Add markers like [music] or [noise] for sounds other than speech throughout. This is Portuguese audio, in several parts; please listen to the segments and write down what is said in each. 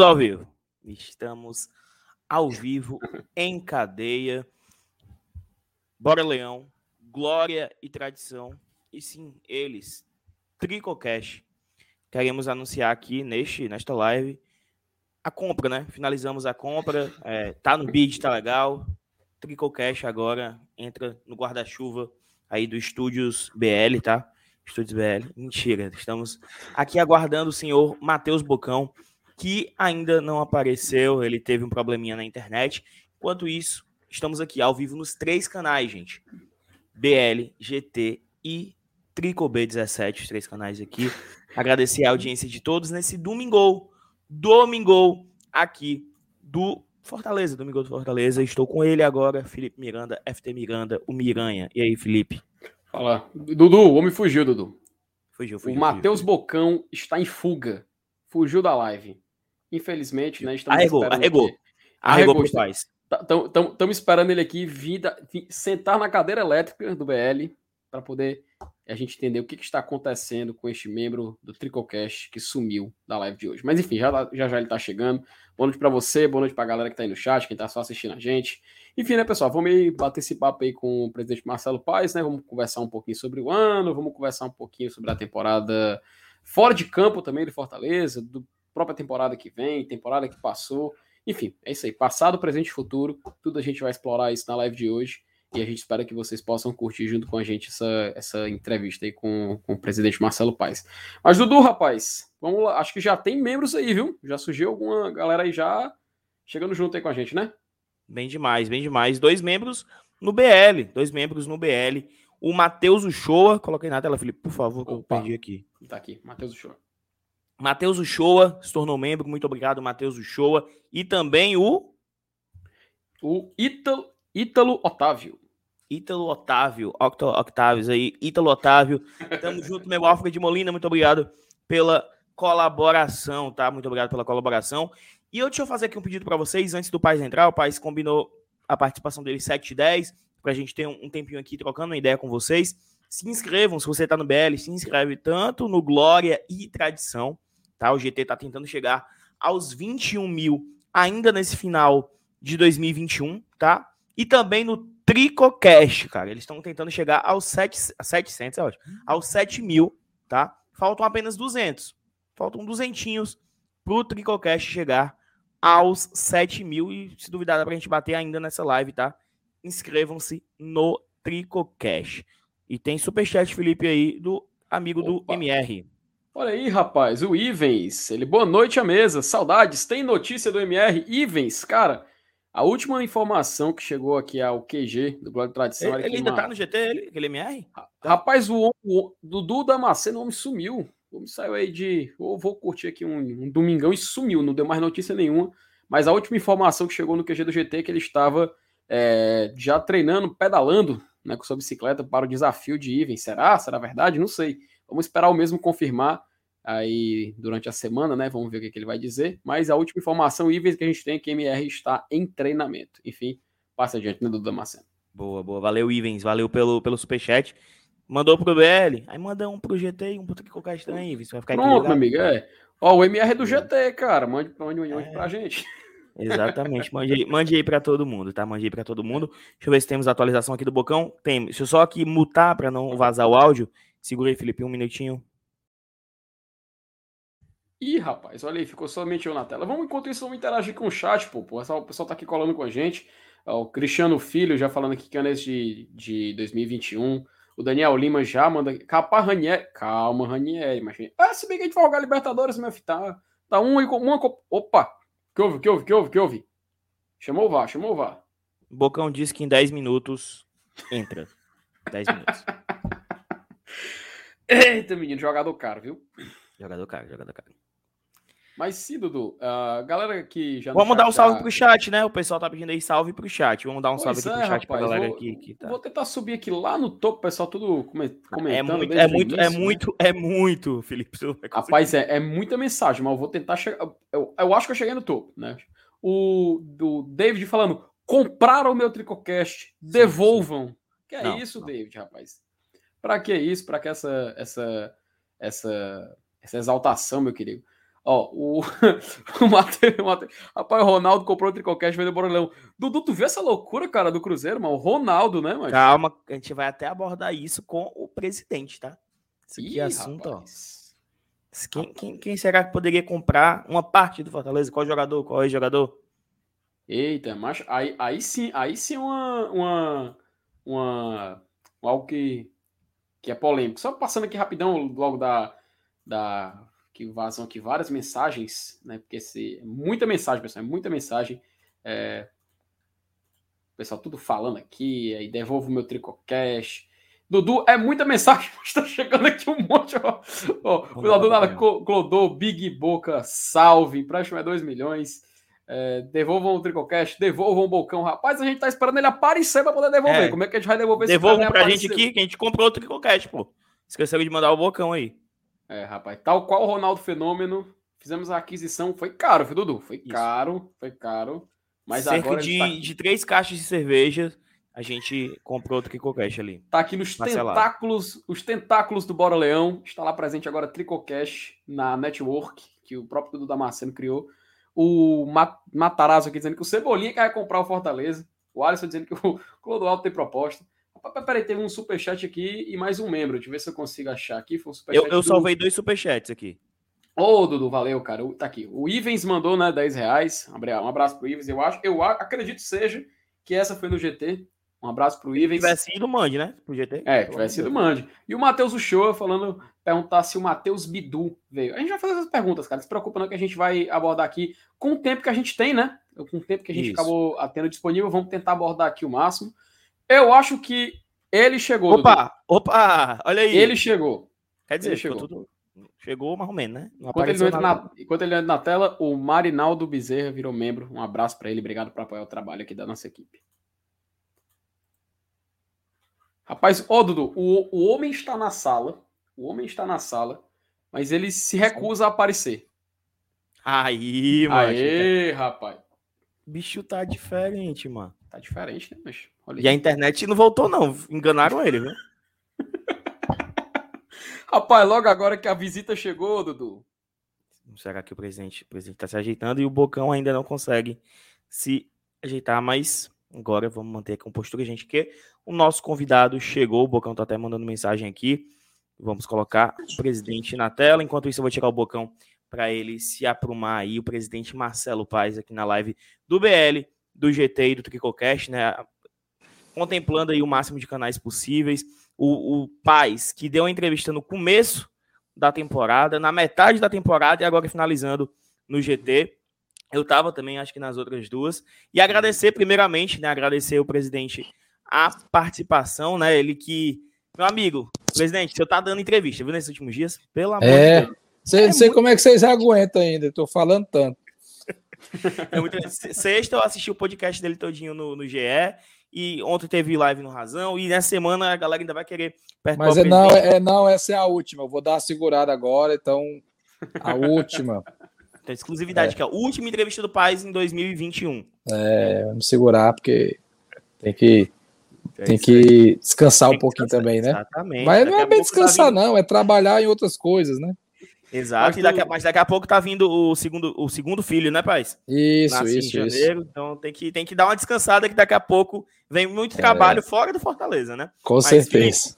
Estamos ao vivo. Estamos ao vivo, em cadeia. Bora Leão, glória e tradição. E sim, eles, Tricocast. Queremos anunciar aqui neste, nesta live a compra, né? Finalizamos a compra. É, tá no bid, tá legal. Tricocast agora entra no guarda-chuva aí do Estúdios BL, tá? Estúdios BL. Mentira, estamos aqui aguardando o senhor Matheus Bocão que ainda não apareceu, ele teve um probleminha na internet. Enquanto isso, estamos aqui ao vivo nos três canais, gente. BL, GT e Trico B17, os três canais aqui. Agradecer a audiência de todos nesse domingo, domingo aqui do Fortaleza, domingo do Fortaleza. Estou com ele agora, Felipe Miranda, FT Miranda, o Miranha. E aí, Felipe? Fala. Dudu, o homem fugiu, Dudu. Fugiu, fugiu. O Matheus Bocão está em fuga. Fugiu da live. Infelizmente, né? Estamos arregou, arregou. Aqui. Arregou, arregou pais. Estamos esperando ele aqui vir, vir, sentar na cadeira elétrica do BL para poder a gente entender o que, que, está acontecendo com este membro do Tricocast que sumiu da live de hoje. Mas enfim, já já, já ele está chegando. Boa noite para você, boa noite para a galera que está aí no chat, quem está só assistindo a gente. Enfim, né, pessoal, vamos aí bater esse papo aí com o presidente Marcelo Paes, né? Vamos conversar um pouquinho sobre o ano, vamos conversar um pouquinho sobre a temporada fora de campo também do Fortaleza, do própria temporada que vem, temporada que passou. Enfim, é isso aí. Passado, presente e futuro. Tudo a gente vai explorar isso na live de hoje. E a gente espera que vocês possam curtir junto com a gente essa, essa entrevista aí com, com o presidente Marcelo Paes. Mas, Dudu, rapaz, vamos lá. Acho que já tem membros aí, viu? Já surgiu alguma galera aí já chegando junto aí com a gente, né? Bem demais, bem demais. Dois membros no BL. Dois membros no BL. O Matheus Uchoa. Coloquei na tela, Felipe, por favor, que eu perdi aqui. Tá aqui, Matheus Uchoa. Matheus Uchoa se tornou membro. Muito obrigado, Matheus Uchoa. E também o. O Ítalo, Ítalo Otávio. Ítalo Otávio, Octo, Octávios aí, Ítalo Otávio. Tamo [laughs] junto, meu Álfred de Molina. Muito obrigado pela colaboração, tá? Muito obrigado pela colaboração. E eu deixa eu fazer aqui um pedido para vocês antes do Paz entrar. O Paz combinou a participação dele 7 e 10 para a gente ter um, tempinho aqui trocando uma ideia com vocês. Se inscrevam, se você está no BL, se inscreve tanto no Glória e Tradição, Tá? O GT está tentando chegar aos 21 mil ainda nesse final de 2021, tá? E também no Tricocast, cara. Eles estão tentando chegar aos 7, 700, é ótimo, aos 7 mil, tá? Faltam apenas 200. Faltam duzentinhos pro Tricocast chegar aos 7 mil. E se duvidar, dá pra gente bater ainda nessa live, tá? Inscrevam-se no Tricocast. E tem superchat, Felipe, aí, do amigo Opa. do MR. Olha aí, rapaz, o Ivens. Ele, boa noite à mesa. Saudades. Tem notícia do MR? Ivens, cara, a última informação que chegou aqui ao QG do Blog Tradição. Ele, ele ainda uma... tá no GT, ele, aquele MR? Rapaz, o, o Dudu Damasceno, o homem sumiu. O homem saiu aí de. Eu vou curtir aqui um, um, domingão e sumiu, não deu mais notícia nenhuma. Mas a última informação que chegou no QG do GT é que ele estava é, já treinando, pedalando né, com sua bicicleta para o desafio de Ivens. Será? Será verdade? Não sei. Vamos esperar o mesmo confirmar aí durante a semana, né? Vamos ver o que, que ele vai dizer. Mas a última informação, Ives, que a gente tem é que MR está em treinamento. Enfim, passa adiante, né, do Damasceno. Boa, boa. Valeu, Ivens. Valeu pelo, pelo superchat. Mandou pro BL, aí manda um pro GT e um pro Tricocast estranho, Ivens. Vai ficar Pronto, meu amigo, é. Ó, o MR é do GT, cara. Mande, mande, mande é. pra gente. [laughs] Exatamente. Mande aí, mande aí pra todo mundo, tá? Mande aí pra todo mundo. Deixa eu ver se temos atualização aqui do Bocão. Tem. Deixa eu só aqui mutar pra não vazar o áudio. Segura aí, Felipe, um minutinho. Ih, rapaz, olha aí, ficou somente eu na tela. Vamos, enquanto isso, vamos interagir com o chat, pô. pô. O pessoal tá aqui colando com a gente. O Cristiano Filho já falando aqui que é de, de 2021. O Daniel Lima já manda. Capa Ranieri. Calma, Ranieri. Mas... Ah, se bem que a gente vai jogar Libertadores, meu filho. Tá, tá um e uma. Opa! Que houve, que houve, que houve, que houve? Chamou o VAR, chamou o VAR. Bocão disse que em 10 minutos entra. 10 minutos. [laughs] Eita, menino, jogador caro, viu? Jogador caro, jogador caro. Mas sim, Dudu, a galera que já. Vamos dar um salve pro chat, né? O pessoal tá pedindo aí salve pro chat. Vamos dar um pois salve é, aqui pro chat rapaz, pra galera vou, aqui. Que tá... Vou tentar subir aqui lá no topo, o pessoal tudo comentando. É muito, é muito, início, é né? muito, é muito, Felipe. Rapaz, é, é muita mensagem, mas eu vou tentar chegar. Eu, eu acho que eu cheguei no topo, né? O do David falando: compraram o meu Tricocast, devolvam. Sim, sim. Que é Não, isso, David, rapaz? Para que isso? Para que essa, essa, essa, essa exaltação, meu querido? Ó, o, [laughs] o Matheus, Rapaz, o Ronaldo comprou o Tricocast, vendeu o Borolão. Dudu, tu viu essa loucura, cara, do Cruzeiro, mano? O Ronaldo, né, mano? Calma, a gente vai até abordar isso com o presidente, tá? Esse é assunto, rapaz. ó. Quem, quem, quem, será que poderia comprar uma parte do Fortaleza? Qual jogador? Qual é jogador? Eita, mas aí, aí sim, aí sim é uma, uma, uma algo que, que é polêmico. Só passando aqui rapidão, logo da, da que vazam aqui várias mensagens, né? Porque se, muita mensagem, pessoal, é muita mensagem. É, pessoal, tudo falando aqui, aí devolvo meu Tricocash. Dudu, é muita mensagem, [laughs] está chegando aqui um monte. Ó, ó, do nada, Clodô, Big Boca, salve, empréstimo é 2 milhões. É, devolvam o Tricocast, devolvam o Bocão. Rapaz, a gente tá esperando ele aparecer para poder devolver. É. Como é que a gente vai devolver esse Devolvam pra aparecer? gente aqui, que a gente comprou o Tricocast, pô. Esqueceram de mandar o Bocão aí. É, rapaz, tal qual o Ronaldo Fenômeno, fizemos a aquisição, foi caro, viu, Dudu? Foi Isso. caro, foi caro. Mas Cerca agora de, tá de três caixas de cerveja, a gente comprou o Tricocast ali. Tá aqui nos tentáculos, os tentáculos do Bora Leão. Está lá presente agora Tricocast na network, que o próprio Dudu Damasceno criou. O Matarazzo aqui dizendo que o Cebolinha quer comprar o Fortaleza. O Alisson dizendo que o [laughs] Clodoaldo tem proposta. Peraí, teve um superchat aqui e mais um membro. Deixa eu ver se eu consigo achar aqui. Foi um eu, eu do... salvei dois superchats aqui. Ô, oh, Dudu, valeu, cara. Tá aqui. O Ivens mandou, né, 10 reais. Um abraço pro Ivens. Eu acho, eu acredito seja que essa foi no GT. Um abraço pro Ivens. Se tivesse sido Mande, né? Pro GT. É, tivesse sido Mande. E o Matheus Uchoa falando, perguntar se o Matheus Bidu veio. A gente vai fazer essas perguntas, cara. Não se preocupa não que a gente vai abordar aqui com o tempo que a gente tem, né? Com o tempo que a gente Isso. acabou tendo disponível. Vamos tentar abordar aqui o máximo. Eu acho que ele chegou. Opa, Dudu. opa, olha aí. Ele chegou. Quer dizer, ele chegou. Tudo... Chegou mais ou menos, né? enquanto ele, entra na... enquanto ele entra na tela, o Marinaldo Bezerra virou membro. Um abraço para ele, obrigado por apoiar o trabalho aqui da nossa equipe. Rapaz, ô Dudu, o, o homem está na sala. O homem está na sala, mas ele se recusa a aparecer. Aí, mano. Aí, rapaz. O bicho tá diferente, mano. Tá diferente, né. Olha e a internet não voltou, não. Enganaram ele, viu? [laughs] Rapaz, logo agora que a visita chegou, Dudu. Será que o presidente, o presidente tá se ajeitando e o Bocão ainda não consegue se ajeitar, mas agora vamos manter a compostura, gente, que o nosso convidado chegou, o Bocão tá até mandando mensagem aqui. Vamos colocar o presidente na tela. Enquanto isso, eu vou tirar o Bocão para ele se aprumar aí. O presidente Marcelo Paes aqui na live do BL, do GT e do Tricocast, né? contemplando aí o máximo de canais possíveis. O, o que deu uma entrevista no começo da temporada, na metade da temporada e agora finalizando no GT. Eu estava também, acho que nas outras duas. E agradecer, primeiramente, né? Agradecer o presidente a participação, né? Ele que. Meu amigo, presidente, você tá dando entrevista, viu, nesses últimos dias? Pelo amor é, de Deus. Sei, é sei muito... como é que vocês aguentam ainda, estou falando tanto. É muito... [laughs] Sexta eu assisti o podcast dele todinho no, no GE e ontem teve live no Razão, e nessa semana a galera ainda vai querer Mas é, não, é, não, essa é a última. Eu vou dar uma segurada agora, então. A última. [laughs] Então, exclusividade, é. que é a última entrevista do Paz em 2021. É, vamos segurar, porque tem que. É tem que descansar tem um pouquinho descansar, também, né? Exatamente. Mas não é bem tá descansar, tá não, é trabalhar em outras coisas, né? Exato, mas, e daqui, mas daqui a pouco tá vindo o segundo, o segundo filho, né, Paz? Isso, Nasce isso, em janeiro, isso. Então tem que, tem que dar uma descansada que daqui a pouco vem muito é. trabalho fora do Fortaleza, né? Com mas, certeza.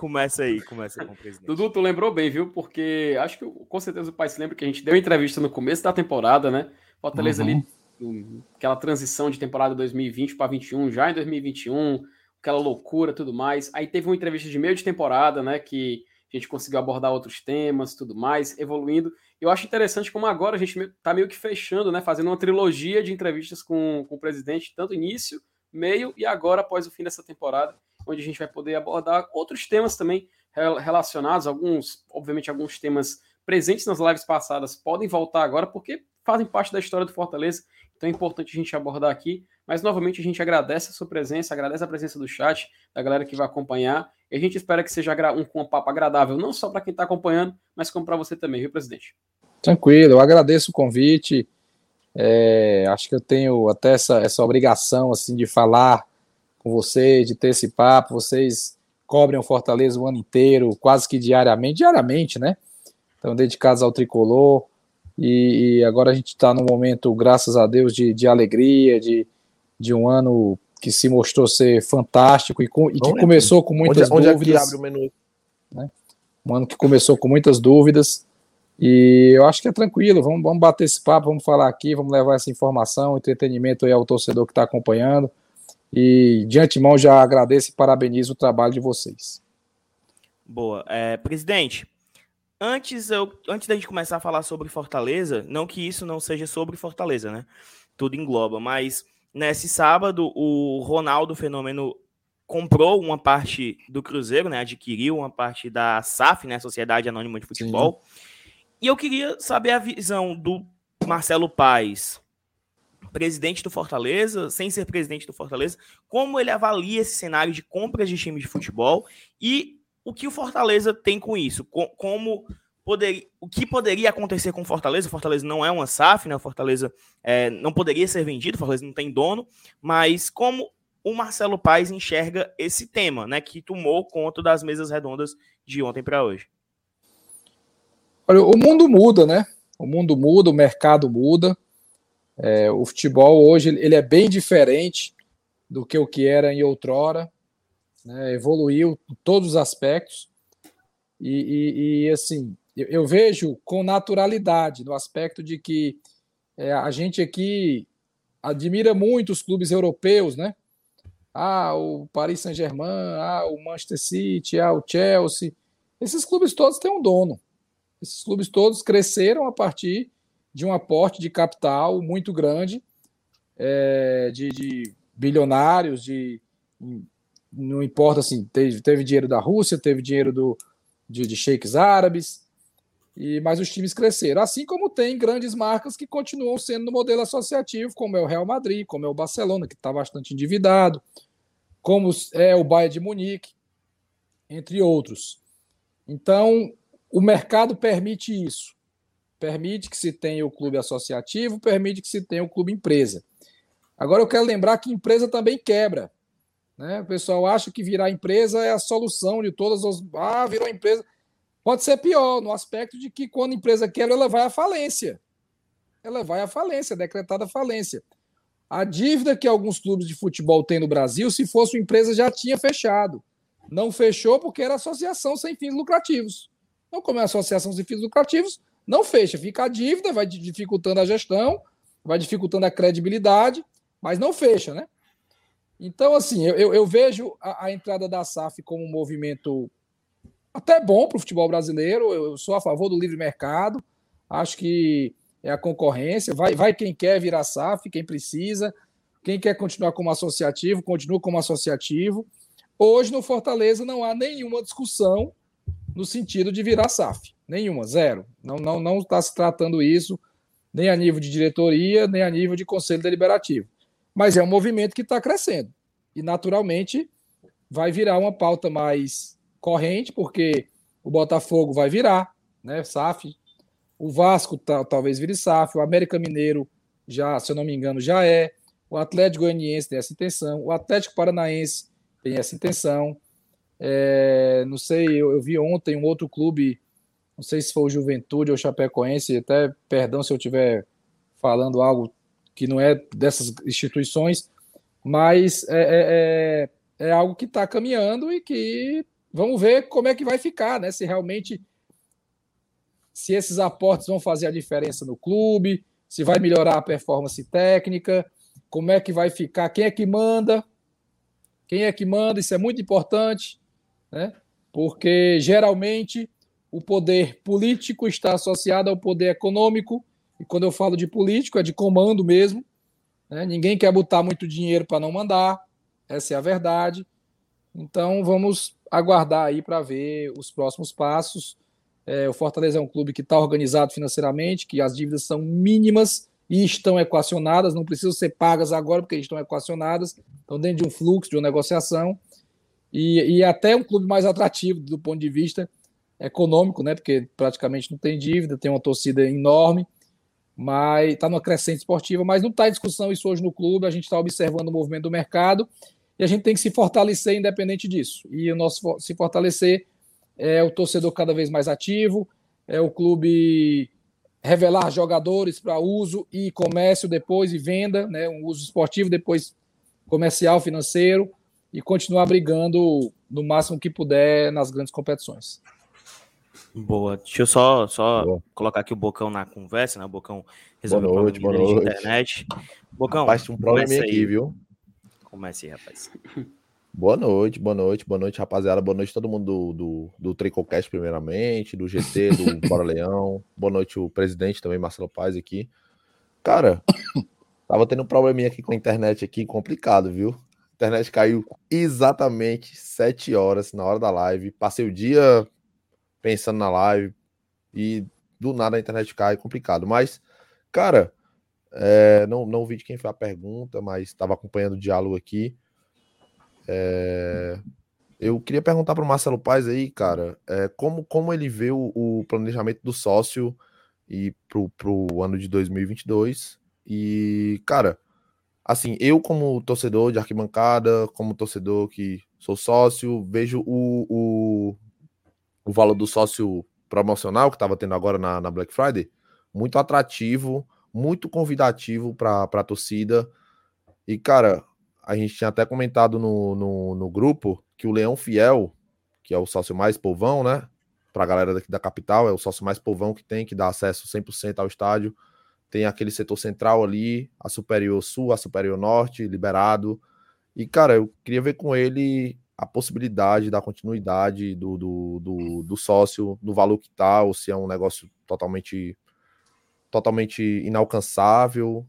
Começa aí, começa com o presidente. Dudu, tu lembrou bem, viu? Porque acho que com certeza o pai se lembra que a gente deu entrevista no começo da temporada, né? Fortaleza uhum. ali, aquela transição de temporada 2020 para 21, já em 2021, aquela loucura tudo mais. Aí teve uma entrevista de meio de temporada, né? Que a gente conseguiu abordar outros temas, tudo mais, evoluindo. Eu acho interessante como agora a gente está meio que fechando, né, fazendo uma trilogia de entrevistas com, com o presidente, tanto início, meio e agora após o fim dessa temporada, onde a gente vai poder abordar outros temas também relacionados, alguns, obviamente, alguns temas presentes nas lives passadas podem voltar agora, porque fazem parte da história do Fortaleza, então é importante a gente abordar aqui. Mas novamente a gente agradece a sua presença, agradece a presença do chat, da galera que vai acompanhar. E a gente espera que seja um, um papo agradável, não só para quem está acompanhando, mas como para você também, viu, presidente? Tranquilo, eu agradeço o convite. É, acho que eu tenho até essa, essa obrigação assim de falar com vocês, de ter esse papo. Vocês cobrem o Fortaleza o ano inteiro, quase que diariamente, diariamente, né? Estão dedicados ao tricolor. E, e agora a gente está num momento, graças a Deus, de, de alegria, de, de um ano que se mostrou ser fantástico e, com, e que começou com muitas onde, dúvidas. Onde é abre o menu? Né? Um ano que começou com muitas dúvidas. E eu acho que é tranquilo, vamos, vamos bater esse papo, vamos falar aqui, vamos levar essa informação, entretenimento aí ao torcedor que está acompanhando. E de antemão já agradeço e parabenizo o trabalho de vocês. Boa. É, presidente, antes, eu, antes da gente começar a falar sobre Fortaleza, não que isso não seja sobre Fortaleza, né? Tudo engloba, mas nesse sábado o Ronaldo Fenômeno comprou uma parte do Cruzeiro, né? Adquiriu uma parte da SAF, né? Sociedade Anônima de Futebol. Sim. E eu queria saber a visão do Marcelo Paes, presidente do Fortaleza, sem ser presidente do Fortaleza, como ele avalia esse cenário de compras de times de futebol e o que o Fortaleza tem com isso, como poderia, o que poderia acontecer com o Fortaleza. O Fortaleza não é uma SAF, né? O Fortaleza é, não poderia ser vendido, o Fortaleza não tem dono, mas como o Marcelo Paes enxerga esse tema, né? Que tomou conta das mesas redondas de ontem para hoje. Olha, o mundo muda, né? O mundo muda, o mercado muda. É, o futebol hoje ele é bem diferente do que o que era em outrora. Né? Evoluiu em todos os aspectos. E, e, e assim, eu, eu, vejo com naturalidade, no aspecto de que é, a gente aqui admira muito os clubes europeus, né? Ah, o Paris Saint-Germain, ah, o Manchester City, ah, o Chelsea. Esses clubes todos têm um dono. Esses clubes todos cresceram a partir de um aporte de capital muito grande, é, de, de, bilionários, de não importa assim, teve, teve dinheiro da Rússia, teve dinheiro do, de, de sheiks árabes, e mas os times cresceram. Assim como tem grandes marcas que continuam sendo no modelo associativo, como é o Real Madrid, como é o Barcelona, que está bastante endividado, como é o Bayern de Munique, entre outros. Então, o mercado permite isso. Permite que se tenha o clube associativo, permite que se tenha o clube empresa. Agora eu quero lembrar que empresa também quebra. Né? O pessoal acha que virar empresa é a solução de todas as. Ah, virou empresa. Pode ser pior, no aspecto de que quando a empresa quebra, ela vai à falência. Ela vai à falência, decretada falência. A dívida que alguns clubes de futebol têm no Brasil, se fosse uma empresa, já tinha fechado. Não fechou porque era associação sem fins lucrativos. Então, como é associação sem fins lucrativos, não fecha, fica a dívida, vai dificultando a gestão, vai dificultando a credibilidade, mas não fecha, né? Então, assim, eu, eu, vejo a, a, entrada da SAF como um movimento até bom para o futebol brasileiro. Eu, eu, sou a favor do livre mercado, acho que é a concorrência. Vai, vai quem quer virar SAF, quem precisa. Quem quer continuar como associativo, continua como associativo. Hoje, no Fortaleza, não há nenhuma discussão no sentido de virar SAF. Nenhuma, zero. Não está não, não tá se tratando isso nem a nível de diretoria, nem a nível de conselho deliberativo. Mas é um movimento que está crescendo. E, naturalmente, vai virar uma pauta mais corrente, porque o Botafogo vai virar, né? SAF. O Vasco tá, talvez vire SAF. O América Mineiro, já, se eu não me engano, já é. O Atlético Goianiense tem essa intenção. O Atlético Paranaense tem essa intenção. É, não sei, eu, eu, vi ontem um outro clube, não sei se foi o Juventude ou Chapecoense, até perdão se eu estiver falando algo que não é dessas instituições, mas é, é, é, é algo que está caminhando e que vamos ver como é que vai ficar, né? Se realmente se esses aportes vão fazer a diferença no clube, se vai melhorar a performance técnica, como é que vai ficar, quem é que manda, quem é que manda, isso é muito importante né? porque geralmente o poder político está associado ao poder econômico, e quando eu falo de político, é de comando mesmo. Né? Ninguém quer botar muito dinheiro para não mandar, essa é a verdade. Então vamos aguardar aí para ver os próximos passos. É, o Fortaleza é um clube que está organizado financeiramente, que as dívidas são mínimas e estão equacionadas, não precisam ser pagas agora porque estão equacionadas, estão dentro de um fluxo, de uma negociação. E, e até um clube mais atrativo do ponto de vista econômico, né? Porque praticamente não tem dívida, tem uma torcida enorme, mas está numa crescente esportiva, mas não está em discussão isso hoje no clube. A gente está observando o movimento do mercado e a gente tem que se fortalecer independente disso. E o nosso se fortalecer é o torcedor cada vez mais ativo, é o clube revelar jogadores para uso e comércio depois e venda, né, um uso esportivo, depois comercial, financeiro, e continuar brigando no máximo que puder nas grandes competições. Boa. Deixa eu só, só boa. colocar aqui o Bocão na conversa, né? O Bocão resolveu boa noite, boa noite. de internet. Bocão, rapaz, um problema aqui, viu? Comece aí, rapaz. Boa noite, boa noite, boa noite, rapaziada. Boa noite todo mundo do, do, do Tricocast, primeiramente, do GT, do [laughs] Bora Leão. Boa noite, o presidente também, Marcelo Paz, aqui. Cara, tava tendo um probleminha aqui com a internet aqui, complicado, viu? A internet caiu exatamente 7 horas na hora da live. Passei o dia pensando na live e do nada a internet cai, complicado. Mas, cara, é, não, não vi de quem foi a pergunta, mas estava acompanhando o diálogo aqui. É, eu queria perguntar para o Marcelo Paz aí, cara, é, como, como ele vê o, o planejamento do sócio e para o ano de 2022. E, cara, assim, eu como torcedor de arquibancada, como torcedor que sou sócio, vejo o, o, o valor do sócio promocional que estava tendo agora na, na Black Friday muito atrativo, muito convidativo para a torcida. E, cara, a gente tinha até comentado no, no, no, grupo que o Leão Fiel, que é o sócio mais povão, né? Para a galera daqui da capital, é o sócio mais povão que tem, que dá acesso 100% ao estádio. Tem aquele setor central ali, a Superior Sul, a Superior Norte, liberado. E, cara, eu queria ver com ele a possibilidade da continuidade do, do, do, do sócio, no valor que tá, ou se é um negócio totalmente totalmente inalcançável,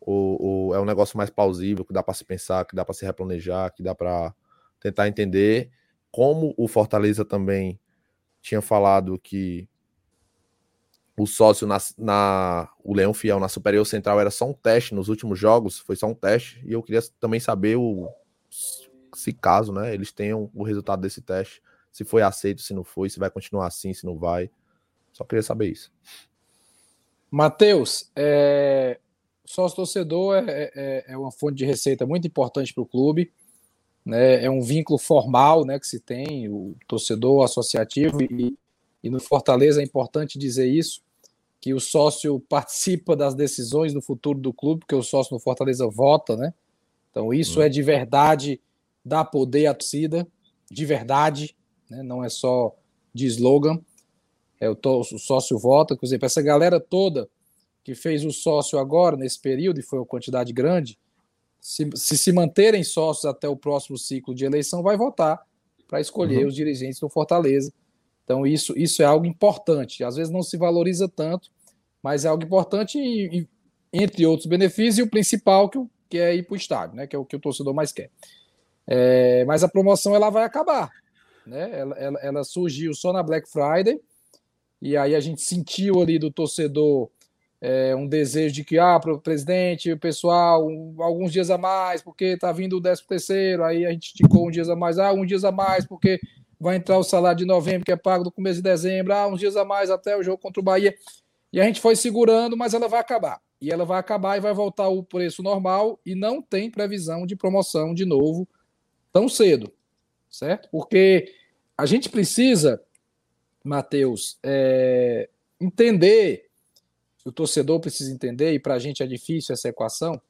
ou, ou, é um negócio mais plausível, que dá para se pensar, que dá para se replanejar, que dá para tentar entender. Como o Fortaleza também tinha falado que o sócio na, na, o Leão Fiel na Superior Central era só um teste nos últimos jogos, foi só um teste, e eu queria também saber o se caso, né, eles tenham o resultado desse teste, se foi aceito, se não foi, se vai continuar assim, se não vai. Só queria saber isso. Matheus, é, sócio torcedor é, é, é, é, uma fonte de receita muito importante para o clube. Né? É um vínculo formal né, que se tem, o torcedor associativo, e, e no Fortaleza é importante dizer isso, que o sócio participa das decisões do futuro do clube, porque o sócio no Fortaleza vota, né? Então isso hum. é de verdade dar poder à torcida, de verdade, né? não é só de slogan é, o, o sócio vota, por exemplo, essa galera toda que fez o sócio agora, nesse período, e foi uma quantidade grande, se se, se manterem sócios até o próximo ciclo de eleição, vai votar para escolher uhum. os dirigentes do Fortaleza. Então, isso, isso é algo importante. Às vezes não se valoriza tanto, mas é algo importante, e, e, entre outros benefícios, e o principal, que, que é ir para o estádio, né, que é o que o torcedor mais quer. É, mas a promoção ela vai acabar. Né? Ela, ela, ela surgiu só na Black Friday e aí a gente sentiu ali do torcedor é, um desejo de que, ah, para o presidente, o pessoal, um, alguns dias a mais, porque está vindo o 13 terceiro, aí a gente esticou um dias a mais, ah, um dias a mais, porque vai entrar o salário de novembro, que é pago no começo de dezembro, ah, uns dias a mais até o jogo contra o Bahia. E a gente foi segurando, mas ela vai acabar. E ela vai acabar e vai voltar o preço normal e não tem previsão de promoção de novo tão cedo, certo? Porque a gente precisa Matheus, é, entender, o torcedor precisa entender, e para a gente é difícil essa equação,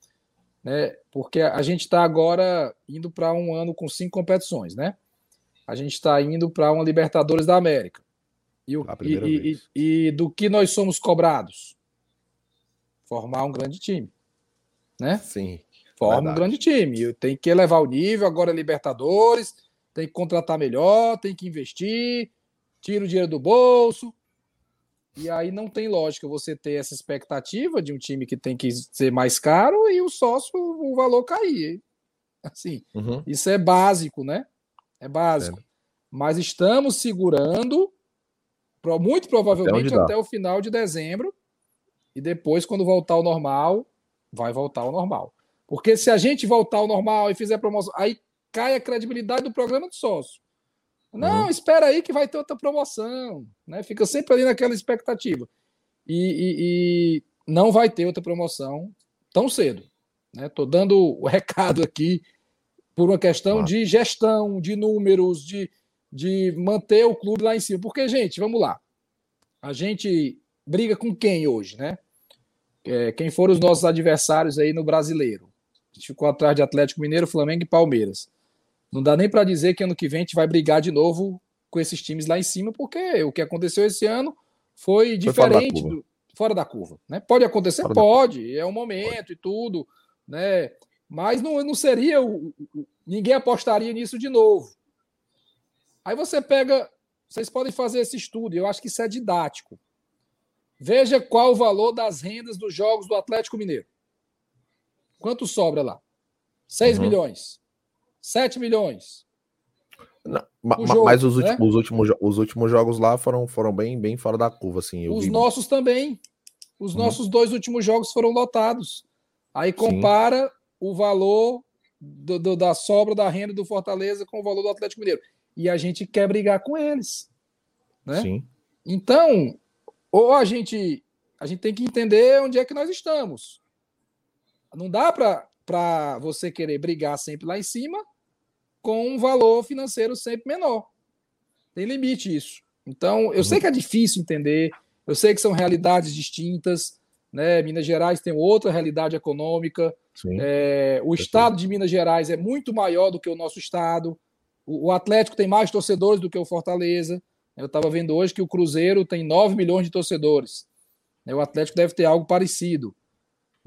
né? Porque a gente está agora indo para um ano com cinco competições, né? A gente está indo para uma Libertadores da América. E, o, e, e, e, do que nós somos cobrados? Formar um grande time. Né? Sim. Forma verdade. um grande time. Tem que elevar o nível, agora é Libertadores, tem que contratar melhor, tem que investir, tira o dinheiro do bolso. E aí não tem lógica você ter essa expectativa de um time que tem que ser mais caro e o sócio, o valor cair. Assim, uhum. isso é básico, né? É básico. É. Mas estamos segurando, muito provavelmente até, até o final de dezembro. E depois, quando voltar ao normal, vai voltar ao normal. Porque se a gente voltar ao normal e fizer promoção, aí cai a credibilidade do programa do sócio. Não, uhum. espera aí que vai ter outra promoção. Né? Fica sempre ali naquela expectativa. E, e, e não vai ter outra promoção tão cedo. Estou né? dando o [laughs] recado aqui por uma questão de gestão, de números, de, de manter o clube lá em cima. Porque, gente, vamos lá. A gente briga com quem hoje, né? É, quem foram os nossos adversários aí no brasileiro? Gente ficou atrás de Atlético Mineiro, Flamengo e Palmeiras. Não dá nem para dizer que ano que vem a gente vai brigar de novo com esses times lá em cima, porque o que aconteceu esse ano foi diferente foi fora da curva, né? Pode acontecer, fora pode, é um momento pode. e tudo, né? Mas não, não seria o, ninguém apostaria nisso de novo. Aí você pega, vocês podem fazer esse estudo, eu acho que isso é didático. Veja qual o valor das rendas dos jogos do Atlético Mineiro. Quanto sobra lá? 6 uhum. milhões. 7 milhões. Não, jogo, mas os, né? últimos, os, últimos, os últimos jogos lá foram, foram bem, bem fora da curva, assim. os vi... nossos também. Os uhum. nossos dois últimos jogos foram lotados. Aí compara Sim. o valor do, do, da sobra da renda do Fortaleza com o valor do Atlético Mineiro. E a gente quer brigar com eles. Né? Sim. Então, ou a gente, a gente tem que entender onde é que nós estamos. Não dá para você querer brigar sempre lá em cima com um valor financeiro sempre menor. Tem limite isso. Então, eu sei uhum. que é difícil entender, eu sei que são realidades distintas, né? Minas Gerais tem outra realidade econômica. É, o estado de Minas Gerais é muito maior do que o nosso estado. O, o Atlético tem mais torcedores do que o Fortaleza. Eu estava vendo hoje que o Cruzeiro tem 9 milhões de torcedores. O Atlético deve ter algo parecido.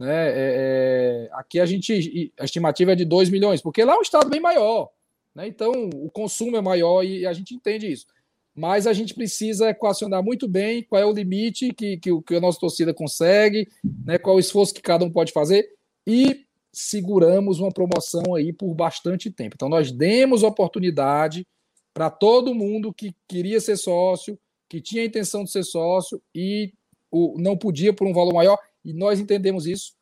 Né? É, é, aqui a gente a estimativa é de 2 milhões, porque lá é um estado bem maior. Né? Então o consumo é maior e a gente entende isso. Mas a gente precisa equacionar muito bem qual é o limite que, que, que a nossa torcida consegue, né? qual o esforço que cada um pode fazer e seguramos uma promoção aí por bastante tempo. Então nós demos oportunidade para todo mundo que queria ser sócio, que tinha a intenção de ser sócio e o, não podia por um valor maior, e nós entendemos isso,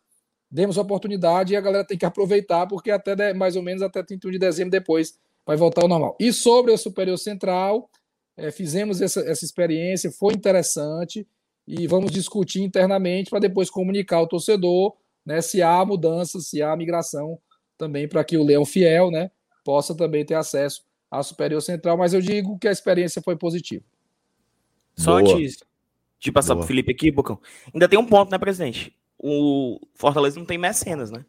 demos oportunidade e a galera tem que aproveitar, porque até mais ou menos até 31 de dezembro depois vai voltar ao normal. E sobre a Superior Central, é, fizemos essa, essa experiência, foi interessante e vamos discutir internamente para depois comunicar ao torcedor né, se há mudança, se há migração também para que o Leão Fiel né, possa também ter acesso à Superior Central, mas eu digo que a experiência foi positiva. Só Boa. De passar para o Felipe aqui, Bocão, ainda tem um ponto, né, presidente? o Fortaleza não tem mecenas, né?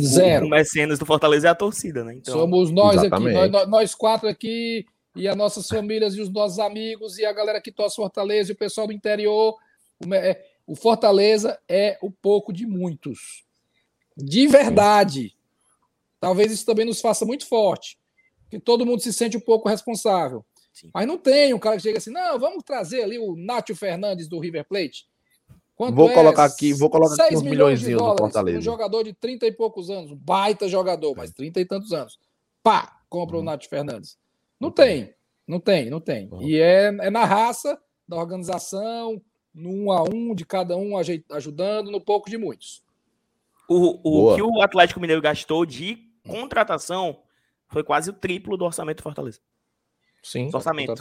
Zero. O, mecenas do Fortaleza é a torcida, né? Então... Somos nós Exatamente. aqui, nós, nós, quatro aqui, e as nossas famílias e os nossos amigos, e a galera que torce Fortaleza, e o pessoal do interior. O, é, o Fortaleza é o pouco de muitos. De verdade. Talvez isso também nos faça muito forte. Que todo mundo se sente um pouco responsável. Sim. Mas não tem um cara que chega assim, não, vamos trazer ali o Nátio Fernandes do River Plate. Quanto vou é? colocar aqui, vou colocar aqui uns milhões de dólares, do Fortaleza. Um jogador de 30 e poucos anos, um baita jogador, mas 30 e tantos anos. Pá, compra uhum. o Nath Fernandes. Não tem, não tem, não tem. Uhum. E é, é na raça da organização, no um a um de cada um ajudando, no pouco de muitos. O, o que o Atlético Mineiro gastou de contratação foi quase o triplo do orçamento do Fortaleza. Sim. orçamento.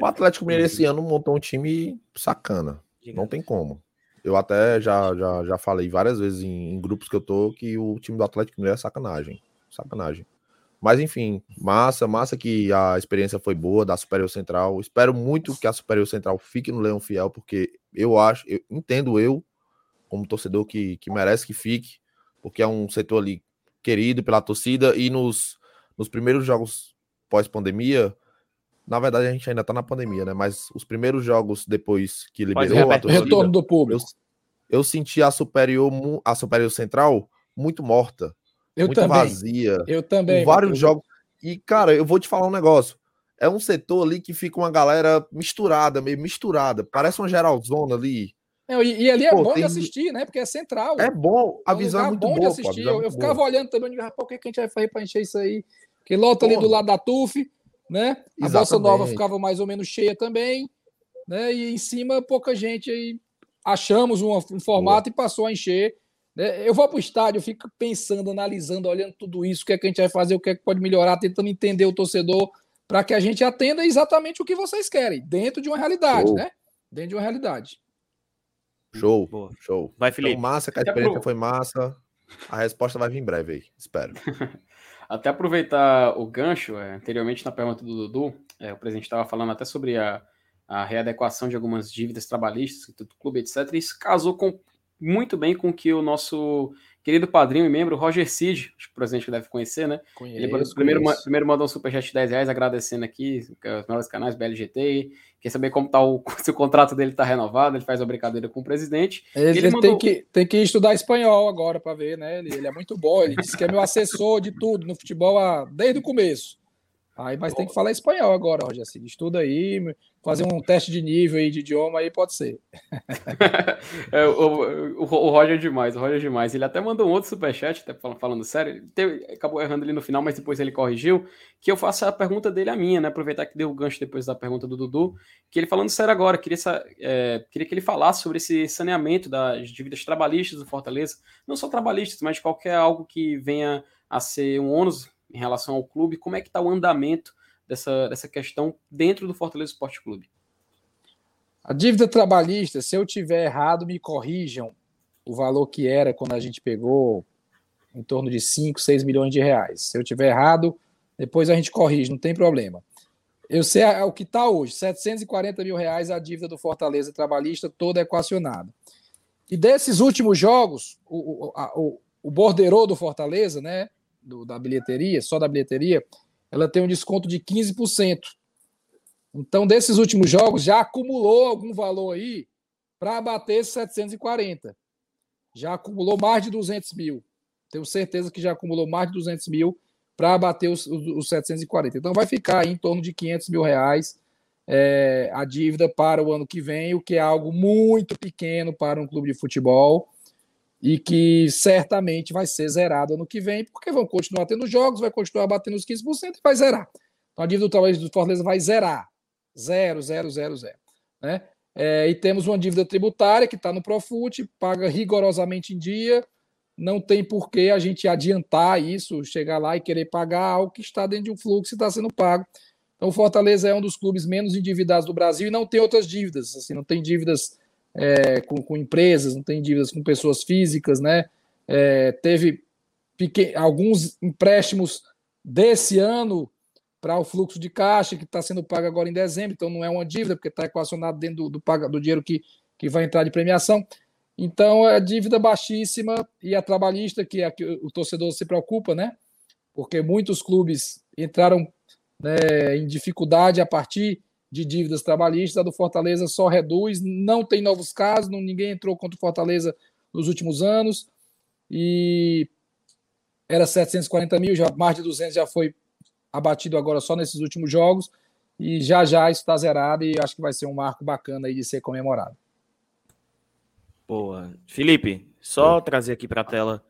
O Atlético Mineiro esse ano montou um time sacana. Não tem como. Eu até já, já, já falei várias vezes em, em, grupos que eu tô que o time do Atlético Mineiro é sacanagem. Sacanagem. Mas enfim, massa, massa que a experiência foi boa da Superior Central. Espero muito que a Superior Central fique no Leão Fiel, porque eu acho, eu entendo eu, como torcedor, que, que merece que fique, porque é um setor ali querido pela torcida e nos, nos primeiros jogos pós-pandemia, na verdade, a gente ainda tá na pandemia, né? Mas os primeiros jogos depois que liberou a torcida, retorno do público. Eu, eu senti a superior, a superior central muito morta, eu muito também. vazia. Eu também. Vários jogos. E cara, eu vou te falar um negócio. É um setor ali que fica uma galera misturada, meio misturada. Parece uma geralzona ali. É, e, e, ali é pô, bom tem... de assistir, né? Porque é central. É bom, a é um visão é muito bom boa. De assistir. Pô, eu, eu ficava olhando também, pô, o que, que a gente vai fazer para encher isso aí? Que lota ali do lado da TUF, né? A Exatamente. Bossa Nova ficava mais ou menos cheia também, né? E em cima pouca gente aí achamos um, um formato Boa. e passou a encher. Né? Eu vou para o estádio, fico pensando, analisando, olhando tudo isso, o que é que a gente vai fazer, o que é que pode melhorar, tentando entender o torcedor para que a gente atenda exatamente o que vocês querem, dentro de uma realidade, show. né? Dentro de uma realidade. Show, Boa. show. Vai, Felipe. Então, massa, que a experiência foi massa. A resposta vai vir em breve aí, espero. [laughs] Até aproveitar o gancho, é, anteriormente na pergunta do Dudu, é, o presidente estava falando até sobre a, a readequação de algumas dívidas trabalhistas do clube, etc. Isso casou com, muito bem com que o nosso querido padrinho e membro Roger Cid, acho que o presidente deve conhecer, né? Conheço, Ele primeiro, primeiro mandou um superchat de 10 reais agradecendo aqui os melhores canais BLGT. Quer saber como tá o, [laughs] se o contrato dele está renovado, ele faz uma brincadeira com o presidente. Ele, ele mandou... tem, que, tem que estudar espanhol agora para ver, né? Ele, ele, é muito bom, ele disse que é meu assessor de tudo no futebol a, desde o começo. Aí, mas tem que falar espanhol agora, Roger. Assim, estuda aí, fazer um teste de nível aí de idioma aí pode ser. [laughs] é, o, o, o, Roger é demais, o Roger é demais. Ele até mandou um outro superchat, até falando, falando sério. Ele teve, acabou errando ali no final, mas depois ele corrigiu. Que eu faço a pergunta dele a minha, né? Aproveitar que deu o gancho depois da pergunta do Dudu. Que ele falando sério agora, queria, é, queria que ele falasse sobre esse saneamento das dívidas trabalhistas do Fortaleza. Não só trabalhistas, mas qualquer algo que venha a ser um ônus em relação ao clube, como é que está o andamento dessa, dessa questão dentro do Fortaleza Esporte Clube? A dívida trabalhista, se eu tiver errado, me corrijam o valor que era quando a gente pegou em torno de 5, 6 milhões de reais. Se eu tiver errado, depois a gente corrige, não tem problema. Eu sei o que está hoje, 740 mil reais a dívida do Fortaleza trabalhista toda equacionada. E desses últimos jogos, o, o, o, o do Fortaleza, né, do, da bilheteria, só da bilheteria, ela tem um desconto de 15%. Então, desses últimos jogos, já acumulou algum valor aí para bater 740. Já acumulou mais de 200 mil. Tenho certeza que já acumulou mais de 200 mil para bater os, os, os, 740. Então, vai ficar em torno de 500 mil reais é, a dívida para o ano que vem, o que é algo muito pequeno para um clube de futebol e que certamente vai ser zerado ano que vem, porque vão continuar tendo jogos, vai continuar batendo os 15% e vai zerar. Então a dívida do trabalho do Fortaleza vai zerar. Zero, zero, zero, zero. Né? É, e temos uma dívida tributária que está no Profut, paga rigorosamente em dia, não tem por que a gente adiantar isso, chegar lá e querer pagar algo que está dentro de um fluxo e está sendo pago. Então o Fortaleza é um dos clubes menos endividados do Brasil e não tem outras dívidas, assim, não tem dívidas é, com, com, empresas, não tem dívidas com pessoas físicas, né? É, teve alguns empréstimos desse ano para o fluxo de caixa que está sendo pago agora em dezembro, então não é uma dívida, porque está equacionado dentro do, do, do dinheiro que, que vai entrar de premiação. Então, é dívida baixíssima e a trabalhista, que é que o torcedor se preocupa, né? Porque muitos clubes entraram né, em dificuldade a partir de dívidas trabalhistas, a do Fortaleza só reduz, não tem novos casos, não, ninguém entrou contra o Fortaleza nos últimos anos, e era 740 mil, já, mais de 200 já foi abatido agora só nesses últimos jogos, e já já isso está zerado e acho que vai ser um marco bacana aí de ser comemorado. Boa. Felipe, só trazer aqui para a tela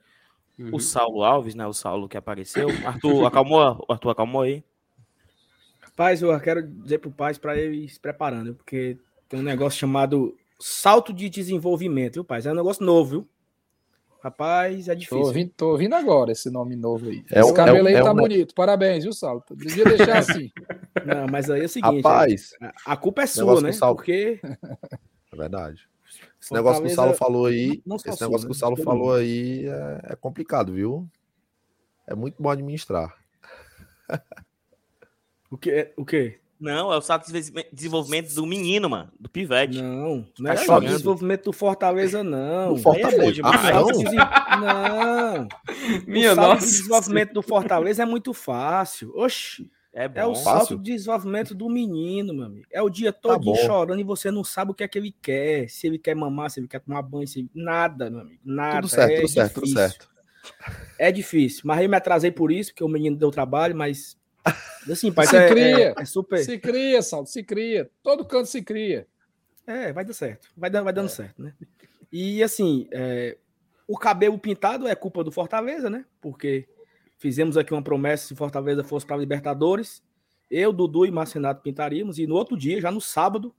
uhum. o Saulo Alves, né? O Saulo que apareceu. [coughs] Arthur, acalmou? Arthur, acalmou aí? Paz, eu quero dizer pro Paz para ele ir se preparando, porque tem um negócio chamado salto de desenvolvimento, viu, Paz? É um negócio novo, viu? Rapaz, é difícil. Tô ouvindo, tô ouvindo agora esse nome novo aí. É esse cabelo é, aí é tá um... bonito. Parabéns, viu, Salto? Devia deixar [laughs] assim. Não, mas aí é o seguinte. Rapaz, a culpa é sua, né? Sal... Porque. É verdade. Esse negócio que o Saulo falou aí. Não, não esse negócio que o Saulo né? falou aí é, é complicado, viu? É muito bom administrar. [laughs] O que? O que? Não, é o salto de desenvolvimento do menino, mano. Do pivete. Não, não é só o desenvolvimento do Fortaleza, não. Do Fortaleza. É ah, não. não. [laughs] Minha o salto nossa. de desenvolvimento do Fortaleza é muito fácil. Oxi. É, bom. é o salto de desenvolvimento do menino, meu amigo. É o dia tá todo tá chorando e você não sabe o que é que ele quer. Se ele quer mamar, se ele quer tomar banho, se ele... nada, meu amigo. Nada. Tudo certo, é tudo certo, tudo certo. É difícil. Mas eu me atrasei por isso, porque o menino deu trabalho, mas Assim, pai, se é, cria, é, é super... se cria, Salto, se cria. Todo canto se cria. É, vai dar certo. Vai, dando, vai dando é. certo, né? E assim, é, o cabelo pintado é culpa do Fortaleza, né? Porque fizemos aqui uma promessa se Fortaleza fosse para Libertadores. Eu, Dudu e Marcenato pintaríamos. E no outro dia, já no sábado,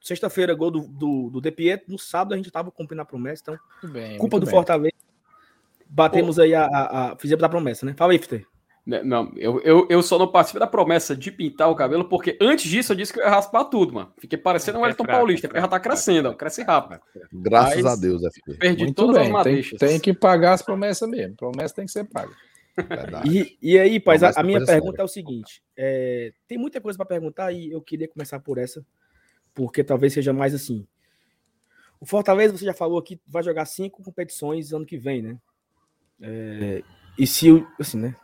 sexta-feira, gol do, do, do De Pietro, no sábado a gente estava cumprindo a promessa. Então, bem, culpa do bem. Fortaleza. Batemos Pô. aí a, a, a, Fizemos a promessa, né? Fala aí, Fiter. Né, não, eu, eu, eu só não participei da promessa de pintar o cabelo, porque antes disso eu disse que eu ia raspar tudo, mano. Fiquei parecendo um é Paulista, porque já tá crescendo, ó, cresce rápido. Graças Mas, a Deus, FP. Perdi Muito todas bem, as madeixas. Tem, tem, que pagar as promessas mesmo. Promessa tem que ser paga. E, e aí, paz, a, a minha pergunta é o seguinte: é, tem muita coisa para perguntar e eu queria começar por essa. porque talvez seja mais assim. O Fortaleza, você já falou aqui, vai jogar cinco competições ano que vem, né? É, e se, assim, né?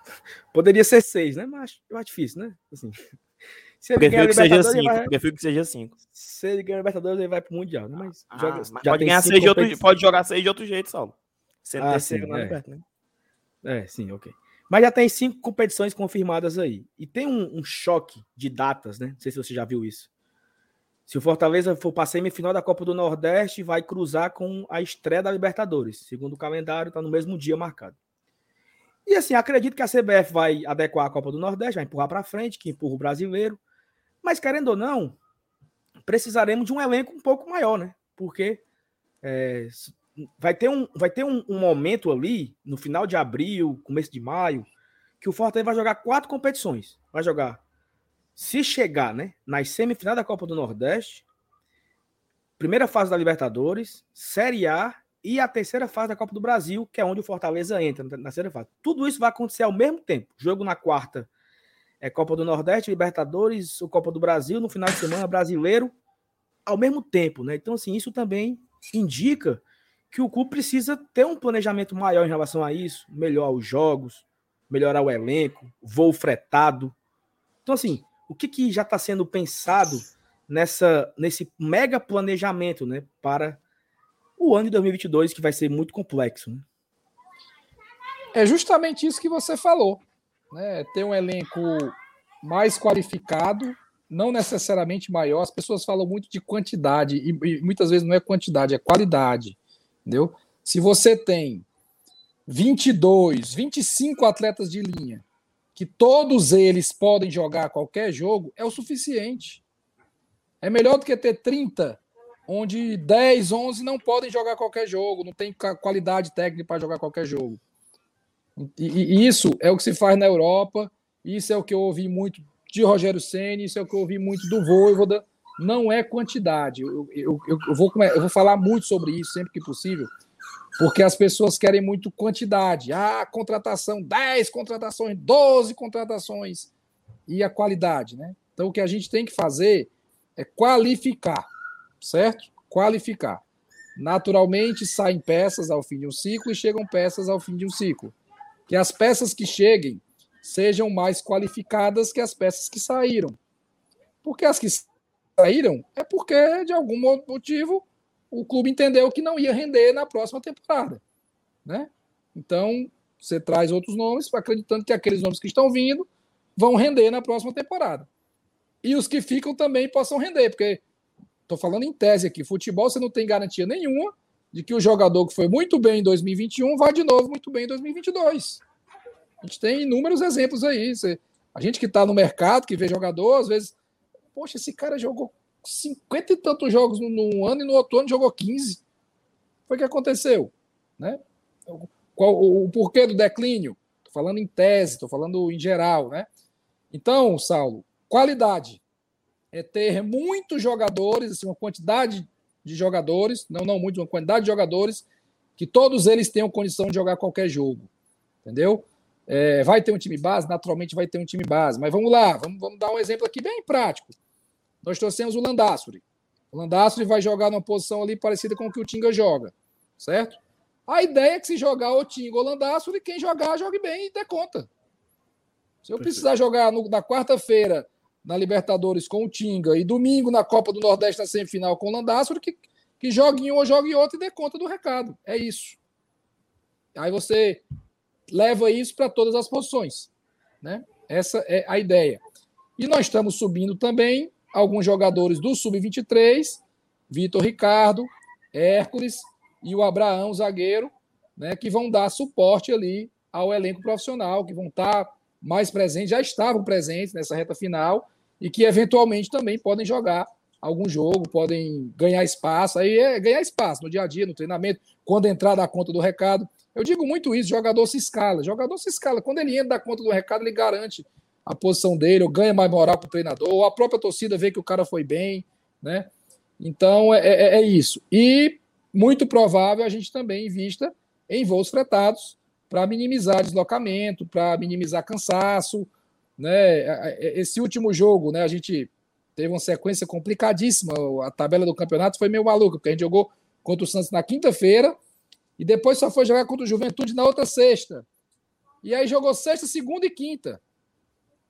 Poderia ser seis, né? Mas eu acho difícil, né? Assim, [laughs] se ele prefiro que seja cinco. Vai... Prefiro que seja cinco. Se ele ganhar Libertadores, ele vai pro Mundial, né? Mas, ah, joga, mas pode ganhar seis de outro, pode jogar seis de outro jeito, Saulo. Sendo ah, terceiro sim, é. Liberta, né? É, sim, ok. Mas já tem cinco competições confirmadas aí. E tem um, um, choque de datas, né? Não sei se você já viu isso. Se o Fortaleza for para a semifinal da Copa do Nordeste, vai cruzar com a estreia da Libertadores. Segundo o calendário, está no mesmo dia marcado. E assim, acredito que a CBF vai adequar a Copa do Nordeste, vai empurrar para frente, que empurra o brasileiro. Mas querendo ou não, precisaremos de um elenco um pouco maior, né? Porque é, vai ter, um, vai ter um, um, momento ali, no final de abril, começo de maio, que o Fortaleza vai jogar quatro competições. Vai jogar, se chegar, né, nas semifinais da Copa do Nordeste, primeira fase da Libertadores, Série A e a terceira fase da Copa do Brasil, que é onde o Fortaleza entra na terceira fase. Tudo isso vai acontecer ao mesmo tempo. Jogo na quarta é Copa do Nordeste, Libertadores, o Copa do Brasil, no final de semana brasileiro, ao mesmo tempo, né? Então, assim, isso também indica que o clube precisa ter um planejamento maior em relação a isso, melhorar os jogos, melhorar o elenco, voo fretado. Então, assim, o que, que já está sendo pensado nessa, nesse mega planejamento né, para o ano de 2022, que vai ser muito complexo? Né? É justamente isso que você falou. Né? Ter um elenco mais qualificado, não necessariamente maior. As pessoas falam muito de quantidade, e, e muitas vezes não é quantidade, é qualidade. Entendeu? Se você tem 22, 25 atletas de linha, que todos eles podem jogar qualquer jogo, é o suficiente. É melhor do que ter 30, onde 10, 11 não podem jogar qualquer jogo, não tem qualidade técnica para jogar qualquer jogo. E, e, isso é o que se faz na Europa, isso é o que eu ouvi muito de Rogério Senna, isso é o que eu ouvi muito do Voivoda, não é quantidade. Eu, eu, eu, vou, eu vou falar muito sobre isso sempre que possível, porque as pessoas querem muito quantidade. Ah, contratação, 10 contratações, 12 contratações. E a qualidade, né? Então, o que a gente tem que fazer é qualificar, certo? Qualificar. Naturalmente, saem peças ao fim de um ciclo e chegam peças ao fim de um ciclo. Que as peças que cheguem sejam mais qualificadas que as peças que saíram. Porque as que saíram é porque, de algum motivo, o clube entendeu que não ia render na próxima temporada. Né? Então, você traz outros nomes, acreditando que aqueles nomes que estão vindo vão render na próxima temporada. E os que ficam também possam render, porque estou falando em tese aqui, futebol você não tem garantia nenhuma de que o jogador que foi muito bem em 2021 vai de novo muito bem em 2022. A gente tem inúmeros exemplos aí. Você, a gente que está no mercado, que vê jogador, às vezes Poxa, esse cara jogou cinquenta e tantos jogos num ano e no outro ano jogou 15. Foi o que aconteceu, né? Qual o, o porquê do declínio? Estou falando em tese, estou falando em geral, né? Então, Saulo, qualidade é ter muitos jogadores, assim, uma quantidade de jogadores, não, não muito, uma quantidade de jogadores que todos eles tenham condição de jogar qualquer jogo, entendeu? É, vai ter um time base? Naturalmente vai ter um time base. Mas vamos lá, vamos, vamos dar um exemplo aqui bem prático. Nós trouxemos o Landassuri. O Landassuri vai jogar numa posição ali parecida com o que o Tinga joga, certo? A ideia é que se jogar o Tinga ou o Landassuri, quem jogar, jogue bem e dê conta. Se eu precisar jogar no, na quarta-feira na Libertadores com o Tinga e domingo na Copa do Nordeste na semifinal com o Landassuri, que, que jogue um ou jogue outro e dê conta do recado. É isso. Aí você leva isso para todas as posições. Né? Essa é a ideia. E nós estamos subindo também alguns jogadores do Sub-23, Vitor Ricardo, Hércules e o Abraão, zagueiro, né, que vão dar suporte ali ao elenco profissional, que vão estar mais presentes, já estavam presentes nessa reta final e que eventualmente também podem jogar algum jogo, podem ganhar espaço. Aí é ganhar espaço no dia a dia, no treinamento, quando entrar da conta do recado. Eu digo muito isso, jogador se escala. Jogador se escala. Quando ele entra da conta do recado, ele garante a posição dele, ou ganha mais moral para o treinador, ou a própria torcida vê que o cara foi bem, né? Então é, é, é isso. E muito provável a gente também invista em voos fretados para minimizar deslocamento, para minimizar cansaço, né? Esse último jogo, né? A gente teve uma sequência complicadíssima. A tabela do campeonato foi meio maluca, porque a gente jogou contra o Santos na quinta-feira e depois só foi jogar contra o Juventude na outra sexta. E aí jogou sexta, segunda e quinta.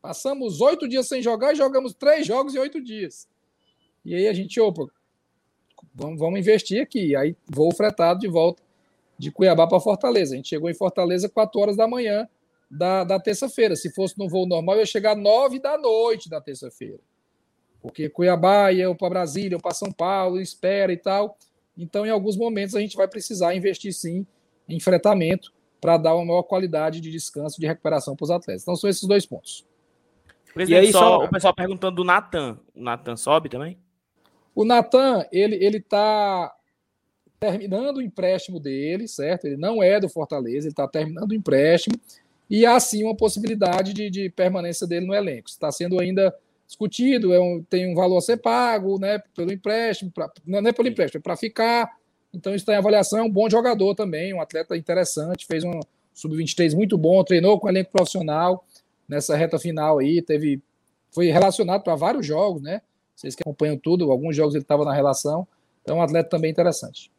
Passamos oito dias sem jogar e jogamos três jogos em oito dias. E aí a gente, opa, vamos, vamos investir aqui. Aí voo fretado de volta de Cuiabá para Fortaleza. A gente chegou em Fortaleza 4 horas da manhã da, da terça-feira. Se fosse no voo normal, eu ia chegar 9 da noite da terça-feira. Porque Cuiabá ia para Brasília, para São Paulo, espera e tal. Então, em alguns momentos, a gente vai precisar investir sim em fretamento para dar uma maior qualidade de descanso, de recuperação para os atletas. Então, são esses dois pontos. Presidente, e aí, só, só... o pessoal perguntando do Natan. O Natan sobe também? O Natan, ele ele está terminando o empréstimo dele, certo? Ele não é do Fortaleza, ele está terminando o empréstimo e há sim uma possibilidade de, de permanência dele no elenco. Está sendo ainda discutido, é um, tem um valor a ser pago, né? Pelo empréstimo, pra, não é pelo empréstimo, é para ficar. Então está em avaliação, é um bom jogador também, um atleta interessante, fez um sub-23 muito bom, treinou com elenco profissional nessa reta final aí, teve foi relacionado para vários jogos, né? Vocês que acompanham tudo, alguns jogos ele estava na relação. Então, um atleta também interessante.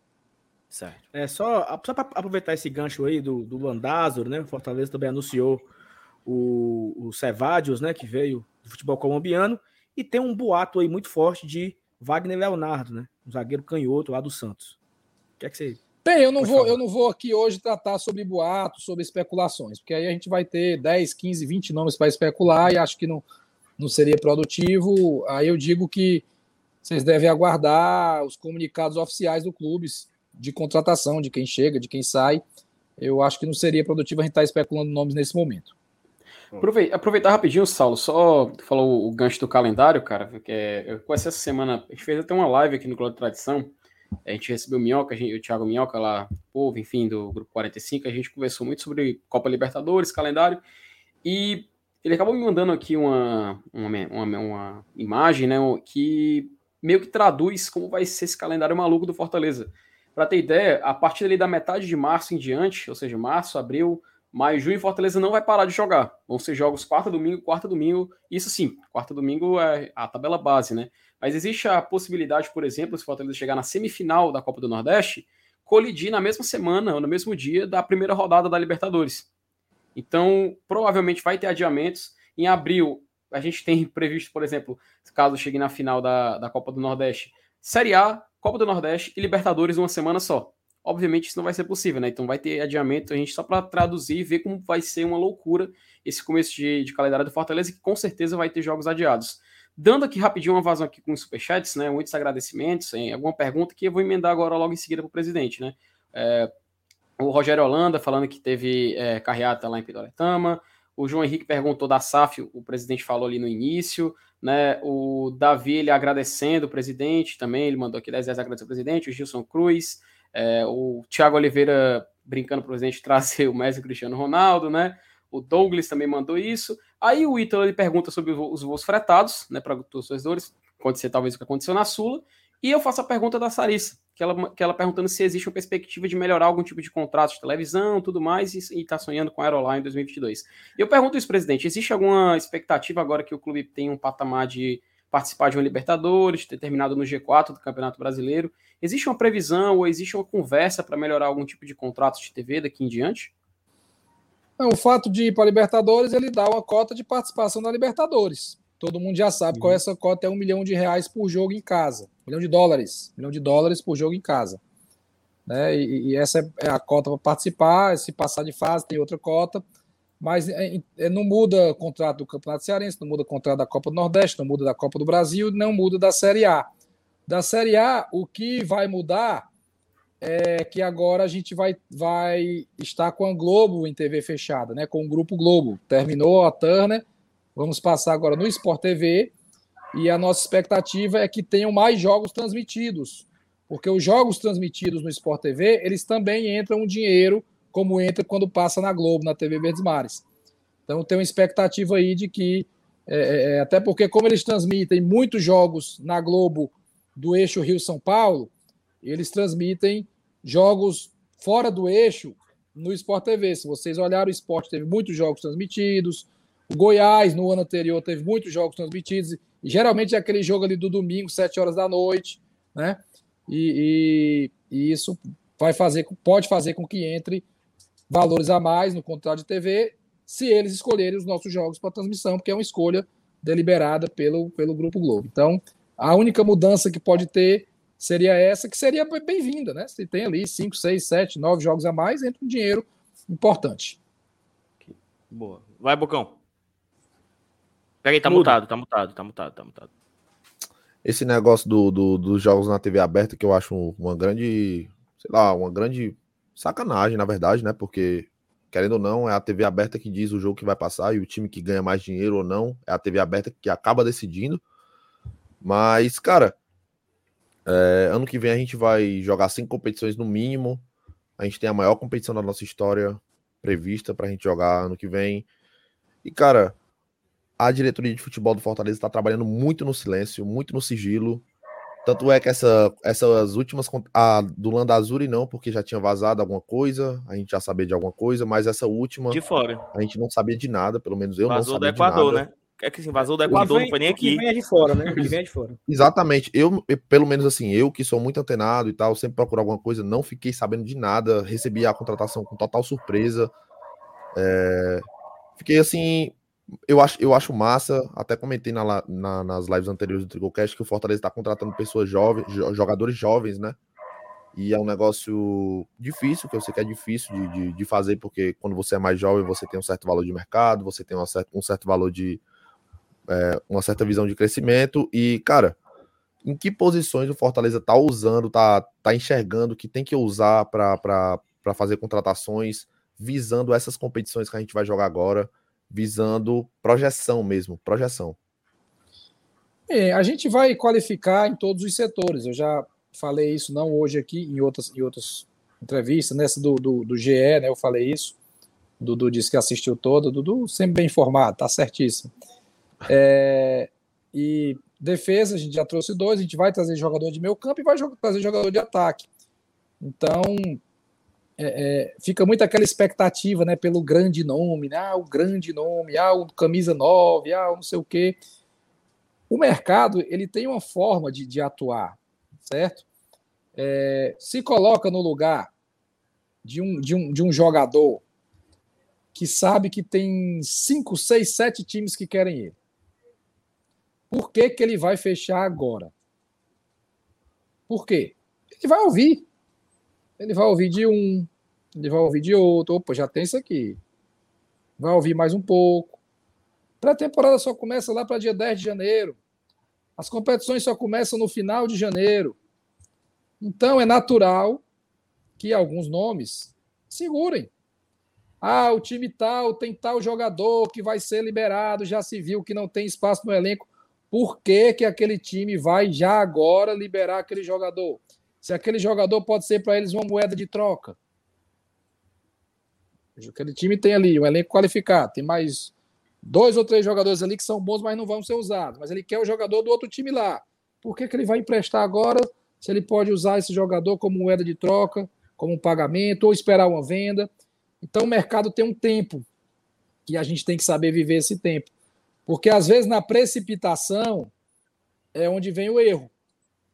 Certo. É só, só para aproveitar esse gancho aí do, do Landázaro, né? O Fortaleza também anunciou o, o Cevadios, né? Que veio do futebol colombiano. E tem um boato aí muito forte de Wagner Leonardo, né? Um zagueiro canhoto lá do Santos. O que é que você. Bem, eu não, vou, eu não vou aqui hoje tratar sobre boatos, sobre especulações, porque aí a gente vai ter 10, 15, 20 nomes para especular e acho que não, não seria produtivo. Aí eu digo que vocês devem aguardar os comunicados oficiais do clube de contratação, de quem chega, de quem sai. Eu acho que não seria produtivo a gente estar tá especulando nomes nesse momento. Aproveitar rapidinho, Saulo, só falou o gancho do calendário, cara, que eu conheci essa semana, a gente fez até uma live aqui no Globo de Tradição, a gente recebeu o Minhoca, gente, o Thiago Minhoca lá, povo, enfim, do Grupo 45, a gente conversou muito sobre Copa Libertadores, calendário, e ele acabou me mandando aqui uma, uma, uma, uma imagem, né, que meio que traduz como vai ser esse calendário maluco do Fortaleza. Para ter ideia, a partir ali da metade de março em diante, ou seja, março, abril, maio, junho, Fortaleza não vai parar de jogar. Vão ser jogos quarta, domingo, quarta, domingo. Isso sim, quarta, domingo é a tabela base, né? Mas existe a possibilidade, por exemplo, se Fortaleza chegar na semifinal da Copa do Nordeste, colidir na mesma semana ou no mesmo dia da primeira rodada da Libertadores. Então, provavelmente vai ter adiamentos. Em abril, a gente tem [laughs] previsto, por exemplo, caso chegue na final da, da Copa do Nordeste, Série A, Copa do Nordeste e Libertadores uma semana só. Obviamente isso não vai ser possível, né? Então vai ter adiamento, a gente só para traduzir e ver como vai ser uma loucura esse começo de, de calendário do Fortaleza, que com certeza vai ter jogos adiados. Dando aqui rapidinho uma vazão aqui com os superchats, né? Muitos agradecimentos, hein? alguma pergunta que eu vou emendar agora logo em seguida para o presidente, né? É, o Rogério Holanda falando que teve é, carreata lá em Pidoretama. O João Henrique perguntou da SAF, o presidente falou ali no início. Né? O Davi ele agradecendo o presidente também, ele mandou aqui 10 reais agradecer o presidente. O Gilson Cruz, é, o Thiago Oliveira brincando para o presidente [laughs] trazer o Messi o Cristiano Ronaldo, né? O Douglas também mandou isso. Aí o Ítalo ele pergunta sobre os voos fretados, né, para os torcedores, acontecer talvez o que aconteceu na Sula. E eu faço a pergunta da Sarissa, que ela, que ela perguntando se existe uma perspectiva de melhorar algum tipo de contrato de televisão, tudo mais, e está sonhando com a Aeroline em 2022. Eu pergunto isso, presidente, existe alguma expectativa agora que o clube tem um patamar de participar de uma Libertadores, ter terminado no G4 do Campeonato Brasileiro? Existe uma previsão ou existe uma conversa para melhorar algum tipo de contrato de TV daqui em diante? Não, o fato de ir para a Libertadores, ele dá uma cota de participação na Libertadores. Todo mundo já sabe uhum. qual é essa cota, é um milhão de reais por jogo em casa. Um milhão de dólares. Um milhão de dólares por jogo em casa. Né? E, e essa é a cota para participar. Se passar de fase, tem outra cota. Mas é, é, não muda o contrato do Campeonato Cearense, não muda o contrato da Copa do Nordeste, não muda da Copa do Brasil, não muda da Série A. Da Série A, o que vai mudar é que agora a gente vai, vai estar com a Globo em TV fechada, né? com o Grupo Globo. Terminou a Turner, Vamos passar agora no Sport TV e a nossa expectativa é que tenham mais jogos transmitidos, porque os jogos transmitidos no Sport TV, eles também entram um dinheiro, como entra quando passa na Globo, na TV Verdes Mares. Então tem uma expectativa aí de que, é, é, é, até porque como eles transmitem muitos jogos na Globo do eixo Rio-São Paulo, eles transmitem jogos fora do eixo no Sport TV. Se vocês olharem, o Sport teve muitos jogos transmitidos, Goiás, no ano anterior, teve muitos jogos transmitidos geralmente é aquele jogo ali do domingo, 7 horas da noite, né? E, e, e isso vai fazer, pode fazer com que entre valores a mais no contrato de TV, se eles escolherem os nossos jogos para transmissão, porque é uma escolha deliberada pelo, pelo Grupo Globo. Então, a única mudança que pode ter seria essa, que seria bem-vinda, né? Se tem ali 5, 6, 7, 9 jogos a mais, entra um dinheiro importante. Boa. Vai, Bocão. Peraí, tá Muda. mutado, tá mutado, tá mutado, tá mutado. Esse negócio do, do, dos jogos na TV aberta que eu acho uma grande, sei lá, uma grande sacanagem, na verdade, né? Porque, querendo ou não, é a TV aberta que diz o jogo que vai passar e o time que ganha mais dinheiro ou não é a TV aberta que acaba decidindo. Mas, cara, é, ano que vem a gente vai jogar cinco competições no mínimo. A gente tem a maior competição da nossa história prevista para a gente jogar ano que vem. E, cara, a diretoria de futebol do Fortaleza está trabalhando muito no silêncio, muito no sigilo. Tanto é que essa, essas últimas. A do Landa Azuri não, porque já tinha vazado alguma coisa, a gente já sabia de alguma coisa, mas essa última. De fora. A gente não sabia de nada, pelo menos eu Vazou não sabia. Vazou do Equador, né? É que assim, vazou do Equador, vem, não foi nem aqui. Vem de fora, né? Ele vem de fora. Exatamente. Eu, pelo menos assim, eu que sou muito antenado e tal, sempre procuro alguma coisa, não fiquei sabendo de nada, recebi a contratação com total surpresa. É... Fiquei assim, eu acho, eu acho massa, até comentei na, na, nas lives anteriores do Tricocast que o Fortaleza está contratando pessoas jovens, jogadores jovens, né? E é um negócio difícil, que eu sei que é difícil de, de, de, fazer, porque quando você é mais jovem, você tem um certo valor de mercado, você tem um certo, um certo valor de, é, uma certa visão de crescimento. E, cara, em que posições o Fortaleza tá usando, tá, tá enxergando que tem que usar para fazer contratações, visando essas competições que a gente vai jogar agora, visando projeção mesmo, projeção. É, a gente vai qualificar em todos os setores. Eu já falei isso não hoje aqui, em outras, em outras entrevistas, nessa do, do, do GE, né? Eu falei isso. Dudu disse que assistiu toda. Dudu sempre bem informado, tá certíssimo. É, e defesa, a gente já trouxe dois, a gente vai trazer jogador de meio campo e vai trazer jogador de ataque. Então, é, é, fica muito aquela expectativa, né, pelo grande nome, né, ah, o grande nome, ah, o camisa 9, ah, não sei o quê. O mercado, ele tem uma forma de, de atuar, certo? É, se coloca no lugar de um, de, um, de um jogador que sabe que tem cinco, seis, sete times que querem ele. Por que, que ele vai fechar agora? Por quê? Ele vai ouvir. Ele vai ouvir de um, ele vai ouvir de outro. Opa, já tem isso aqui. Vai ouvir mais um pouco. Pré-temporada só começa lá para dia 10 de janeiro. As competições só começam no final de janeiro. Então é natural que alguns nomes segurem. Ah, o time tal tem tal jogador que vai ser liberado, já se viu que não tem espaço no elenco por que, que aquele time vai já agora liberar aquele jogador? Se aquele jogador pode ser para eles uma moeda de troca. Aquele time tem ali um elenco qualificado, tem mais dois ou três jogadores ali que são bons, mas não vão ser usados. Mas ele quer o jogador do outro time lá. Por que, que ele vai emprestar agora se ele pode usar esse jogador como moeda de troca, como um pagamento, ou esperar uma venda? Então o mercado tem um tempo que a gente tem que saber viver esse tempo. Porque às vezes na precipitação é onde vem o erro.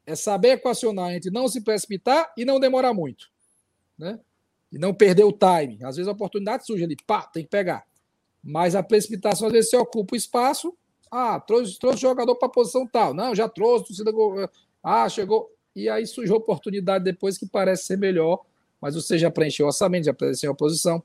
É saber equacionar entre não se precipitar e não demorar muito. Né? E não perder o time. Às vezes a oportunidade surge ali, pá, tem que pegar. Mas a precipitação, às vezes, você ocupa o espaço. Ah, trouxe, trouxe jogador para a posição tal. Não, já trouxe, Ah, chegou. E aí surgiu oportunidade depois que parece ser melhor, mas você já preencheu o orçamento, já preencheu a posição.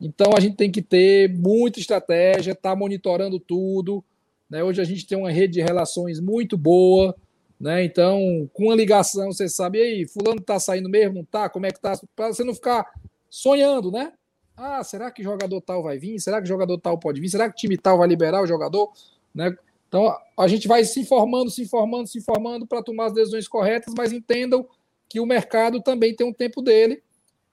Então a gente tem que ter muita estratégia, estar tá monitorando tudo. Né? Hoje a gente tem uma rede de relações muito boa. Né? Então, com a ligação, você sabe, aí, fulano está saindo mesmo, não está? Como é que está? Para você não ficar sonhando, né? Ah, será que jogador tal vai vir? Será que jogador tal pode vir? Será que time tal vai liberar o jogador? Né? Então, a gente vai se informando, se informando, se informando para tomar as decisões corretas, mas entendam que o mercado também tem um tempo dele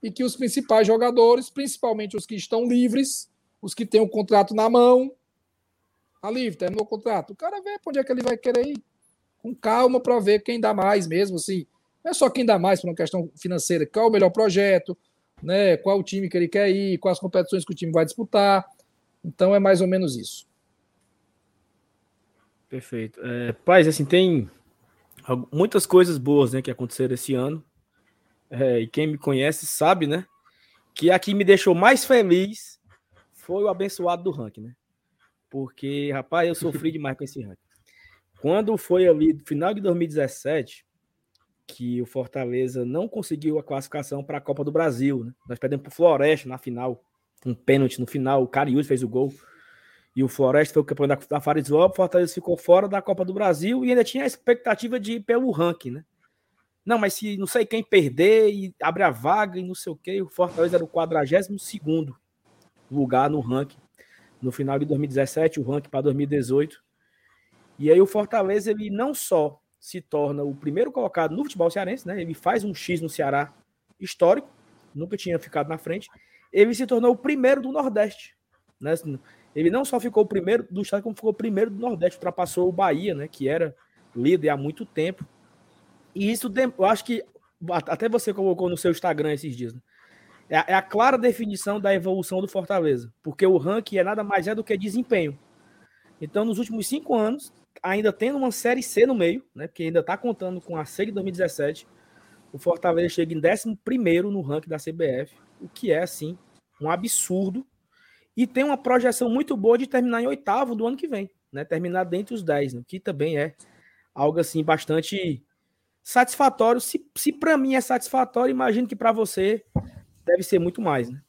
e que os principais jogadores, principalmente os que estão livres, os que têm o contrato na mão, tá livre, terminou o contrato. O cara vê para onde é que ele vai querer ir. Com calma para ver quem dá mais mesmo, assim. Não é só quem dá mais por uma questão financeira, qual é o melhor projeto, né? Qual o time que ele quer ir, quais competições que o time vai disputar. Então é mais ou menos isso. Perfeito. É, paz, assim, tem muitas coisas boas né, que aconteceram esse ano. É, e quem me conhece sabe, né? Que a que me deixou mais feliz foi o abençoado do ranking, né? Porque, rapaz, eu sofri [laughs] demais com esse ranking. Quando foi ali, final de 2017, que o Fortaleza não conseguiu a classificação para a Copa do Brasil, né? Nós perdemos para o Floresta na final, um pênalti no final, o Cariús fez o gol. E o Floresta foi o campeão da, da Farisol, o Fortaleza ficou fora da Copa do Brasil e ainda tinha a expectativa de ir pelo ranking, né? Não, mas se não sei quem perder e abre a vaga e não sei o que, o Fortaleza era o 42 lugar no ranking. No final de 2017, o ranking para 2018. E aí o Fortaleza, ele não só se torna o primeiro colocado no futebol cearense, né? Ele faz um X no Ceará histórico, nunca tinha ficado na frente. Ele se tornou o primeiro do Nordeste, né? Ele não só ficou o primeiro do estado, como ficou o primeiro do Nordeste, ultrapassou o Bahia, né, que era líder há muito tempo. E isso, eu acho que até você colocou no seu Instagram esses dias, né? é, é, a clara definição da evolução do Fortaleza, porque o ranking é nada mais é do que desempenho. Então, nos últimos cinco anos, ainda tendo uma série C no meio, né, porque ainda está contando com a C de 2017, o Fortaleza chega em 11 no ranking da CBF, o que é, assim, um absurdo e tem uma projeção muito boa de terminar em oitavo do ano que vem, né? Terminar dentro dos 10, né? que também é algo assim bastante satisfatório. Se, se para mim é satisfatório, imagino que para você deve ser muito mais, né?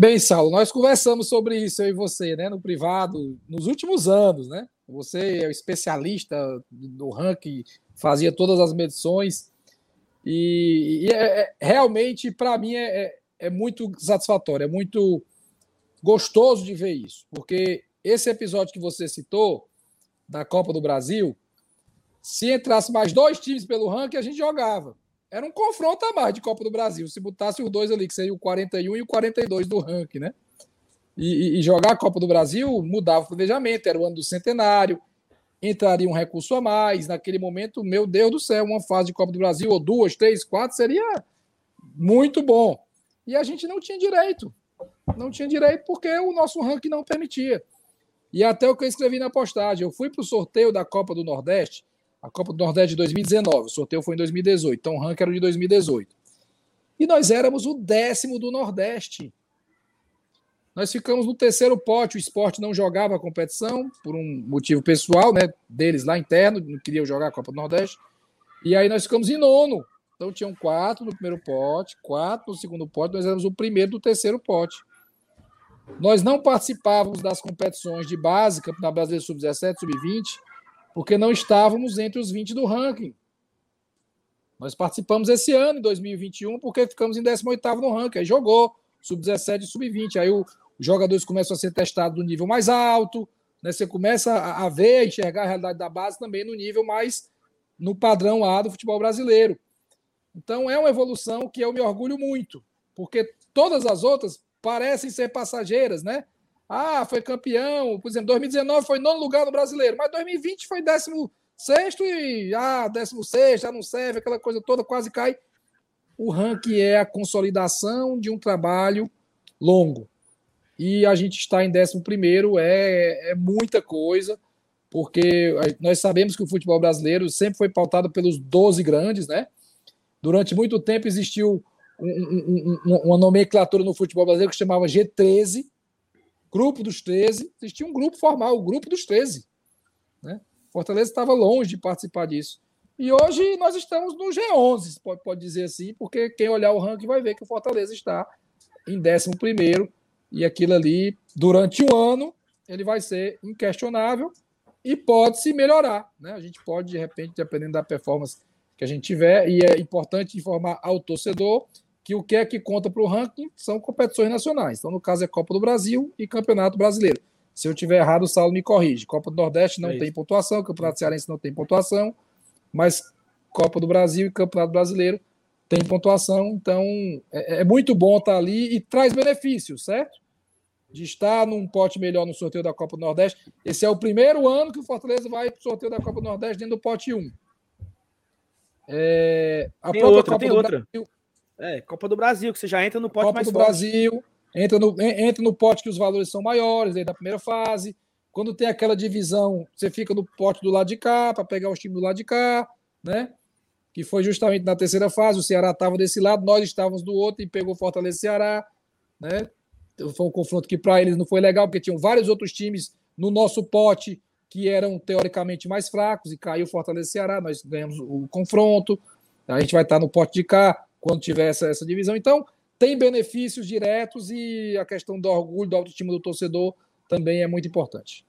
Bem, Saulo, nós conversamos sobre isso, eu e você, né, no privado, nos últimos anos, né? Você é o especialista do ranking, fazia todas as medições, e, e é, é, realmente, para mim, é, é é muito satisfatório, é muito gostoso de ver isso, porque esse episódio que você citou da Copa do Brasil, se entrasse mais dois times pelo ranking, a gente jogava. Era um confronto a mais de Copa do Brasil, se botasse os dois ali, que seria o 41 e o 42 do ranking, né? E, e, jogar a Copa do Brasil mudava o planejamento, era o ano do centenário, entraria um recurso a mais. Naquele momento, meu Deus do céu, uma fase de Copa do Brasil, ou duas, três, quatro, seria muito bom. E a gente não tinha direito. Não tinha direito porque o nosso ranking não permitia. E até o que eu escrevi na postagem, eu fui para o sorteio da Copa do Nordeste, a Copa do Nordeste de 2019, o sorteio foi em 2018, então o ranking era de 2018. E nós éramos o décimo do Nordeste. Nós ficamos no terceiro pote, o esporte não jogava a competição, por um motivo pessoal, né, deles lá interno, não queriam jogar a Copa do Nordeste. E aí nós ficamos em nono. Então tinham quatro no primeiro pote, quatro no segundo pote, nós éramos o primeiro do terceiro pote. Nós não participávamos das competições de base, Campeonato Brasileiro Sub-17, Sub-20, porque não estávamos entre os 20 do ranking. Nós participamos esse ano, em 2021, porque ficamos em 18º no ranking. Aí jogou Sub-17 e Sub-20. Aí o, os jogadores começam a ser testados no nível mais alto, né? você começa a, a ver, a enxergar a realidade da base também no nível mais no padrão A do futebol brasileiro. Então é uma evolução que eu me orgulho muito, porque todas as outras parecem ser passageiras, né? Ah, foi campeão, por exemplo, 2019 foi nono lugar no brasileiro, mas 2020 foi décimo sexto e ah, décimo sexto, já não serve, aquela coisa toda quase cai. O ranking é a consolidação de um trabalho longo. E a gente está em décimo primeiro é, é muita coisa, porque nós sabemos que o futebol brasileiro sempre foi pautado pelos 12 grandes, né? Durante muito tempo existiu um, um, um, uma nomenclatura no futebol brasileiro que chamava G13, Grupo dos 13. Existia um grupo formal, o Grupo dos 13. Né? Fortaleza estava longe de participar disso. E hoje nós estamos no G11, pode, pode dizer assim, porque quem olhar o ranking vai ver que o Fortaleza está em 11 e aquilo ali, durante um ano, ele vai ser inquestionável e pode se melhorar. Né? A gente pode, de repente, dependendo da performance que a gente tiver, e é importante informar ao torcedor que o que é que conta para o ranking são competições nacionais. Então, no caso, é Copa do Brasil e Campeonato Brasileiro. Se eu tiver errado, o Saulo me corrige. Copa do Nordeste não é tem pontuação, Campeonato Cearense não tem pontuação, mas Copa do Brasil e Campeonato Brasileiro tem pontuação. Então, é, é muito bom estar ali e traz benefícios, certo? De estar num pote melhor no sorteio da Copa do Nordeste. Esse é o primeiro ano que o Fortaleza vai para o sorteio da Copa do Nordeste dentro do pote 1. É, a tem outra, Copa tem outra. Brasil, é, Copa do Brasil, que você já entra no pote Copa mais do forte. Brasil, entra no, entra no pote que os valores são maiores, aí da primeira fase. Quando tem aquela divisão, você fica no pote do lado de cá para pegar os times do lado de cá, né? Que foi justamente na terceira fase. O Ceará estava desse lado, nós estávamos do outro e pegou Fortaleza e Ceará, né? Então, foi um confronto que para eles não foi legal, porque tinham vários outros times no nosso pote que eram teoricamente mais fracos e caiu Fortaleza e Ceará. Nós ganhamos o confronto. A gente vai estar no pote de cá quando tiver essa, essa divisão. Então, tem benefícios diretos e a questão do orgulho, do autoestima do torcedor também é muito importante.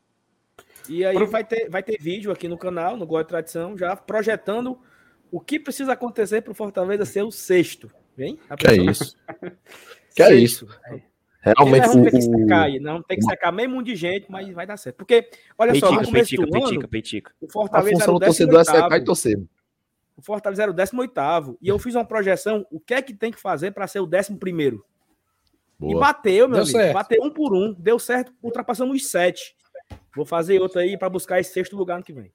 E aí vai ter, vai ter vídeo aqui no canal, no Gol Tradição, já projetando o que precisa acontecer para o Fortaleza ser o sexto. Vem? Que é isso. [laughs] que é isso. Realmente não tem que secar aí, não tem que secar meio mundo de gente, mas vai dar certo. Porque, olha só, no começo peitica, do peitica, ano, peitica. o Fortaleza a função era o do torcedor é 18º. secar e torcer. O Fortaleza era o 18 e eu fiz uma projeção, o que é que tem que fazer para ser o 11 primeiro? E bateu, meu Deu amigo. certo. Bateu um por um, deu certo, ultrapassamos os sete. Vou fazer outra aí para buscar esse sexto lugar no que vem.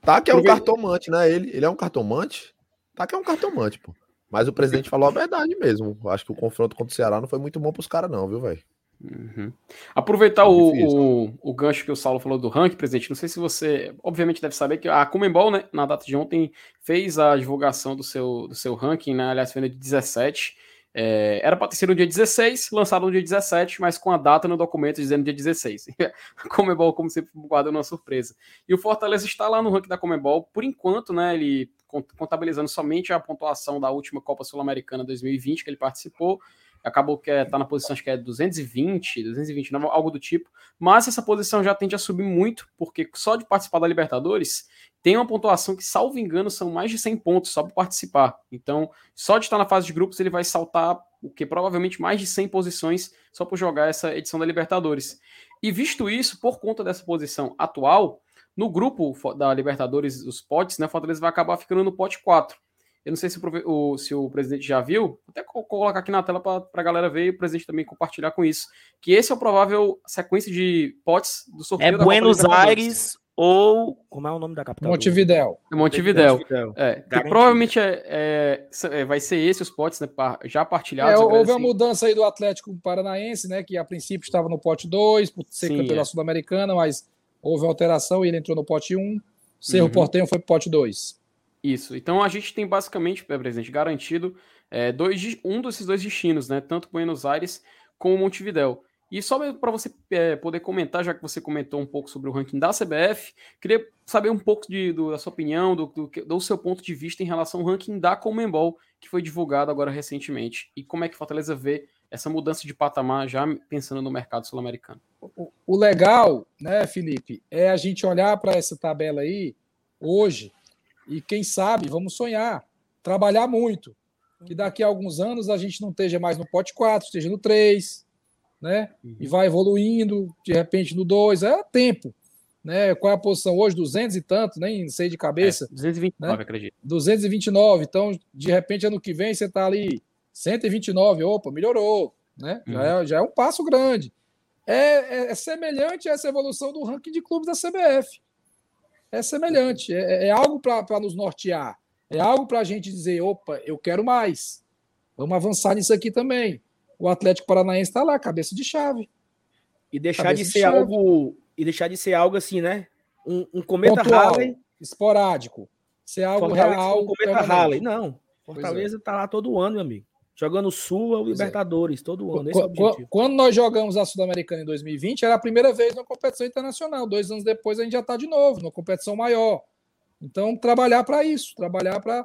Tá que é um Porque- cartomante, né? Ele, ele é um cartomante. Tá que é um cartomante, pô. Mas o presidente falou a verdade mesmo. Acho que o confronto contra o Ceará não foi muito bom pros caras, não, viu, velho? Uhum. Aproveitar É o, o, o gancho que o Saulo falou do ranking, presidente. Não sei se você, obviamente, deve saber que a Comembol, né, na data de ontem, fez a divulgação do seu, do seu ranking, né? Aliás, foi no dia 17. É, era para ter sido no dia 16, lançado no dia 17, mas com a data no documento dizendo dia 16. [laughs] A Comembol, como sempre, guarda uma surpresa. E o Fortaleza está lá no ranking da Comembol, por enquanto, né? Ele cont- contabilizando somente a pontuação da última Copa Sul-Americana 2020 que ele participou acabou que está na posição, acho que é 220, 229, algo do tipo. Mas essa posição já tende a subir muito, porque só de participar da Libertadores tem uma pontuação que, salvo engano, são mais de 100 pontos só para participar. Então, só de estar na fase de grupos, ele vai saltar o que provavelmente mais de 100 posições só por jogar essa edição da Libertadores. E visto isso, por conta dessa posição atual, no grupo da Libertadores, os potes, né, o Fortaleza vai acabar ficando no pote 4. Eu não sei se o, o- se o presidente já viu, vou até co- colocar aqui na tela para a galera ver e o presidente também compartilhar com isso. Que esse é o provável sequência de potes do sorteio É da Buenos. Aires ou. Como é o nome da capital? do- Montevidéu. É Montevidéu. Montevidéu. É, provavelmente é, é- é- vai ser esse os potes, né? Já É, partilhados. houve agora, uma assim. mudança aí do Atlético Paranaense, né? Que a princípio estava no pote 2, por ser Sim, campeão é. da Sul-Americana, mas houve uma alteração e ele entrou no pote 1. Um. Cerro Uhum. Portenho foi pro pote 2. Isso. Então a gente tem basicamente, presidente, garantido é, dois, um desses dois destinos, né? Tanto Buenos Aires como Montevidéu. E só para você eh, poder comentar, já que você comentou um pouco sobre o ranking da CBF, queria saber um pouco de, do- da sua opinião, do, do, do seu ponto de vista em relação ao ranking da Comembol, que foi divulgado agora recentemente. E como é que Fortaleza vê essa mudança de patamar já pensando no mercado sul-americano? O, o legal, né, Felipe, é a gente olhar para essa tabela aí hoje e quem sabe, vamos sonhar, trabalhar muito. Que daqui a alguns anos a gente não esteja mais no pote 4, esteja no 3, né? E vai evoluindo, de repente no 2, é tempo. Né? Qual é a posição hoje? 200 e tanto, nem sei de cabeça. É, 229, né? acredito. 229. Então, de repente, ano que vem, você está ali 129. Opa, melhorou. Né? Já, é, já é um passo grande. É, é- é semelhante a essa evolução do ranking de clubes da CBF. É semelhante. É, é algo para nos nortear. É algo para a gente dizer: opa, eu quero mais. Vamos avançar nisso aqui também. O Atlético Paranaense está lá, cabeça de chave. E deixar Cabeça de de ser chave. algo. E deixar de ser algo assim, né? Um, um cometa Pontual, Halley. esporádico. Ser algo Fortaleza real. um cometa permanente. Halley. Não. é. Fortaleza tá lá todo ano, meu amigo. Jogando Sul ou Pois é. Libertadores, todo ano. Esse é o objetivo. Quando nós jogamos a Sul-Americana em 2020, era a primeira vez na competição internacional. Dois anos depois a gente já está de novo, numa competição maior. Então, trabalhar para isso, trabalhar para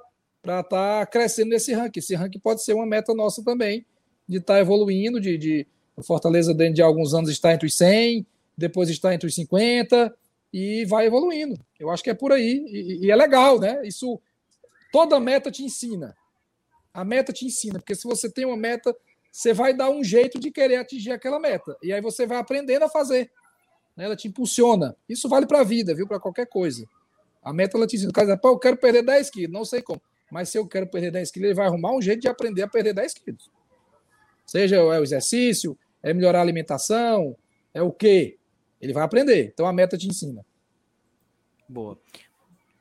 estar crescendo nesse ranking. Esse ranking pode ser uma meta nossa também, de estar evoluindo, de, de o Fortaleza, dentro de alguns anos, estar entre os 100, depois estar entre os 50 e vai evoluindo. Eu acho que é por aí. E, e é legal, né? Isso, toda meta te ensina. A meta te ensina, porque se você tem uma meta, você vai dar um jeito de querer atingir aquela meta. E aí você vai aprendendo a fazer. né? Ela te impulsiona. Isso vale para a vida, viu? Para qualquer coisa. A meta ela te ensina. O cara diz, Pô, eu quero perder 10 quilos, não sei como. Mas se eu quero perder 10 quilos, ele vai arrumar um jeito de aprender a perder 10 quilos. Seja é o exercício, é melhorar a alimentação, é o quê? Ele vai aprender. Então a meta te ensina. Boa.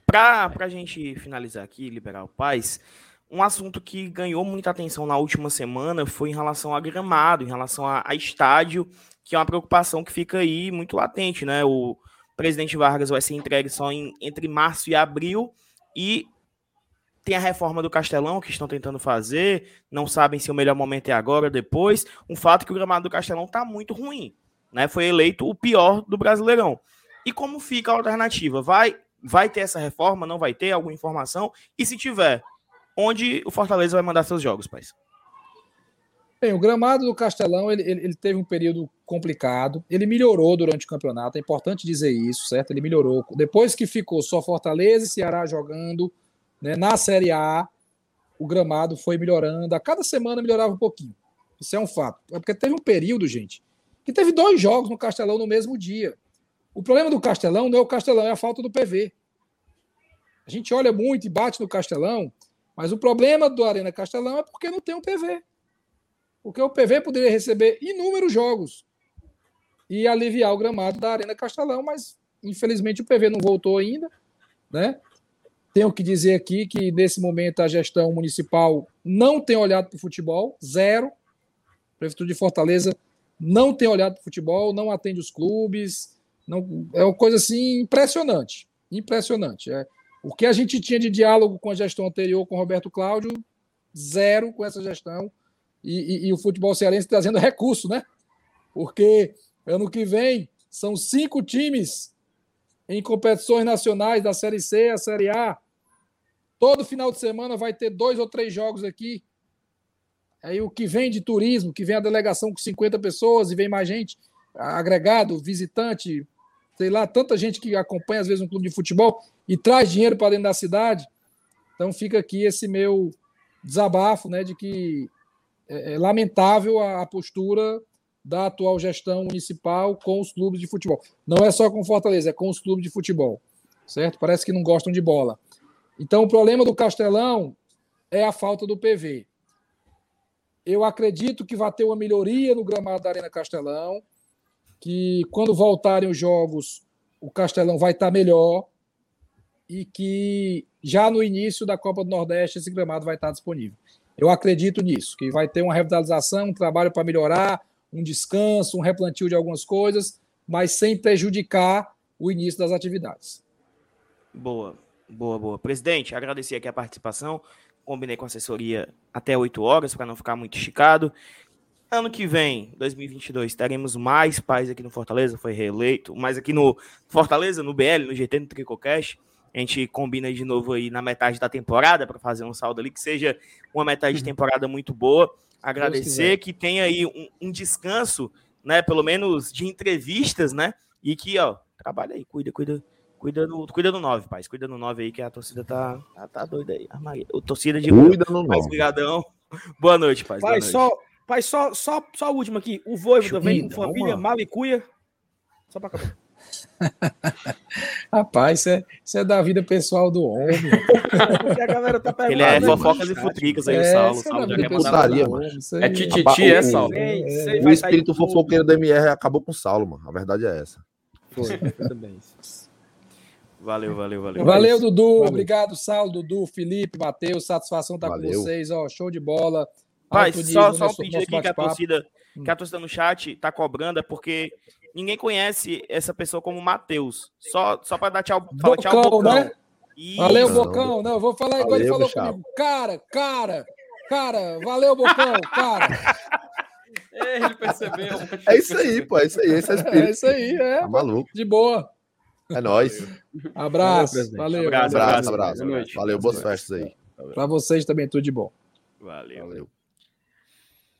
Para a gente finalizar aqui, liberar o paz, um assunto que ganhou muita atenção na última semana foi em relação a gramado, em relação a, a estádio que é uma preocupação que fica aí muito latente, né? O presidente Vargas vai ser entregue só em, entre março e abril e tem a reforma do Castelão que estão tentando fazer, não sabem se o melhor momento é agora ou depois. Um fato é que o gramado do Castelão está muito ruim, né? Foi eleito o pior do Brasileirão. E como fica a alternativa? Vai vai ter essa reforma? Não vai ter alguma informação? E se tiver, onde o Fortaleza vai mandar seus jogos, pais? Bem, o gramado do Castelão ele, ele, ele, teve um período complicado. Ele melhorou durante o campeonato, é importante dizer isso, certo? Ele melhorou. Depois que ficou só Fortaleza e Ceará jogando né, na Série A, o gramado foi melhorando. A cada semana melhorava um pouquinho. Isso é um fato. É porque teve um período, gente, que teve dois jogos no Castelão no mesmo dia. O problema do Castelão não é o Castelão, é a falta do PV. A gente olha muito e bate no Castelão, mas o problema do Arena Castelão é porque não tem um PV. Porque o PV poderia receber inúmeros jogos e aliviar o gramado da Arena Castelão, mas infelizmente o PV não voltou ainda, né? Tenho que dizer aqui que nesse momento a gestão municipal não tem olhado para o futebol, zero. A Prefeitura de Fortaleza não tem olhado para o futebol, não atende os clubes, não, é uma coisa assim impressionante, impressionante. É, o que a gente tinha de diálogo com a gestão anterior, com Roberto Cláudio, zero com essa gestão e, e, e o futebol cearense trazendo recurso, né? Porque ano que vem são cinco times em competições nacionais da Série C, a Série A. Todo final de semana vai ter dois ou três jogos aqui. Aí o que vem de turismo, que vem a delegação com 50 pessoas e vem mais gente, agregado, visitante, sei lá, tanta gente que acompanha às vezes um clube de futebol e traz dinheiro para dentro da cidade. Então fica aqui esse meu desabafo, né, de que é, é lamentável a, a postura da atual gestão municipal com os clubes de futebol. Não é só com Fortaleza, é com os clubes de futebol, certo? Parece que não gostam de bola. Então, o problema do Castelão é a falta do PV. Eu acredito que vai ter uma melhoria no gramado da Arena Castelão, que quando voltarem os jogos, o Castelão vai estar melhor e que já no início da Copa do Nordeste esse gramado vai estar disponível. Eu acredito nisso, que vai ter uma revitalização, um trabalho para melhorar, um descanso, um replantio de algumas coisas, mas sem prejudicar o início das atividades. Boa, boa, boa. Presidente, agradecer aqui a participação. Combinei com a assessoria até 8 horas para não ficar muito esticado. Ano que vem, 2022, teremos mais pais aqui no Fortaleza, foi reeleito, mais aqui no Fortaleza, no BL, no GT, no Tricocast. A gente combina de novo aí na metade da temporada para fazer um saldo ali que seja uma metade de uhum. temporada muito boa. Agradecer que tenha aí um, um, descanso, né? Pelo menos de entrevistas, né? E que, ó, trabalha aí, cuida, cuida, cuida do, cuida do 9, paz. Cuida do 9 aí, que a torcida tá, tá, tá doida aí. A Maria, a torcida de Cuida no 9. Obrigadão. Boa noite, paz. Pai, só, pai, só, só, só o último aqui. O Voivo também, família Malicuia. Só para acabar. [laughs] Rapaz, isso é, isso é da vida pessoal do homem. [laughs] tá Ele é fofocas e futricas aí, é, o Saulo. Saulo é, putaria, mano. É tititi, é, Saulo? É, é, o espírito fofoqueiro do MR acabou com o Saulo, mano. A verdade é essa. Foi, bem. Valeu, valeu, valeu. Valeu, Dudu. Valeu. Obrigado, Saulo, Dudu, Felipe, Matheus. Satisfação estar valeu. com vocês. Ó, show de bola. Pai, só, só um pedido aqui que a torcida, que a torcida no chat tá cobrando, é porque ninguém conhece essa pessoa como Matheus. Só, só para dar tchau, falar tchau, Bocão. Né? Valeu, Bocão. Não, vou falar igual ele falou comigo. Cara, cara, cara, valeu, Bocão, cara. [laughs] ele percebeu. É isso aí, pô. É isso aí. Esse é, é isso aí, é. Tá maluco. De boa. É nóis. Abraço. Valeu. Abraço, abraço. abraço, abraço. Valeu, boas festas aí. Para vocês também, tudo de bom. Valeu. Valeu.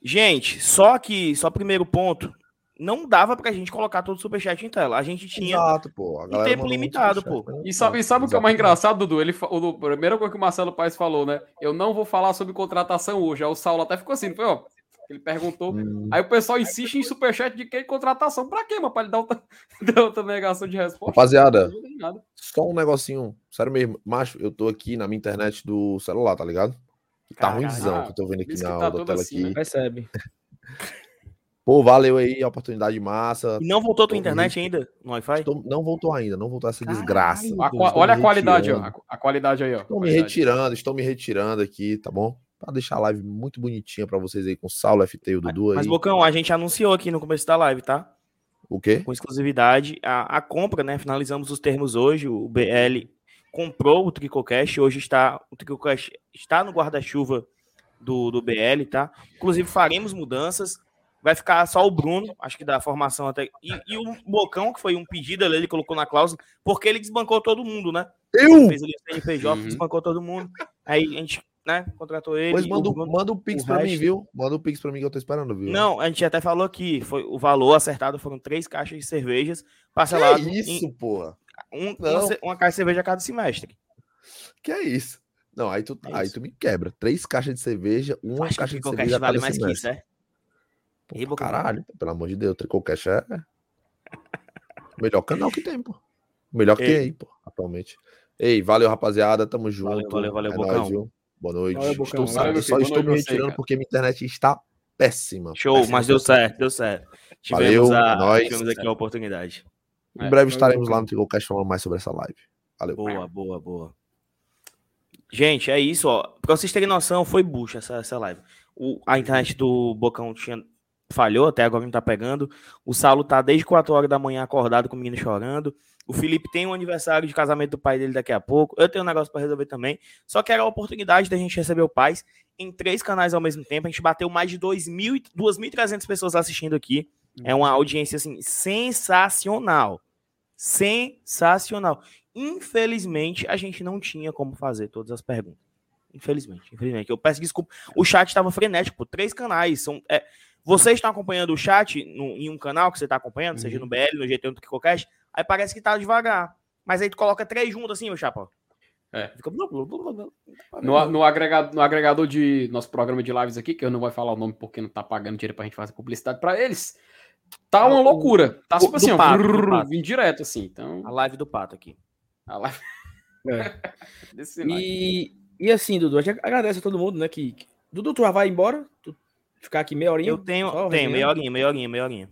Gente, só que, só primeiro ponto, não dava pra gente colocar todo o superchat em tela. A gente tinha Exato, pô. um tempo limitado, pô. Né? E sabe, e sabe o que é mais engraçado, Dudu? Ele, o, a primeira coisa que o Marcelo Paes falou, né? Eu não vou falar sobre contratação hoje. Aí o Saulo até ficou assim, não foi, ó. Ele perguntou. Hum. Aí o pessoal insiste em superchat de que contratação. Pra quê, mano? Pra ele dar outra, [laughs] dar outra negação de resposta. Rapaziada, só um negocinho. Sério mesmo. Macho, eu tô aqui na minha internet do celular, tá ligado? Tá Caralho, ruimzão que eu tô vendo aqui na tá tela assim, aqui. Né? Percebe. [laughs] Pô, valeu aí, a oportunidade massa. E não voltou a tua internet ainda no Wi-Fi? Estou, não voltou ainda, não voltou essa desgraça. A, olha a qualidade, ó, a, qualidade aí, ó. Estou me retirando, estou me retirando aqui, tá bom? Para deixar a live muito bonitinha para vocês aí com o Saulo, FT e o Dudu aí. Mas, Bocão, a gente anunciou aqui no começo da live, tá? O quê? com exclusividade a, a compra, né? Finalizamos os termos hoje. O BL comprou o Tricocast, hoje está o Tricocast está no guarda-chuva do, do BL, tá? Inclusive faremos mudanças. Vai ficar só o Bruno, acho que da formação até. E, e o Bocão, que foi um pedido ali, ele colocou na cláusula, porque ele desbancou todo mundo, né? Ele Eu? fez ali o CNPJ, Uhum. desbancou todo mundo. Aí a gente, né, contratou ele. Pois manda, o Bruno- manda um pix o pra mim, resto- viu? Manda um pix pra mim que eu tô esperando, viu? Não, a gente até falou aqui, foi o valor acertado foram três caixas de cervejas Que parcelado isso, em porra? um- uma, uma caixa de cerveja a cada semestre. Que é isso? Não, aí tu, É aí isso. tu me quebra. Três caixas de cerveja, uma Acho que caixa de cerveja a vale cada mais que isso, semestre. é? Pô, Ei. Caralho, pelo amor de Deus, o Tricocast é o melhor canal que tem, pô. O melhor que tem aí, pô, atualmente. Ei, valeu, rapaziada, tamo junto. Valeu, valeu, valeu, é Bocão. nóis, viu? Boa noite. Valeu. Estou, Valeu, só estou me você, retirando cara. porque minha internet está péssima. Show, péssima, mas deu certo, deu certo. Valeu, Tivemos, a, é nóis. tivemos aqui a oportunidade. Em É, breve valeu, estaremos lá no Tricocast falando mais sobre essa live. Valeu. Boa, boa, boa. Gente, é isso, ó. Pra vocês terem noção, foi bucha essa, essa live. O, a internet do Bocão tinha, falhou, até agora não tá pegando. O Saulo tá desde 4 horas da manhã acordado com o menino chorando. O Felipe tem um aniversário de casamento do pai dele daqui a pouco. Eu tenho um negócio pra resolver também. Só que era a oportunidade da gente receber o Paz em três canais ao mesmo tempo. A gente bateu mais de 2.000 e- 2.300 pessoas assistindo aqui. É uma audiência, assim, sensacional. Sensacional. Infelizmente, a gente não tinha como fazer todas as perguntas. Infelizmente, infelizmente. Eu peço desculpa. O chat estava frenético, três canais. São, é, vocês estão acompanhando o chat no- em um canal que você está acompanhando, seja no BL, no GT, no Tricocast, aí parece que tá devagar. Mas aí tu coloca três juntos assim, meu chapa. É. Fica... No, no, agregado, no agregador de nosso programa de lives aqui, que eu não vou falar o nome porque não tá pagando dinheiro pra gente fazer publicidade pra eles, tá uma Ah, o- loucura. Tá o- tipo assim, ó, pato, vindo direto assim. Então, A live do pato aqui. a live [laughs] É. E, e assim, Dudu, a gente agradece a todo mundo, né? Que, que- Dudu, tu já vai embora? Tu ficar aqui meia horinha? Eu tenho, tenho, meia horinha, meia horinha, meia horinha.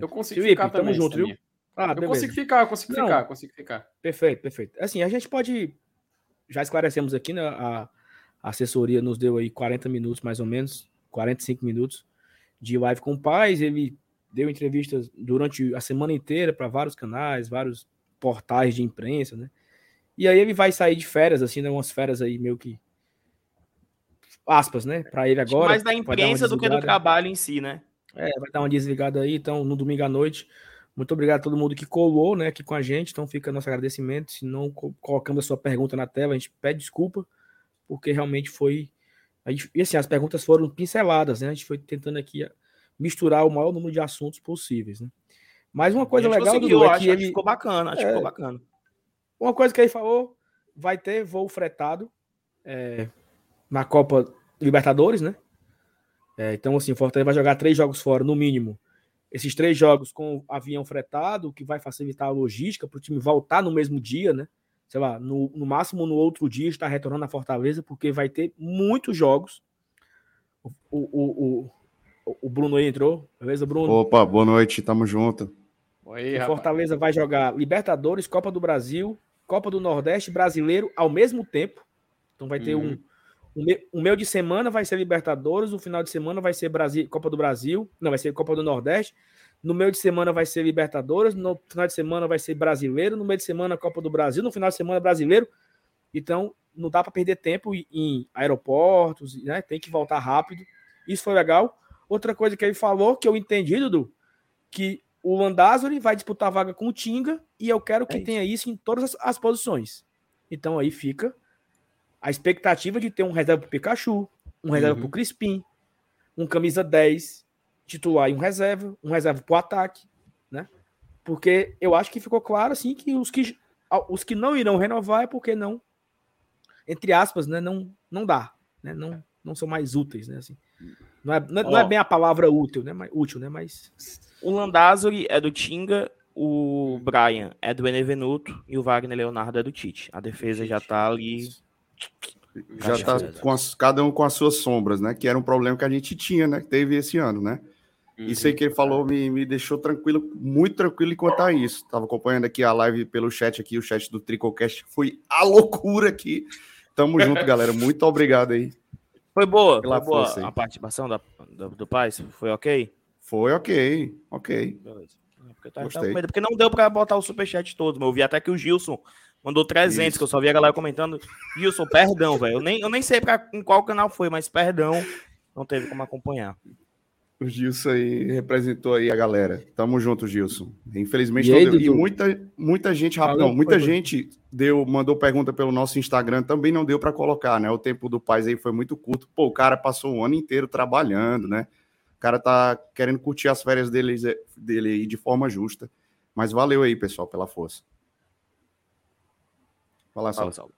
Eu consigo Felipe, ficar tamo também. junto, viu? Ah, Eu beleza. consigo ficar, eu consigo Não. ficar, eu consigo ficar. Perfeito, perfeito. Assim, a gente pode. Já esclarecemos aqui, né? A, a assessoria nos deu aí 40 minutos, mais ou menos, 45 minutos de live com o Paz. Ele deu entrevistas durante a semana inteira para vários canais, vários portais de imprensa, né? E aí ele vai sair de férias, assim, né? Umas férias aí meio que. Aspas, né? Para ele agora. Mais da imprensa do que do trabalho em si, né? É, vai dar uma desligada aí, então, no domingo à noite. Muito obrigado a todo mundo que colou, né, aqui com a gente. Então fica nosso agradecimento. Se não co- colocamos a sua pergunta na tela, a gente pede desculpa, porque realmente foi. Gente, e assim, as perguntas foram pinceladas, né? A gente foi tentando aqui ah, misturar o maior número de assuntos possíveis, né? Mas uma coisa legal, conseguiu, Dudu, é acho, que acho que ele. ficou bacana, acho que É. ficou bacana. Uma coisa que ele falou, vai ter voo fretado é, na Copa Libertadores, né? É, então, assim, o Fortaleza vai jogar três jogos fora, no mínimo. Esses três jogos com avião fretado, o que vai facilitar a logística para o time voltar no mesmo dia, né? Sei lá, no, no máximo no outro dia estar retornando à Fortaleza, porque vai ter muitos jogos. O, o, o, o, Bruno aí entrou, beleza, Bruno? Opa, boa noite, tamo junto. Oi, O rapaz. Fortaleza vai jogar Libertadores, Copa do Brasil, Copa do Nordeste, Brasileiro ao mesmo tempo. Então vai ter Uhum. um, um, me- um meio de semana vai ser Libertadores, o final de semana vai ser Brasil, Copa do Brasil, não, vai ser Copa do Nordeste. No meio de semana vai ser Libertadores, no final de semana vai ser Brasileiro, no meio de semana Copa do Brasil, no final de semana Brasileiro. Então não dá para perder tempo em, em aeroportos, né? Tem que voltar rápido. Isso foi legal. Outra coisa que ele falou que eu entendi, Dudu, que o Landázuri vai disputar a vaga com o Tinga e eu quero que É isso. tenha isso em todas as, as posições. Então aí fica a expectativa de ter um reserva pro Pikachu, um reserva Uhum. pro Crispim, um camisa 10 titular e um reserva, um reserva pro ataque, né? Porque eu acho que ficou claro assim que os que os que não irão renovar é porque não entre aspas, né, não não dá, né? Não não são mais úteis, né, assim. Não é, não é, não é bem a palavra útil, né? Mas, útil, né? Mas O Landázuri é do Tinga, o Brian é do Benevenuto e o Wagner Leonardo é do Tite. A defesa já tá ali. Já tá as- cada um com as suas sombras, né? Que era um problema que a gente tinha, né? Que teve esse ano, né? Isso aí que ele falou me, me deixou tranquilo, muito tranquilo enquanto a isso. Tava acompanhando aqui a live pelo chat aqui, o chat do Tricocast foi a loucura aqui. Tamo junto, galera. Muito obrigado aí. Foi boa, foi boa a participação da, do, do Paz? Foi ok? Foi ok, ok. Beleza. Porque, eu tava, tava com medo, porque não deu pra botar o superchat todo, mas eu vi até que o Gilson mandou 300, Isso. que eu só vi a galera comentando. Gilson, perdão, velho. Eu nem, eu nem sei pra, em qual canal foi, mas perdão, não teve como acompanhar. O Gilson aí representou aí a galera. Tamo junto, Gilson. Infelizmente, e, aí, deu... e muita, muita gente, não, muita foi, gente deu, mandou pergunta pelo nosso Instagram, também não deu para colocar, né? O tempo do Paz aí foi muito curto. Pô, o cara passou um ano inteiro trabalhando, né? O cara tá querendo curtir as férias dele, dele aí de forma justa. Mas valeu aí, pessoal, pela força. Fala, Fala Saulo.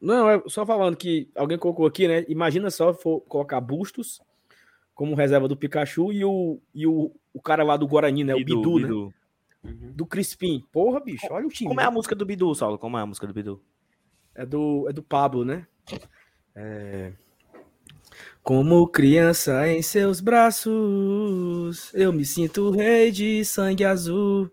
Não, é só falando que alguém colocou aqui, né? Imagina só for colocar bustos como reserva do Pikachu e o, e o, o cara lá do Guarani, né? Bidu, o Bidu, né? Bidu. né? Uhum. Do Crispim. Porra, bicho, olha o time. Como é a música do Bidu, Saulo? Como é a música do Bidu? É do, é do Pablo, né? É... Como criança em seus braços, eu me sinto rei de sangue azul.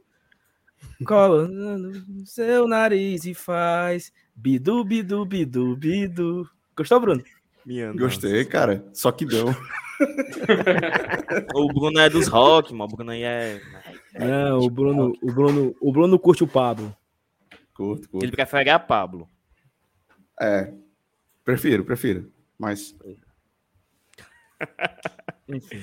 Colando seu nariz e faz bidu, bidu, bidu, bidu. Gostou, Bruno? Minha Gostei, nossa. cara. Só que deu. [laughs] o Bruno é dos rock, mano. O Bruno aí é. Não, o Bruno, o Bruno, o Bruno curte o Pablo. Curto, curto. Ele prefere a Pablo. É. Prefiro, prefiro. Mas. Enfim.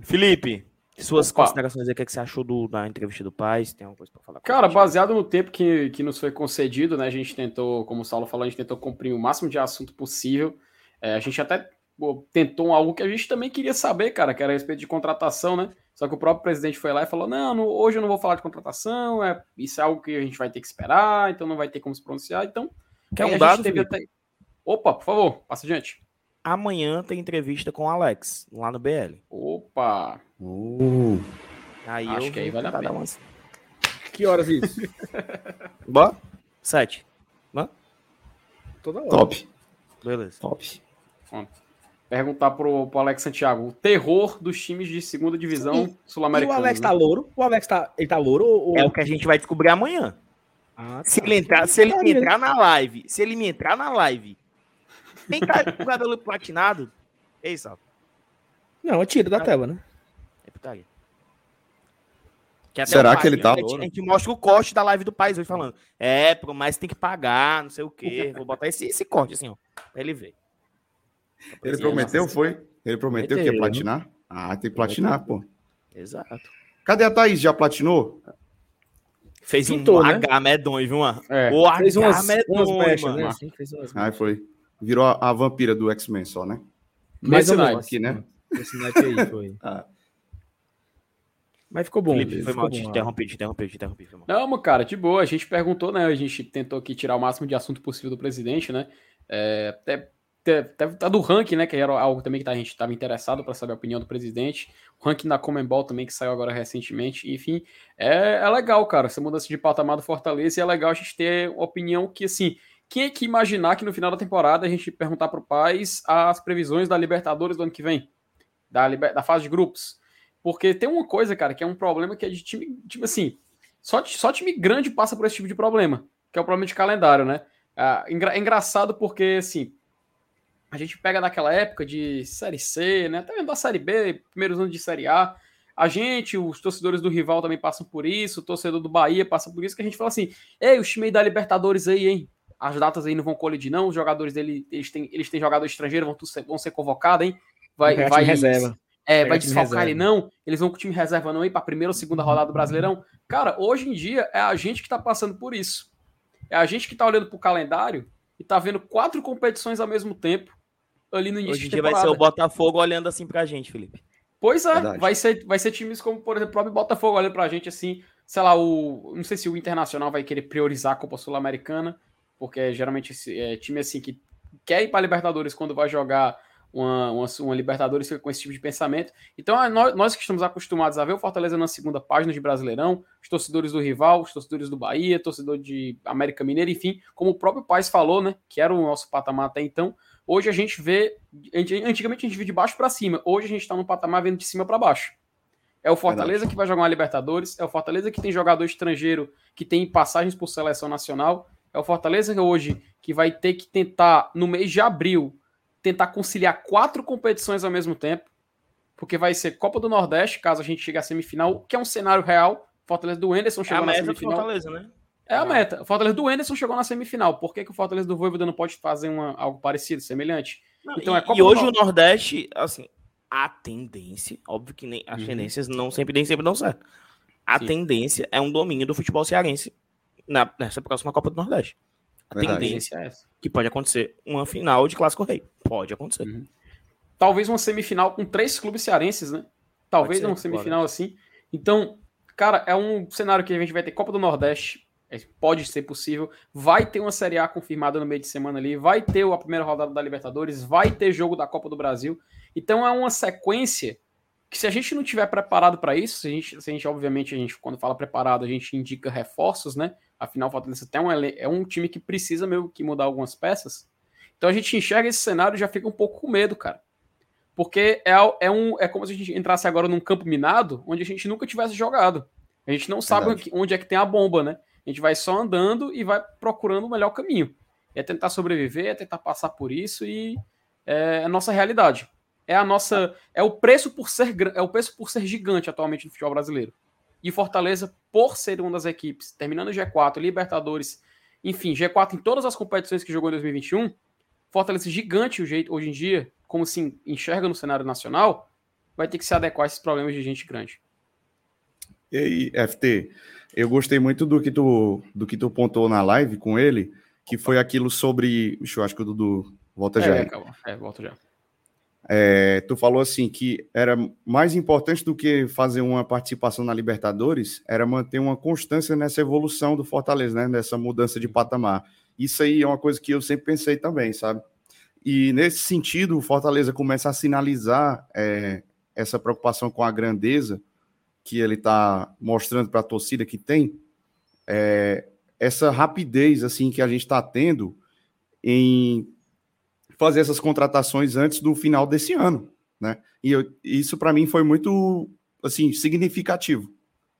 Felipe, suas Opa. considerações aí, o que, é que você achou do, da entrevista do Paz? Tem alguma coisa para falar? Cara, baseado no tempo que, que nos foi concedido, né? A gente tentou, como o Saulo falou, a gente tentou cumprir o máximo de assunto possível. É, a gente até pô, tentou algo que a gente também queria saber, cara, que era a respeito de contratação, né? Só que o próprio presidente foi lá e falou: não, não, hoje eu não vou falar de contratação, é, isso é algo que a gente vai ter que esperar, então não vai ter como se pronunciar. Então, quer um dado? Teve até... Opa, por favor, passa adiante. Amanhã tem entrevista com o Alex, lá no BL. Opa! Uh. Aí Acho que aí vai dar pena. Umas... Que horas isso? [laughs] Boa? Sete. Boa? Toda hora. Top. Beleza. Top. Perguntar pro, pro Alex Santiago, o terror dos times de segunda divisão sul-americana. o Alex né? tá louro? O Alex tá, ele tá louro? Ou... É o que a gente vai descobrir amanhã. Ah, tá. Se ele entrar, se ele me entrar na live, se ele me entrar na live, tem tá com o cabelo platinado, é isso. Não, eu tiro da tela, né? É putaria. Que Será que ele tá? A gente, a gente, mostra o corte da live do país hoje falando. É, mas tem que pagar, não sei o quê. Vou botar esse, esse corte assim, ó. Pra ele ver. Ele prometeu, foi? Ele prometeu, que ia platinar? Ah, tem que platinar, pô. Exato. Cadê a Thaís? Já platinou? Fez Pintou, um né? H medonho, viu? É. O H fez umas, medonho, umas mano. Né? Assim, fez umas ah, foi. Virou a, a vampira do X-Men só, né? Mais ou menos. Aqui, né? Esse aí foi. [laughs] ah. Mas ficou bom. Felipe, foi mal, te interrompi, te interrompi, te interrompi. Não, cara, de boa. A gente perguntou, né? A gente tentou aqui tirar o máximo de assunto possível do presidente, né? É, até tá do ranking, né? Que era algo também que a gente estava interessado para saber a opinião do presidente. O ranking da Comembol também, que saiu agora recentemente. Enfim, é, é legal, cara, essa mudança de patamar do Fortaleza. E é legal a gente ter opinião que, assim, quem é que imaginar que no final da temporada a gente perguntar para o Paz as previsões da Libertadores do ano que vem? Da, da fase de grupos. Porque tem uma coisa, cara, que é um problema que é de time, tipo assim, só, só time grande passa por esse tipo de problema, que é o problema de calendário, né? É, é engraçado porque, assim, a gente pega naquela época de Série C, né? Até mesmo da Série B, primeiros anos de Série A. A gente, os torcedores do rival também passam por isso, o torcedor do Bahia passa por isso, que a gente fala assim: ei, o time aí da Libertadores aí, hein? As datas aí não vão colidir, não. Os jogadores dele, eles têm, eles têm jogador estrangeiro, vão, ser, vão ser convocados, hein? Vai, vai, reserva. É, vai desfalcar ele, não. Eles vão com o time reserva, não, ir para a primeira ou segunda rodada do Brasileirão. Cara, hoje em dia é a gente que tá passando por isso. É a gente que tá olhando pro calendário e tá vendo quatro competições ao mesmo tempo ali no início Hoje em dia vai ser o Botafogo olhando assim pra gente, Felipe. Pois é, vai ser, vai ser times como, por exemplo, o próprio Botafogo olhando pra gente assim, sei lá, o. Não sei se o Internacional vai querer priorizar a Copa Sul-Americana, porque geralmente é time assim que quer ir para Libertadores quando vai jogar uma, uma, uma, Libertadores fica com esse tipo de pensamento. Então, é nós, nós, que estamos acostumados a ver o Fortaleza na segunda página de Brasileirão, os torcedores do rival, os torcedores do Bahia, torcedor de América Mineira, enfim, como o próprio Paz falou, né, que era o nosso patamar até então, Hoje a gente vê. Antigamente a gente via de baixo para cima. Hoje a gente está no patamar vendo de cima para baixo. É o Fortaleza Verdade. que vai jogar uma Libertadores. É o Fortaleza que tem jogador estrangeiro que tem passagens por seleção nacional. É o Fortaleza hoje que vai ter que tentar, no mês de abril, tentar conciliar quatro competições ao mesmo tempo. Porque vai ser Copa do Nordeste, caso a gente chegue à semifinal, que é um cenário real. Fortaleza do Enderson É chegou a na meta do semifinal. Fortaleza, né? É a meta. O Fortaleza do Enderson chegou na semifinal. Por que, que o Fortaleza do Voivoda não pode fazer uma, algo parecido, semelhante? Não, Então, e, é Copa e hoje o Nordeste, assim, a tendência, óbvio que nem, as Uhum. tendências não sempre, nem sempre dão certo. A Sim. tendência é um domínio do futebol cearense na, nessa próxima Copa do Nordeste. A Verdade. tendência é essa. que pode acontecer uma final de Clássico Rei. Pode acontecer. Uhum. Talvez uma semifinal com três clubes cearenses, né? Talvez ser, uma semifinal assim. Então, cara, é um cenário que a gente vai ter Copa do Nordeste. é, Pode ser possível. Vai ter uma Série A confirmada no meio de semana ali. Vai ter a primeira rodada da Libertadores. Vai ter jogo da Copa do Brasil. Então é uma sequência que se a gente não tiver preparado para isso, se a, gente, se a gente, obviamente, a gente, quando fala preparado, a gente indica reforços, né? Afinal, o Fortaleza tem um, é um time que precisa meio que mudar algumas peças. Então a gente enxerga esse cenário e já fica um pouco com medo, cara. Porque é, é, um, é como se a gente entrasse agora num campo minado onde a gente nunca tivesse jogado. A gente não sabe Verdade. onde é que tem a bomba, né? A gente vai só andando e vai procurando o melhor caminho. É tentar sobreviver, é tentar passar por isso e é a nossa realidade. É a nossa. É o preço por ser é o preço por ser gigante atualmente no futebol brasileiro. E Fortaleza, por ser uma das equipes, terminando G4, Libertadores, enfim, G4 em todas as competições que jogou em 2021, Fortaleza gigante o jeito hoje em dia, como se enxerga no cenário nacional, vai ter que se adequar a esses problemas de gente grande. E aí, FT, eu gostei muito do que tu, do que tu pontuou na live com ele, que foi aquilo sobre. Deixa eu acho que o Dudu volta já. É, aí. acabou. É, volto já. É, tu falou assim que era mais importante do que fazer uma participação na Libertadores, era manter uma constância nessa evolução do Fortaleza, né? Nessa mudança de patamar. Isso aí é uma coisa que eu sempre pensei também, sabe? E nesse sentido, o Fortaleza começa a sinalizar é, essa preocupação com a grandeza que ele está mostrando para a torcida que tem, é, essa rapidez assim que a gente está tendo em fazer essas contratações antes do final desse ano, né? E eu- isso para mim foi muito assim significativo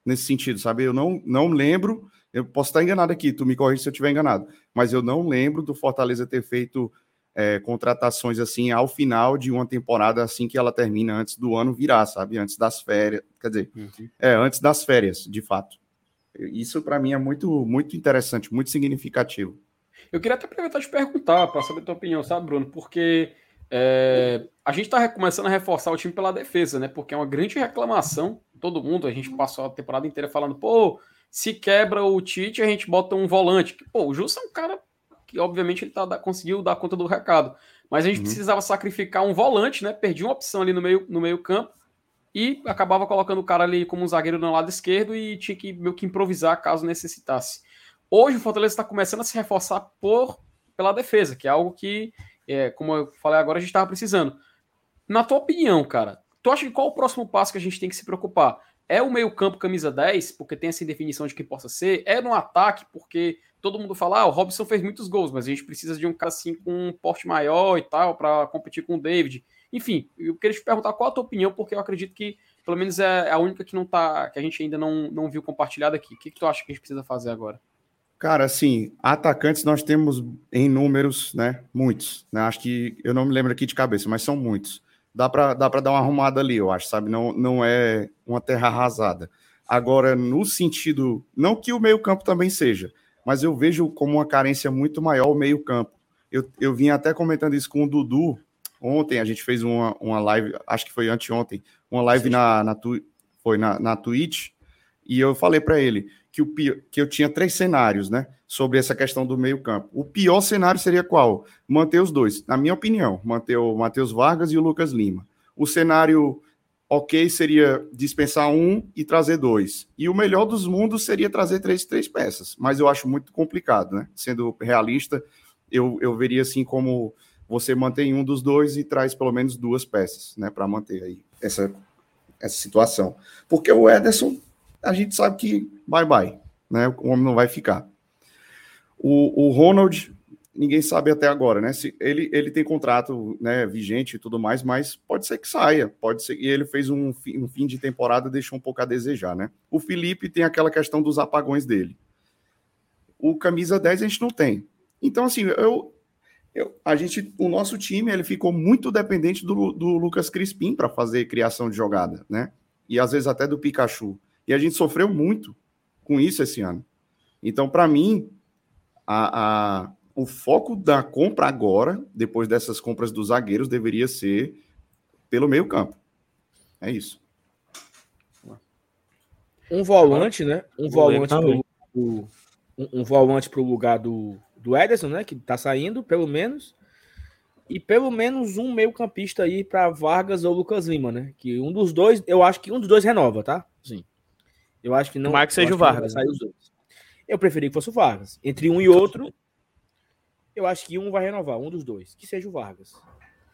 nesse sentido, sabe? Eu não não lembro, eu posso estar enganado aqui, tu me corrige se eu estiver enganado, mas eu não lembro do Fortaleza ter feito é, contratações assim ao final de uma temporada assim que ela termina antes do ano virar, sabe? Antes das férias, quer dizer, é antes das férias, de fato. Isso para mim é muito muito interessante, muito significativo. Eu queria até aproveitar e te perguntar, para saber a tua opinião, sabe, Bruno? Porque é, a gente está começando a reforçar o time pela defesa, né? Porque é uma grande reclamação, todo mundo, a gente passou a temporada inteira falando, pô, se quebra o Tite, a gente bota um volante. Pô, o Jussa é um cara que, obviamente, ele tá, conseguiu dar conta do recado. Mas a gente Uhum. precisava sacrificar um volante, né? Perdi uma opção ali no meio, no meio campo e acabava colocando o cara ali como um zagueiro no lado esquerdo e tinha que meio que improvisar caso necessitasse. Hoje o Fortaleza está começando a se reforçar por pela defesa, que é algo que, é, como eu falei agora, a gente estava precisando. Na tua opinião, cara, tu acha que qual o próximo passo que a gente tem que se preocupar? É o meio-campo camisa 10, porque tem essa indefinição de quem possa ser? É no ataque, porque todo mundo fala, ah, o Robson fez muitos gols, mas a gente precisa de um cara assim com um porte maior e tal, para competir com o David. Enfim, eu queria te perguntar qual a tua opinião, porque eu acredito que pelo menos é a única que não tá, que a gente ainda não, não viu compartilhada aqui. O que, que tu acha que a gente precisa fazer agora? Cara, assim, atacantes nós temos em números, né? Muitos. Né? Acho que eu não me lembro aqui de cabeça, mas são muitos. Dá para dá pra dar uma arrumada ali, eu acho, sabe? Não, não é uma terra arrasada. Agora, no sentido. Não que o meio-campo também seja, mas eu vejo como uma carência muito maior o meio-campo. Eu, eu vim até comentando isso com o Dudu ontem. A gente fez uma, uma live, acho que foi anteontem, uma live na, na, tu, foi na, na Twitch, e eu falei para ele que, o, pi- que eu tinha três cenários, né? Sobre essa questão do meio-campo. O pior cenário seria qual? Manter os dois, na minha opinião, manter o Matheus Vargas e o Lucas Lima. O cenário ok seria dispensar um e trazer dois. E o melhor dos mundos seria trazer três, três peças. Mas eu acho muito complicado, né? Sendo realista, eu, eu veria assim como você mantém um dos dois e traz pelo menos duas peças, né? Para manter aí essa, essa situação. Porque o Ederson, a gente sabe que bye bye, né? O homem não vai ficar. O, o Ronald, ninguém sabe até agora, né? Se ele, ele tem contrato né, vigente e tudo mais, mas pode ser que saia, pode ser. E ele fez um, um fim de temporada, deixou um pouco a desejar, né? O Felipe tem aquela questão dos apagões dele. O camisa 10 a gente não tem. Então, assim, eu, eu, a gente, o nosso time ele ficou muito dependente do, do Lucas Crispim para fazer criação de jogada, né? E às vezes até do Pikachu. E a gente sofreu muito com isso esse ano. Então, para mim, a, a, o foco da compra agora, depois dessas compras dos zagueiros, deveria ser pelo meio campo. É isso. Um volante, né? Um volante pro, um, um volante para o lugar do, do Ederson, né? Que tá saindo, pelo menos. E pelo menos um meio-campista aí para Vargas ou Lucas Lima, né? Que um dos dois, eu acho que um dos dois renova, tá? Eu acho que não. Tomara que seja o Vargas. Sair os dois. Eu preferi que fosse o Vargas. Entre um e outro, eu acho que um vai renovar, um dos dois. Que seja o Vargas.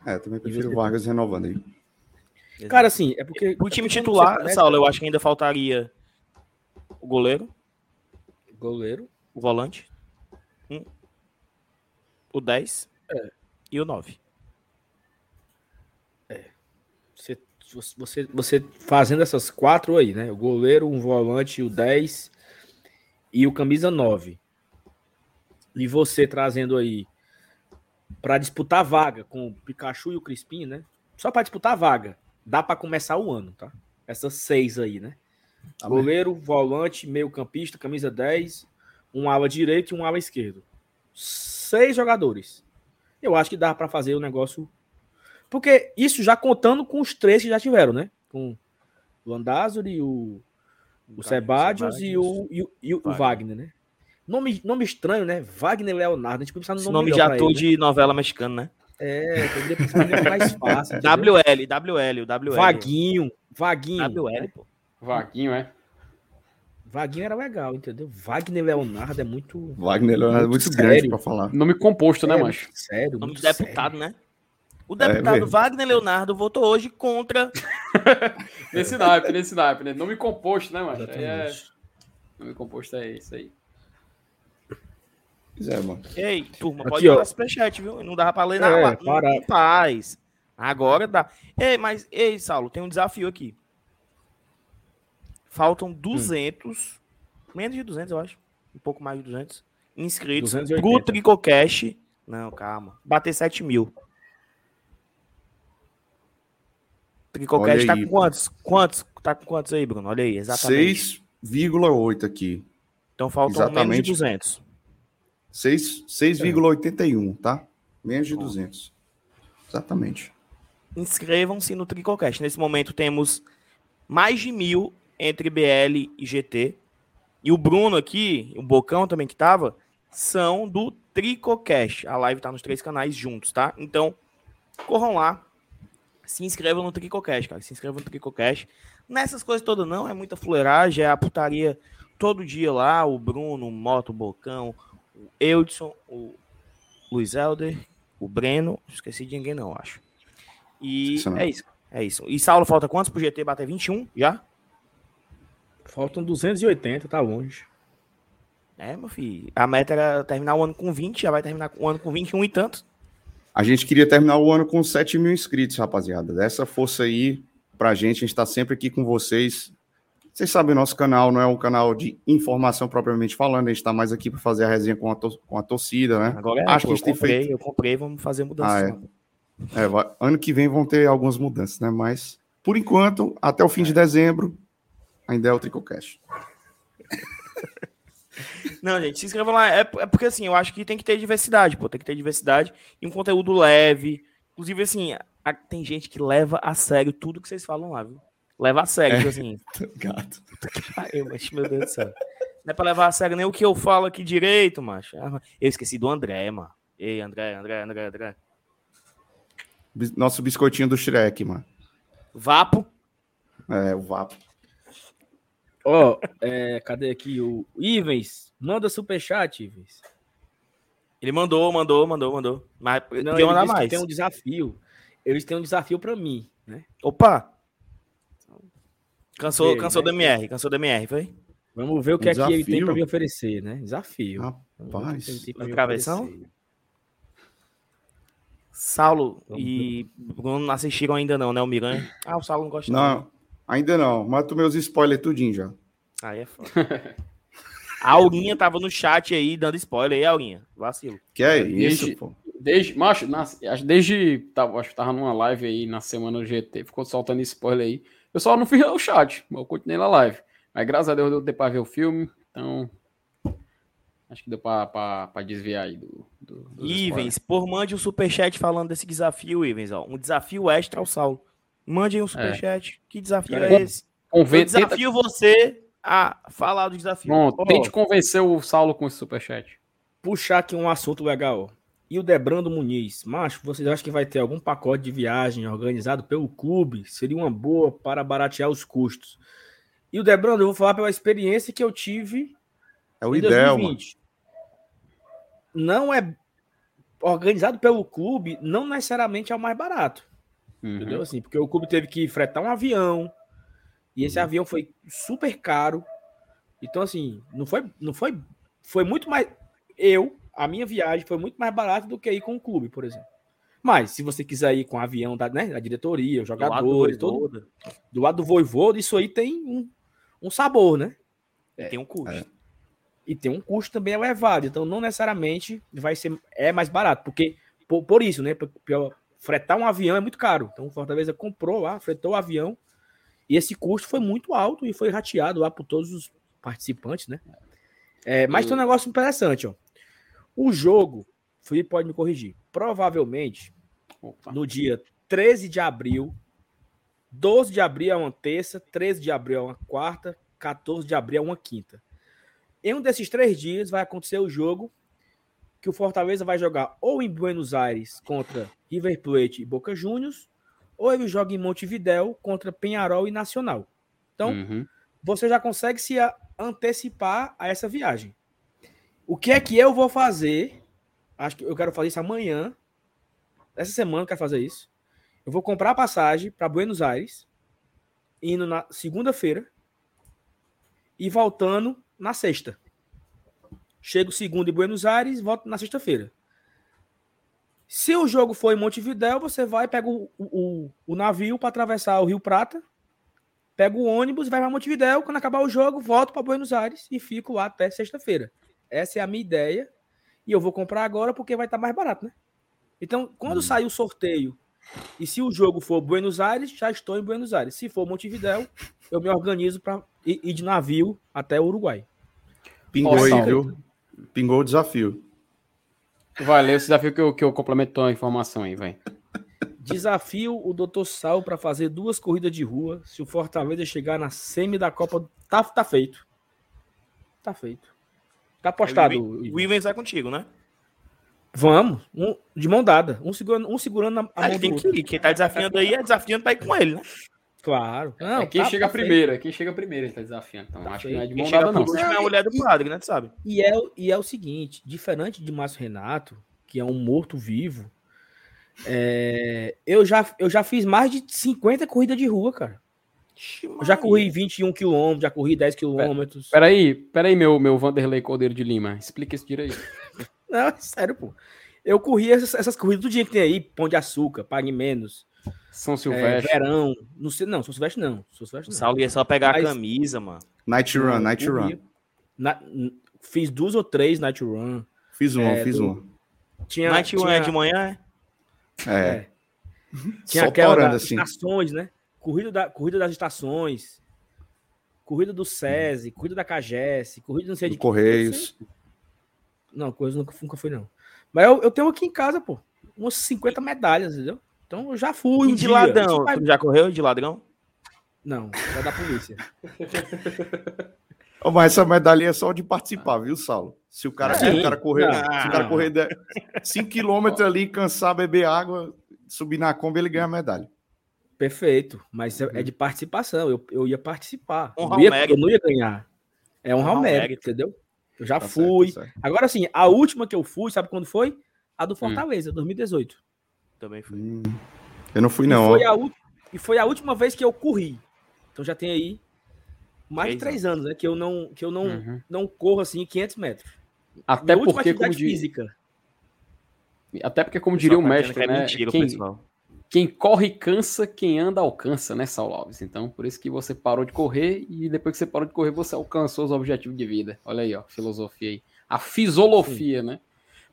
É, também prefiro o Vargas renovando aí. Cara, assim, é porque. O time titular, Saulo, eu acho que ainda faltaria o goleiro. Goleiro. O volante. Um, o 10. É. E o 9. É. Você, você, fazendo essas quatro aí, né? O goleiro, um volante, o 10 e o camisa 9. E você trazendo aí para disputar a vaga com o Pikachu e o Crispim, né? Só para disputar a vaga. Dá para começar o ano, tá? Essas seis aí, né? Tá Goleiro, volante, meio campista, camisa 10, um ala direito e um ala esquerdo. Seis jogadores. Eu acho que dá para fazer o negócio. Porque isso já contando com os três que já tiveram, né? Com o Landázuri, o, o Sebadios e o, e o, e o Wagner. Wagner, né? Nome, nome estranho, né? Wagner Leonardo. A gente pensar no nome, nome de ator ele, de né? novela mexicana, né? É, poderia pensar no mais fácil. WL, WL, WL. Vaguinho, Vaguinho. WL, pô. Vaguinho, é? Vaguinho era legal, entendeu? Wagner Leonardo é muito. Wagner Leonardo é muito grande pra falar. Nome composto, né, é, macho? Sério. Nome de deputado, sério. né? O deputado é Wagner Leonardo votou hoje contra. [laughs] nesse naipe, nesse naipe, né? Nome composto, né, macho? É... Nome composto é isso aí. Pois é, mano. Ei, turma, pode Aqui, dar superchat, viu? Não dava pra ler nada. É, para. Em paz. Agora dá. Ei, mas, ei, Saulo, tem um desafio aqui. Faltam 200, hum. menos de 200, eu acho. Um pouco mais de 200 inscritos 280. pro Tricocast. Não, calma. Bater 7 mil. Tricocast tá com quantos? Quantos? Tá com quantos aí, Bruno? Olha aí, exatamente. 6,8 aqui. Então faltam exatamente. menos de 200. 6,81, tá? Menos de 200. Exatamente. Inscrevam-se no Tricocast. Nesse momento temos mais de mil entre BL e GT. E o Bruno aqui, o Bocão também que tava, são do Tricocast. A live tá nos três canais juntos, tá? Então, corram lá, se inscrevam no Tricocast, cara. Se inscrevam no Tricocast. Nessas coisas todas não, é muita fuleiragem, é a putaria todo dia lá, o Bruno, o Moto, o Bocão, o Eudson, o Luiz Helder, o Breno, esqueci de ninguém não, acho. E é isso, é isso. E Saulo, falta quantos pro GT bater 21 já? Faltam 280, tá longe. É, meu filho. A meta era terminar o ano com 20, já vai terminar o ano com 21 e tanto. A gente queria terminar o ano com 7 mil inscritos, rapaziada. Dessa força aí pra gente, a gente tá sempre aqui com vocês. Vocês sabem, o nosso canal não é um canal de informação propriamente falando, a gente tá mais aqui para fazer a resenha com a, com a torcida, né? Agora é, Acho pô, que a gente eu comprei, feito... eu comprei, vamos fazer mudanças. Ah, é. é vai... ano que vem vão ter algumas mudanças, né? Mas, por enquanto, até o fim é. de dezembro, ainda é o Tricocast. [laughs] Não, gente, se inscreva lá. É, é, porque assim, eu acho que tem que ter diversidade, pô. Tem que ter diversidade e um conteúdo leve. Inclusive, assim, a, tem gente que leva a sério tudo que vocês falam lá, viu? Leva a sério, tipo assim. [laughs] Gato. Pariu, mas, meu Deus do céu. Não é pra levar a sério nem o que eu falo aqui direito, macho. Ah, eu esqueci do André, mano. Ei, André, André, André, André. Nosso biscoitinho do Shrek, mano. Vapo. É, o Vapo. Ó, oh, é, cadê aqui o Ivens? Manda superchat, Ivens. Ele mandou, mandou, mandou, mandou. Mas não, mandar mais. Tem um desafio. Eles têm um desafio para mim, né? Opa! Cansou, cansou né? do MR, cansou do MR, foi? Vamos ver o que um é que ele tem para me oferecer, né? Desafio. Rapaz. Travessão? Saulo e Bruno não assistiram ainda não, né? O Miranha. Ah, o Saulo não gosta não. não. Ainda não. Mata meus spoilers tudinho já. Aí é foda. [laughs] A Aurinha tava no chat aí, dando spoiler aí, Aurinha. Vacilo. Que é isso, desde, pô. Desde, macho, na, desde, tava, acho que tava numa live aí na semana do GT, ficou soltando spoiler aí. Eu só não fiz o chat, mas eu continuei na live. Mas graças a Deus deu tempo pra ver o filme, então. Acho que deu pra, pra, pra desviar aí do. do. Ivens, por mande um superchat falando desse desafio, Ivens. Ó. Um desafio extra ao Saulo. Mande aí um superchat. Que desafio é, É. esse? Conven- Eu desafio você a falar do desafio. Pronto, Ó. tente convencer o Saulo com esse superchat. puxar aqui um assunto legal. E o Debrando Muniz, macho, vocês acham que vai ter algum pacote de viagem organizado pelo clube? Seria uma boa para baratear os custos. E o Debrando, eu vou falar pela experiência que eu tive É o em ideal, mano. 2020. Não é organizado pelo clube, não necessariamente é o mais barato. Uhum. Entendeu? Assim, porque o clube teve que fretar um avião. E esse avião foi super caro. Então, assim, não foi. Não foi. Foi muito mais. Eu, a minha viagem foi muito mais barata do que ir com o clube, por exemplo. Mas, se você quiser ir com o avião da, né, da diretoria, os Do lado do jogadores, todo, do lado do Voivoda, isso aí tem um, um sabor, né? Tem um custo. E tem um custo também elevado. Então, não necessariamente vai ser é mais barato. Porque, por, por isso, né? Fretar um avião é muito caro. Então, o Fortaleza comprou lá, fretou o avião. E esse custo foi muito alto e foi rateado lá por todos os participantes, né? É, mas tem um negócio interessante, ó. O jogo, Felipe pode me corrigir. Provavelmente, Opa. no dia 13 de abril, 12 de abril é uma terça, 13 de abril é uma quarta, 14 de abril é uma quinta. Em um desses três dias vai acontecer o jogo que o Fortaleza vai jogar ou em Buenos Aires contra River Plate e Boca Juniors, ou ele joga em Montevidéu contra Penharol e Nacional. Então, Uhum. você já consegue se antecipar a essa viagem. O que é que eu vou fazer? Acho que eu quero fazer isso amanhã. Essa semana eu quero fazer isso. Eu vou comprar a passagem para Buenos Aires, indo na segunda-feira e voltando na sexta. Chego segunda em Buenos Aires, volto na sexta-feira. Se o jogo for em Montevidéu, você vai, pega o, o, o navio para atravessar o Rio Prata, pego o ônibus, vai para Montevidéu, quando acabar o jogo, volto para Buenos Aires e fico lá até sexta-feira. Essa é a minha ideia. E eu vou comprar agora porque vai estar mais barato, né? Então, quando sair o sorteio e se o jogo for Buenos Aires, já estou em Buenos Aires. Se for Montevidéu, eu me organizo para ir de navio até o Uruguai. Pingou aí, viu? Pingou o desafio. Valeu, esse desafio que eu, que eu complemento a informação aí, vai. Desafio o Dr. Sal para fazer duas corridas de rua. Se o Fortaleza chegar na semi da Copa, tá, tá feito. Tá feito. Tá apostado. O Iven- o Ivens vai contigo, né? Vamos, um, de mão dada, um segurando, um segurando a, Ah, mão do tem outro. que ir. Quem tá desafiando aí é desafiando pra ir com ele, né? Claro. Não, é quem tá- chega tá feito. primeiro, é quem chega primeiro, ele tá desafiando. Então, acho que não é de mão dada, por não. último é a mulher do padre, né? Tu sabe? E é, o- e é o seguinte, diferente de Márcio Renato, que é um morto-vivo, é, eu, já, eu já fiz mais de 50 corridas de rua, cara. Eu já corri 21 quilômetros, já corri 10 quilômetros. Peraí, peraí, meu, meu Vanderlei Cordeiro de Lima. Explica isso direito. [laughs] Não, é sério, pô. Eu corri essas, essas corridas do dia que tem aí, Pão de Açúcar, Pague Menos, São é, Silvestre. Verão, não sei, não, São Silvestre não, São Silvestre não. Saulo ia só pegar Mas- a camisa, mano. Night Run, Night Run. Na- fiz duas ou três Night Run. Fiz uma, É, fiz do- uma. Tinha, Night tinha, é de manhã, é? É. é, tinha Só aquela torando, das assim. estações, né? Corrida, da, corrida das estações, corrida do SESI, corrida da CAGES, corrida não sei de Do Correios. Não, coisa nunca, nunca foi, não. Mas eu, eu tenho aqui em casa, pô, umas 50 medalhas, entendeu? Então eu já fui. E um de dia. ladrão? Vai- já correu de ladrão? Não, é da polícia. Ô, mas essa medalha é só de participar, viu, Saulo? Se o cara, se Sim. o cara correr, Não, se o cara correr 5 km ali, cansar, beber água, subir na Kombi, ele ganha a medalha. Perfeito, mas é é de participação. Eu, eu ia participar. Eu, Honrar não ia, eu não ia ganhar. É honrar Honrar o mérito, entendeu? Eu já Tá fui. certo, tá certo. Agora sim, a última que eu fui, sabe quando foi? A do Fortaleza, 2018. Também foi. Hum, Eu não fui, E não. foi, ó. a, e foi a última vez que eu corri. Então já tem aí mais de Três anos, né? Que eu não, que eu não, Uhum. não corro assim 500 metros. Até Minha porque, como, física. até porque, como diria o mestre, que é né? mentira, quem, pessoal. quem corre cansa, quem anda alcança, né, Saulo Alves? Então, por isso que você parou de correr e depois que você parou de correr, você alcançou os objetivos de vida. Olha aí, ó, filosofia aí. A fisiolofia, né?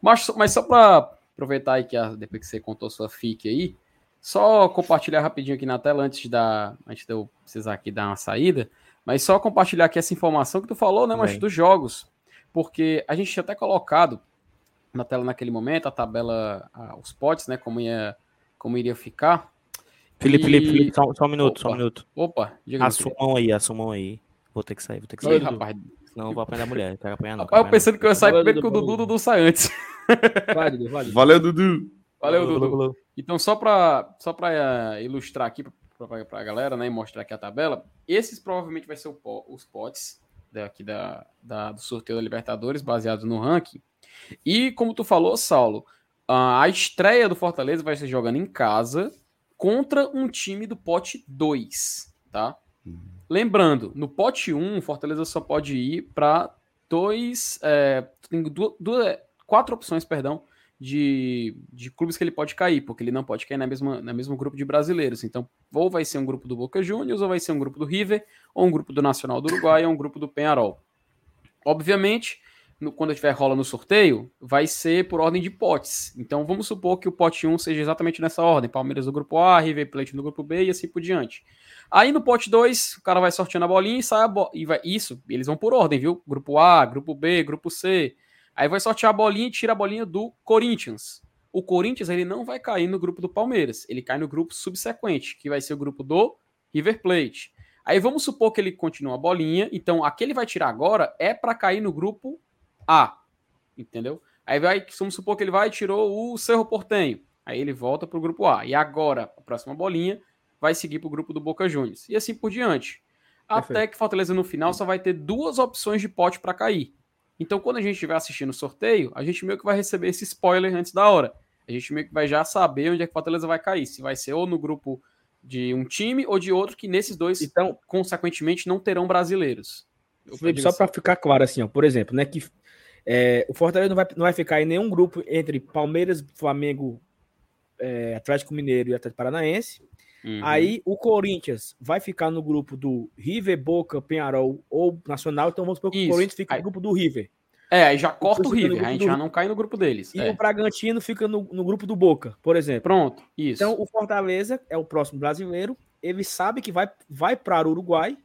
Mas, mas só para aproveitar aí que a- depois que você contou sua FIC aí, só compartilhar rapidinho aqui na tela antes da antes de eu precisar aqui dar uma saída. Mas só compartilhar aqui essa informação que tu falou, né, mas dos jogos. Porque a gente tinha até colocado na tela naquele momento a tabela, os potes, né, como ia como iria ficar. Felipe, e... Felipe, Felipe, só, só um minuto, Opa. só um minuto. Opa, diga Assumam aí, assumam aí. Vou ter que sair, vou ter que sair. Ih, rapaz. Não, eu vou apanhar a mulher, quero apanhar não. Rapaz, eu pensando que eu ia sair primeiro que o Dudu. Dudu, sai antes. [laughs] Vai, Dudu. Valeu, Dudu. Valeu, Dudu. Então, só para só pra, eh, ilustrar aqui para a galera, né, e mostrar aqui a tabela, esses provavelmente vai ser o os potes daqui da, da- do sorteio da Libertadores, baseados no ranking. E como tu falou, Saulo, a estreia do Fortaleza vai ser jogando em casa contra um time do pote 2, tá? Lembrando, no pote 1, o Fortaleza só pode ir para dois, é, tem du- duas, quatro opções, perdão, de, de clubes que ele pode cair, porque ele não pode cair na mesma, na mesmo grupo de brasileiros. Então, ou vai ser um grupo do Boca Juniors, ou vai ser um grupo do River, ou um grupo do Nacional do Uruguai, ou um grupo do Penharol. Obviamente, no- quando tiver rola no sorteio, vai ser por ordem de potes. Então, vamos supor que o pote 1 seja exatamente nessa ordem: Palmeiras do grupo A, River Plate no grupo B e assim por diante. Aí no pote 2, o cara vai sorteando a bolinha e sai a bola. E vai... Isso, eles vão por ordem, viu? Grupo A, grupo B, grupo C. Aí vai sortear a bolinha e tira a bolinha do Corinthians. O Corinthians ele não vai cair no grupo do Palmeiras, ele cai no grupo subsequente, que vai ser o grupo do River Plate. Aí vamos supor que ele continua a bolinha, então aquele vai tirar agora é para cair no grupo A, entendeu? Aí vai, vamos supor que ele vai e tirou o Cerro Portenho. Aí ele volta para o grupo A. E agora, a próxima bolinha vai seguir para o grupo do Boca Juniors. E assim por diante. Até Perfeito. que Fortaleza no final só vai ter duas opções de pote para cair. Então, quando a gente estiver assistindo o sorteio, a gente meio que vai receber esse spoiler antes da hora. A gente meio que vai já saber onde é que Fortaleza vai cair. Se vai ser ou no grupo de um time ou de outro, que nesses dois, Então, consequentemente, não terão brasileiros. Só assim. para ficar claro assim, ó, por exemplo, né, que é, o Fortaleza não vai, não vai ficar em nenhum grupo entre Palmeiras, Flamengo, é, Atlético Mineiro e Atlético Paranaense. Uhum. Aí o Corinthians vai ficar no grupo do River, Boca, Penharol ou Nacional. Então vamos supor que o Corinthians fica Aí- no grupo do River. É, aí já corta o River, a gente do já não cai no grupo deles. E É. o Bragantino fica no, no grupo do Boca, por exemplo. Pronto, isso. Então o Fortaleza é o próximo brasileiro. Ele sabe que vai, vai para o Uruguai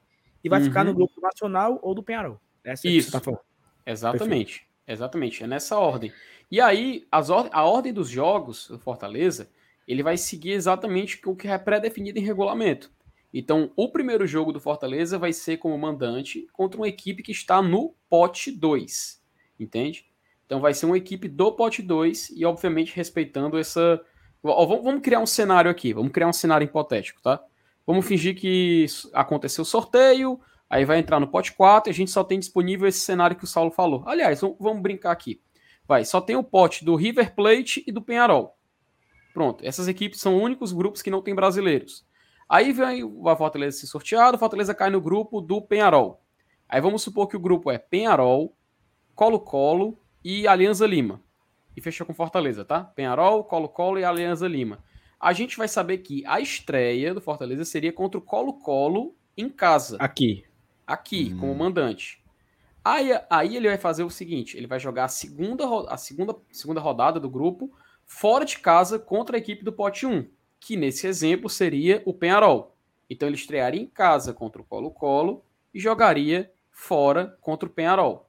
e vai Uhum. ficar no grupo nacional ou do Penharol. Essa é que Isso. você tá falando. Exatamente. Exatamente. É nessa ordem. E aí, as or- a ordem dos jogos do Fortaleza, ele vai seguir exatamente o que é pré-definido em regulamento. Então, o primeiro jogo do Fortaleza vai ser como mandante contra uma equipe que está no pote 2. Entende? Então, vai ser uma equipe do pote 2 e, obviamente, respeitando essa. Vamos criar um cenário aqui. Vamos criar um cenário hipotético, tá? Vamos fingir que aconteceu o sorteio, Aí vai entrar no pote 4 e a gente só tem disponível esse cenário que o Saulo falou. Aliás, vamos- brincar aqui. Vai, só tem o pote do River Plate e do Penharol. Pronto, essas equipes são os únicos grupos que não tem brasileiros. Aí vem o Fortaleza ser sorteado, Fortaleza cai no grupo do Penharol. Aí vamos supor que o grupo é Penharol, Colo-Colo e Alianza Lima. E fechou com Fortaleza, tá? Penharol, Colo-Colo e Alianza Lima. A gente vai saber que a estreia do Fortaleza seria contra o Colo-Colo em casa Aqui. Aqui Hum. como mandante. Aí, aí ele vai fazer o seguinte: ele vai jogar a segunda, a segunda, segunda rodada do grupo fora de casa contra a equipe do pote 1, que nesse exemplo seria o Penharol. Então ele estrearia em casa contra o Colo-Colo e jogaria fora contra o Penharol.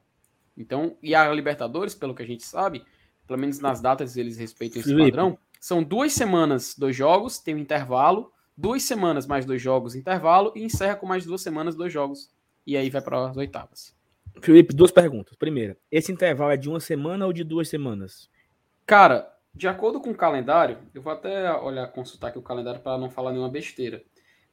Então, e a Libertadores, pelo que a gente sabe, pelo menos nas datas eles respeitam esse Felipe. padrão, são duas semanas, dois jogos, tem um intervalo, duas semanas mais dois jogos, intervalo, e encerra com mais duas semanas, dois jogos. E aí vai para as oitavas. Felipe, duas perguntas. Primeira, esse intervalo é de uma semana ou de duas semanas? Cara, de acordo com o calendário, eu vou até olhar, consultar aqui o calendário para não falar nenhuma besteira.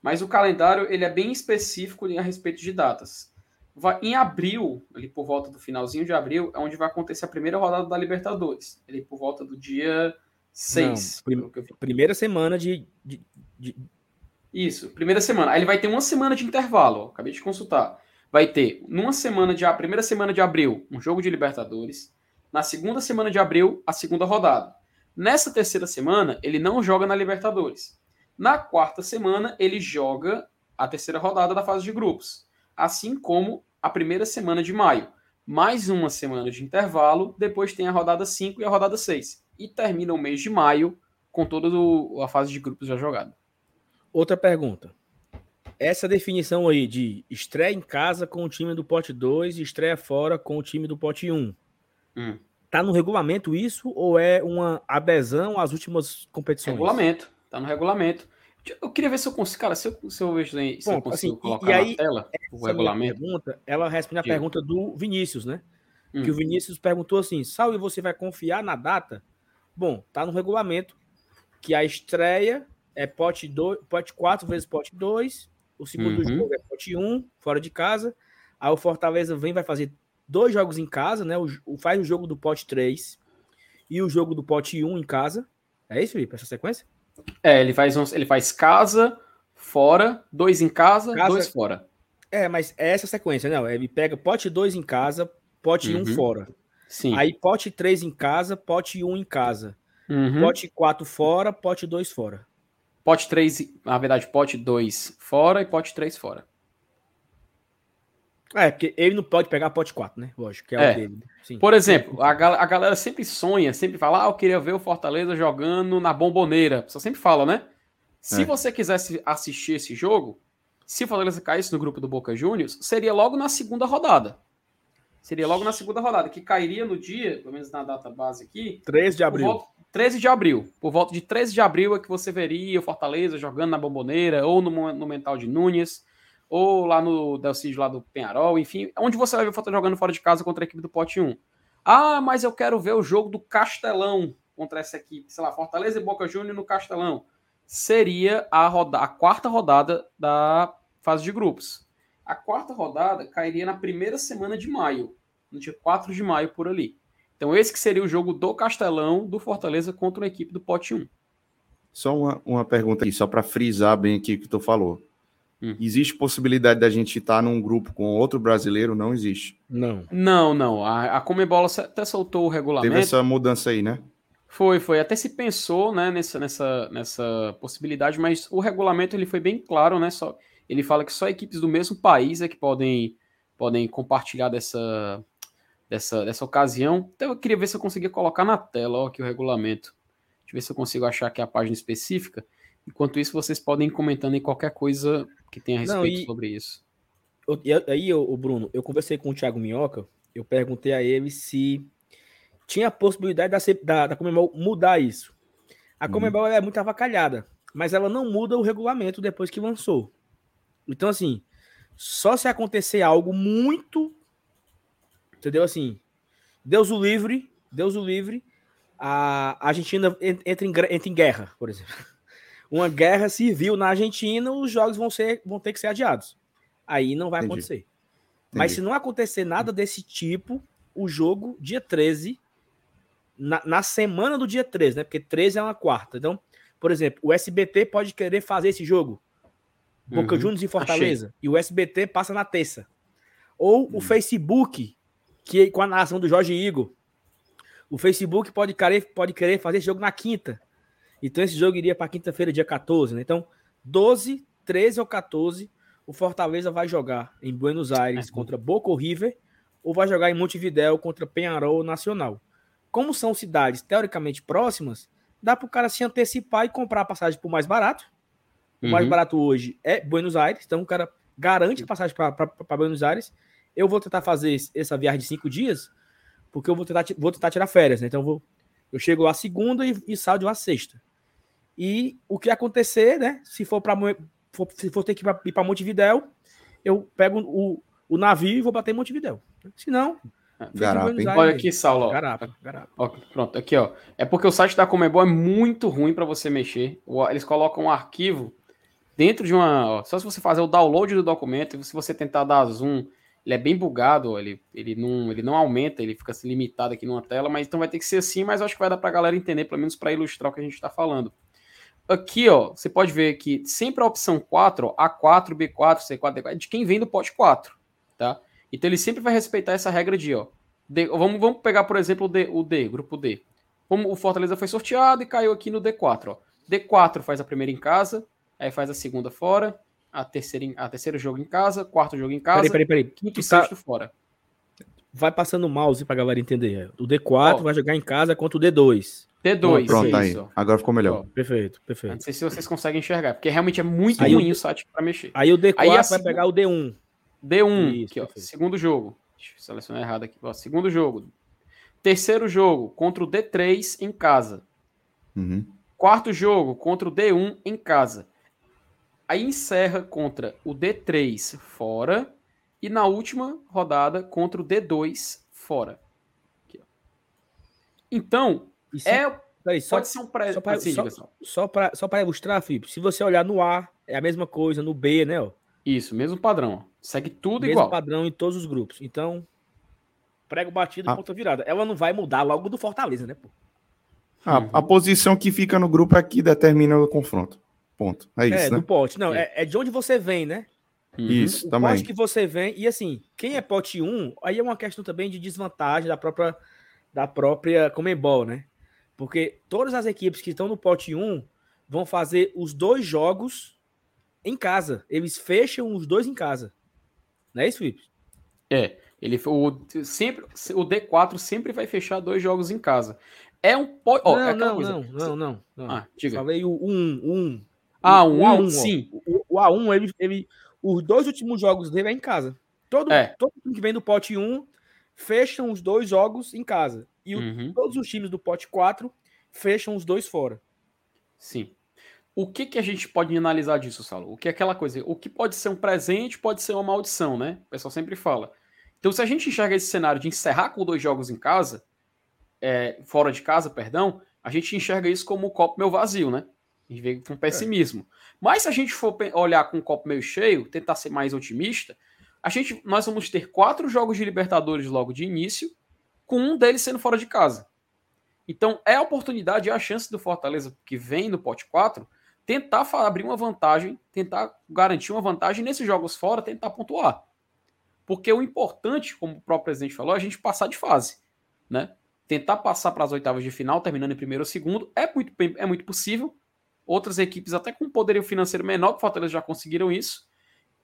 Mas o calendário ele é bem específico a respeito de datas. Vai, em abril, ali por volta do finalzinho de abril, é onde vai acontecer a primeira rodada da Libertadores. Ali por volta do dia 6. Não, prim- Primeira semana de, de- de- Isso, primeira semana. Aí ele vai ter uma semana de intervalo, ó, acabei de consultar. Vai ter, numa semana de a primeira semana de abril, um jogo de Libertadores. Na segunda semana de abril, a segunda rodada. Nessa terceira semana, ele não joga na Libertadores. Na quarta semana, ele joga a terceira rodada da fase de grupos. Assim como a primeira semana de maio. Mais uma semana de intervalo, depois tem a rodada 5 e a rodada 6. E termina o mês de maio com toda a fase de grupos já jogada. Outra pergunta. Essa definição aí de estreia em casa com o time do pote 2 e estreia fora com o time do pote 1. Hum. Tá no regulamento isso ou é uma adesão às últimas competições? Regulamento. Tá no regulamento. Eu queria ver se eu consigo, cara, se eu, se eu vejo se Bom, eu consigo assim, e- colocar e aí, na tela o regulamento. pergunta, ela responde a Diga. pergunta do Vinícius, né? Hum. Que o Vinícius perguntou assim: Salve, você vai confiar na data? Bom, tá no regulamento que a estreia é pote, dois, pote 4 vezes pote 2, o segundo Uhum. jogo é pote 1, fora de casa. Aí o Fortaleza vem vai fazer dois jogos em casa, né? O, o- faz o jogo do pote 3 e o jogo do pote 1 em casa. É isso, Felipe? Essa sequência? É, ele faz, uns- ele faz casa, fora, dois em casa, Casa- dois fora. É, mas é essa sequência, né? Ele pega pote 2 em casa, pote 1 Uhum. fora. Sim. Aí pote 3 em casa, pote 1 em casa. Uhum. Pote 4 fora, pote 2 fora. Pote 3, na verdade, pote 2 fora e pote 3 fora. É, porque ele não pode pegar pote 4, né? Lógico, que é, É. o dele. Sim. Por exemplo, a, gal- a galera sempre sonha, sempre fala, ah, eu queria ver o Fortaleza jogando na bomboneira. Você sempre fala, né? Se É. você quisesse assistir esse jogo, se o Fortaleza caísse no grupo do Boca Juniors, seria logo na segunda rodada. Seria logo na segunda rodada, que cairia no dia, pelo menos na data base aqui, 13 de abril. volta- 13 de abril. Por volta de 13 de abril é que você veria o Fortaleza jogando na Bomboneira, ou no, Mo- no Mental de Nunes, ou lá no Delcídio lá do Penharol, enfim, onde você vai ver o Fortaleza jogando fora de casa contra a equipe do Pote 1. Ah, mas eu quero ver o jogo do Castelão contra essa equipe, sei lá, Fortaleza e Boca Juniors no Castelão. Seria a, roda a quarta rodada da fase de grupos. A quarta rodada cairia na primeira semana de maio, no dia 4 de maio por ali. Então, esse que seria o jogo do Castelão do Fortaleza contra a equipe do Pote 1. Só uma, uma pergunta aqui, só para frisar bem aqui o que tu falou. Hum. Existe possibilidade da gente estar num grupo com outro brasileiro? Não existe. Não. Não, não. A, a Comebol até soltou o Teve regulamento. essa mudança aí, né? Foi, foi. Até se pensou né, nessa, nessa, nessa possibilidade, mas o regulamento ele foi bem claro, né? Só, ele fala que só equipes do mesmo país é que podem, podem compartilhar dessa, dessa, dessa ocasião. Então eu queria ver se eu conseguia colocar na tela ó, aqui o regulamento. Deixa eu ver se eu consigo achar aqui a página específica. Enquanto isso, vocês podem ir comentando em qualquer coisa que tenha a Não, respeito e- sobre isso. Eu- e aí, o Bruno, eu conversei com o Thiago Minhoca, eu perguntei a ele se tinha a possibilidade da, da, da Comembol mudar isso. A Uhum. Comembol ela é muito avacalhada, mas ela não muda o regulamento depois que lançou. Então, assim, só se acontecer algo muito. Entendeu? Assim, Deus o livre, Deus o livre, a Argentina en- entra em, entra em guerra, por exemplo. [laughs] Uma guerra civil na Argentina, os jogos vão, ser, vão ter que ser adiados. Aí não vai Entendi. acontecer. Mas se não acontecer nada desse tipo, o jogo, dia 13, na, na semana do dia 13, né? Porque 13 é uma quarta. Então, por exemplo, o SBT pode querer fazer esse jogo. Boca Uhum. Juniors e Fortaleza. E o SBT passa na terça. Ou Hum. o Facebook, que com a narração do Jorge Igor. O Facebook pode querer, pode querer fazer esse jogo na quinta. Então esse jogo iria para quinta-feira, dia 14, né? Então, 12, 13 ou 14, o Fortaleza vai jogar em Buenos Aires É. contra Boca River, ou vai jogar em Montevidéu contra Penharol Nacional. Como são cidades teoricamente próximas, dá para o cara se antecipar e comprar a passagem por mais barato. O mais Uhum. barato hoje é Buenos Aires, então o cara garante a passagem para Buenos Aires. Eu vou tentar fazer essa viagem de cinco dias, porque eu vou tentar, vou tentar tirar férias, né? Então eu, vou, eu chego lá segunda e, e saio de lá sexta. E o que acontecer, né? Se for para for, se for ter que ir para Montevidéu, eu pego o, o navio e vou bater em Montevidéu. Se não, em Garapa, Olha aqui, Saulo. ó. Garapa, garapa. Ó, pronto, aqui, ó. É porque o site da Comebol é muito ruim para você mexer. Eles colocam um arquivo dentro de uma. ó, só se você fazer o download do documento, e se você tentar dar zoom, ele é bem bugado, ele, ele, não, ele não aumenta, ele fica assim, limitado aqui numa tela, mas então vai ter que ser assim, mas acho que vai dar pra galera entender, pelo menos para ilustrar o que a gente está falando. Aqui, ó, você pode ver que sempre a opção 4, ó, A4, B4, C4, D4, é de quem vem do pote 4, tá? Então ele sempre vai respeitar essa regra de, ó, D- vamos, vamos pegar, por exemplo, o D, o D, grupo D. Como o Fortaleza foi sorteado e caiu aqui no D4, ó. D4 faz a primeira em casa, aí faz a segunda fora, a terceira, a terceiro jogo em casa, quarto jogo em casa, Peraí, peraí, peraí. quinto e tá- sexto fora. vai passando o mouse pra galera entender. O D4 Ó. vai jogar em casa contra o D2. T2. Pronto, aí. isso. Agora ficou melhor. Ó, perfeito, Não perfeito. sei se vocês conseguem enxergar, porque realmente é muito Aí ruim o- o site para mexer. Aí o D4 Aí a vai segunda- pegar o D1. D1, Isso, aqui, ó, segundo jogo. Deixa eu selecionar errado aqui. Ó, segundo jogo. Terceiro jogo contra o D3 em casa. Uhum. Quarto jogo contra o D1 em casa. Aí encerra contra o D3 fora. E na última rodada contra o D2 fora. Aqui, ó. Então, se- é, peraí, só, pode ser um pré... só só- só. só para só pra ilustrar, Felipe, se você olhar no A, é a mesma coisa, no B, né? Ó, Isso, mesmo padrão. ó. Segue tudo mesmo igual. padrão em todos os grupos. Então, prego batido, Ah. ponta virada. Ela não vai mudar logo do Fortaleza, né? Pô? A, Uhum. a posição que fica no grupo é que determina o confronto. Ponto. É isso, é, né? do pote. Não, é, é de onde você vem, né? Uhum. Isso, o também. pote que você vem. E assim, quem é pote 1, aí é uma questão também de desvantagem da própria, da própria Comembol, né? Porque todas as equipes que estão no pote 1 vão fazer os dois jogos em casa. Eles fecham os dois em casa. Não é isso, Felipe? É, ele o, sempre o D4 sempre vai fechar dois jogos em casa. É um po- ó, é não, aquela não, coisa. não, não, não, não. Ah, diga. Falei o 1, 1. Ah, o um, A1, ó. sim. O, o A1, ele, ele, os dois últimos jogos dele é em casa. Todo, É. todo time que vem do pote 1 fecham os dois jogos em casa. E o- Uhum, todos os times do pote 4 fecham os dois fora. sim. O que que a gente pode analisar disso, Saulo? O que é aquela coisa? O que pode ser um presente pode ser uma maldição, né? O pessoal sempre fala. Então, se a gente enxerga esse cenário de encerrar com dois jogos em casa, é, fora de casa, perdão, a gente enxerga isso como um copo meio vazio, né? A gente vê com pessimismo. Mas se a gente for olhar com o copo meio cheio, tentar ser mais otimista, a gente, nós vamos ter quatro jogos de Libertadores logo de início, com um deles sendo fora de casa. Então, é a oportunidade e a chance do Fortaleza, que vem do pote 4, tentar abrir uma vantagem, tentar garantir uma vantagem nesses jogos fora, tentar pontuar. Porque o importante, como o próprio presidente falou, é a gente passar de fase, né? Tentar passar para as oitavas de final, terminando em primeiro ou segundo, é muito, é muito possível. Outras equipes, até com poderio financeiro menor que o Fortaleza, já conseguiram isso.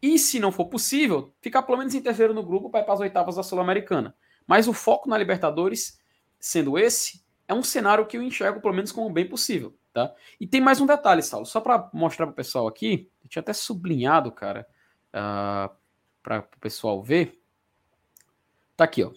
E se não for possível, ficar pelo menos em terceiro no grupo para ir para as oitavas da Sul-Americana. Mas o foco na Libertadores, sendo esse, é um cenário que eu enxergo pelo menos como bem possível, tá? E tem mais um detalhe, Saulo, só para mostrar para o pessoal aqui, eu tinha até sublinhado, cara, para o pessoal ver. Tá aqui, ó.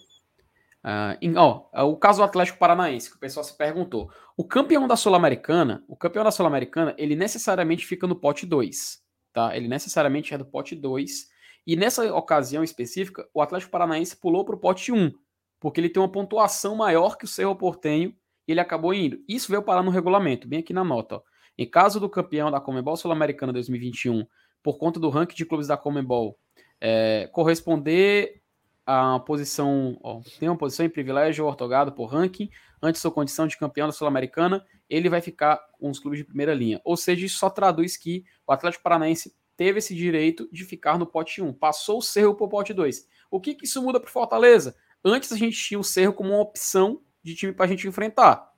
Ah, em- ó, o caso do Atlético Paranaense, que o pessoal se perguntou. O campeão da Sul-Americana, o campeão da Sul-Americana, ele necessariamente fica no pote 2, tá? Ele necessariamente é do pote 2. E nessa ocasião específica, o Atlético Paranaense pulou para o pote 1, porque ele tem uma pontuação maior que o Cerro Portenho e ele acabou indo. Isso veio parar no regulamento, bem aqui na nota. Ó. Em caso do campeão da Comebol Sul-Americana 2021, por conta do ranking de clubes da Comebol, é, corresponder a posição, ó, tem uma posição em privilégio ortogado por ranking, antes sua condição de campeão da Sul-Americana, ele vai ficar com os clubes de primeira linha. Ou seja, isso só traduz que o Atlético Paranaense teve esse direito de ficar no pote 1, passou o Cerro para o pote 2. O que, que isso muda para Fortaleza? Antes a gente tinha o Cerro como uma opção de time para a gente enfrentar,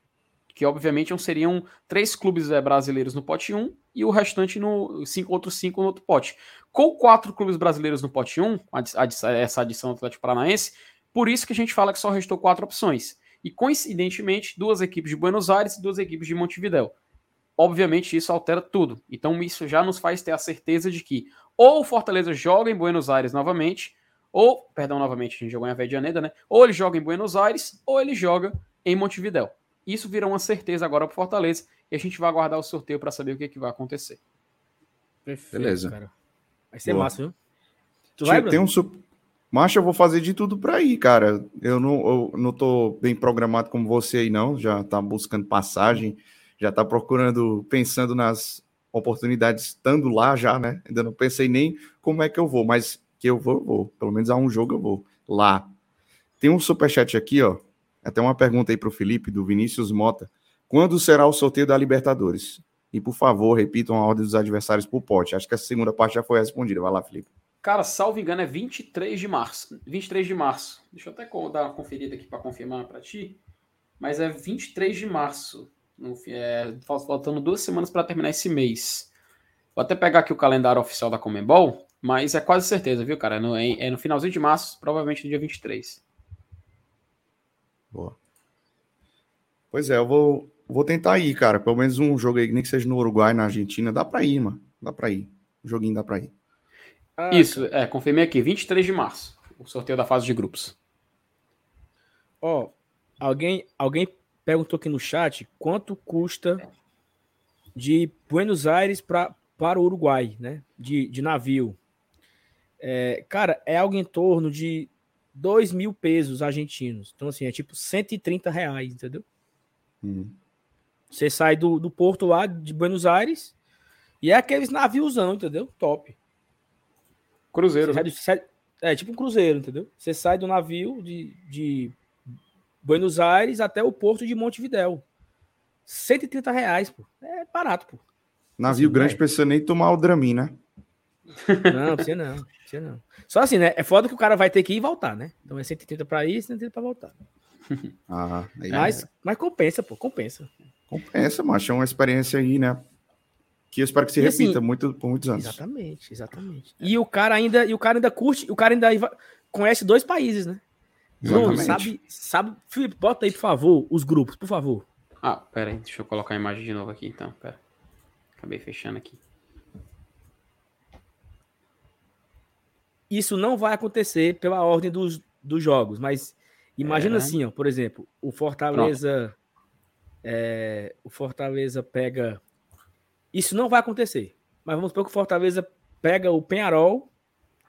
que obviamente seriam três clubes eh, brasileiros no pote 1 e o restante no cinco, outros cinco no outro pote. Com quatro clubes brasileiros no pote 1, adi- adi- essa adição do Atlético Paranaense, por isso que a gente fala que só restou quatro opções. E coincidentemente, duas equipes de Buenos Aires e duas equipes de Montevidéu. Obviamente, isso altera tudo. Então, isso já nos faz ter a certeza de que ou o Fortaleza joga em Buenos Aires novamente, ou, perdão, novamente, a gente jogou em Avedianeda, né? Ou ele joga em Buenos Aires, ou ele joga em Montevidéu. Isso virou uma certeza agora para Fortaleza e a gente vai aguardar o sorteio para saber o que, que vai acontecer. Perfeito, Beleza. cara. Vai ser Boa. massa, viu? Tu vai, tem um sup... Macho, eu vou fazer de tudo pra ir, cara. Eu não, eu não tô bem programado como você aí, não. Já tá buscando passagem, já tá procurando, pensando nas oportunidades, estando lá já, né? Ainda não pensei nem como é que eu vou, mas que eu vou, eu vou. Pelo menos a um jogo eu vou. Lá. Tem um superchat aqui, ó. Até uma pergunta aí pro Felipe, do Vinícius Mota. Quando será o sorteio da Libertadores? E, por favor, repitam a ordem dos adversários por pote. Acho que a segunda parte já foi respondida. Vai lá, Felipe. Cara, salvo engano, é 23 de março. 23 de março. Deixa eu até dar uma conferida aqui para confirmar para ti. Mas é 23 de março. É, fal- faltando duas semanas para terminar esse mês. Vou até pegar aqui o calendário oficial da Comembol, mas é quase certeza, viu, cara? É no, é no finalzinho de março, provavelmente no dia 23. Boa. Pois é, eu vou, vou tentar ir, cara. Pelo menos um jogo aí, nem que seja no Uruguai, na Argentina. Dá pra ir, mano. Dá pra ir. O joguinho dá pra ir. Ah, Isso, é, confirmei aqui, 23 de março, o sorteio da fase de grupos. Ó, alguém, alguém perguntou aqui no chat quanto custa de Buenos Aires pra, para o Uruguai, né? De, de navio. É, cara, é algo em torno de 2 mil pesos argentinos. Então, assim, é tipo 130 reais, entendeu? Hum. Você sai do, do porto lá de Buenos Aires e é aqueles naviozão, entendeu? Top. Cruzeiro. Você sai do- sai- é tipo um cruzeiro, entendeu? Você sai do navio de, de Buenos Aires até o porto de Montevidéu. 130 reais, pô. É barato, pô. Navio Sim, grande vai. precisa nem tomar o Dramin, né? Não, precisa não, precisa não. Só assim, né? É foda que o cara vai ter que ir e voltar, né? Então é 130 pra ir e 130 pra voltar. [laughs] Ah, aí Mas, mas compensa, pô, compensa. compensa, macho. É uma experiência aí, né? Que eu espero que se assim- repita muito, por muitos anos. Exatamente, exatamente. E o cara ainda, e o cara ainda curte, o cara ainda conhece dois países, né? Bruno, Exatamente. sabe, sabe, Felipe, bota aí, por favor, os grupos, por favor. Ah, pera aí, deixa eu colocar a imagem de novo aqui, então, pera. Acabei fechando aqui. Isso não vai acontecer pela ordem dos, dos jogos, mas imagina É. assim, ó, por exemplo, o Fortaleza é, o Fortaleza pega isso não vai acontecer, mas vamos supor que o Fortaleza pega o Penharol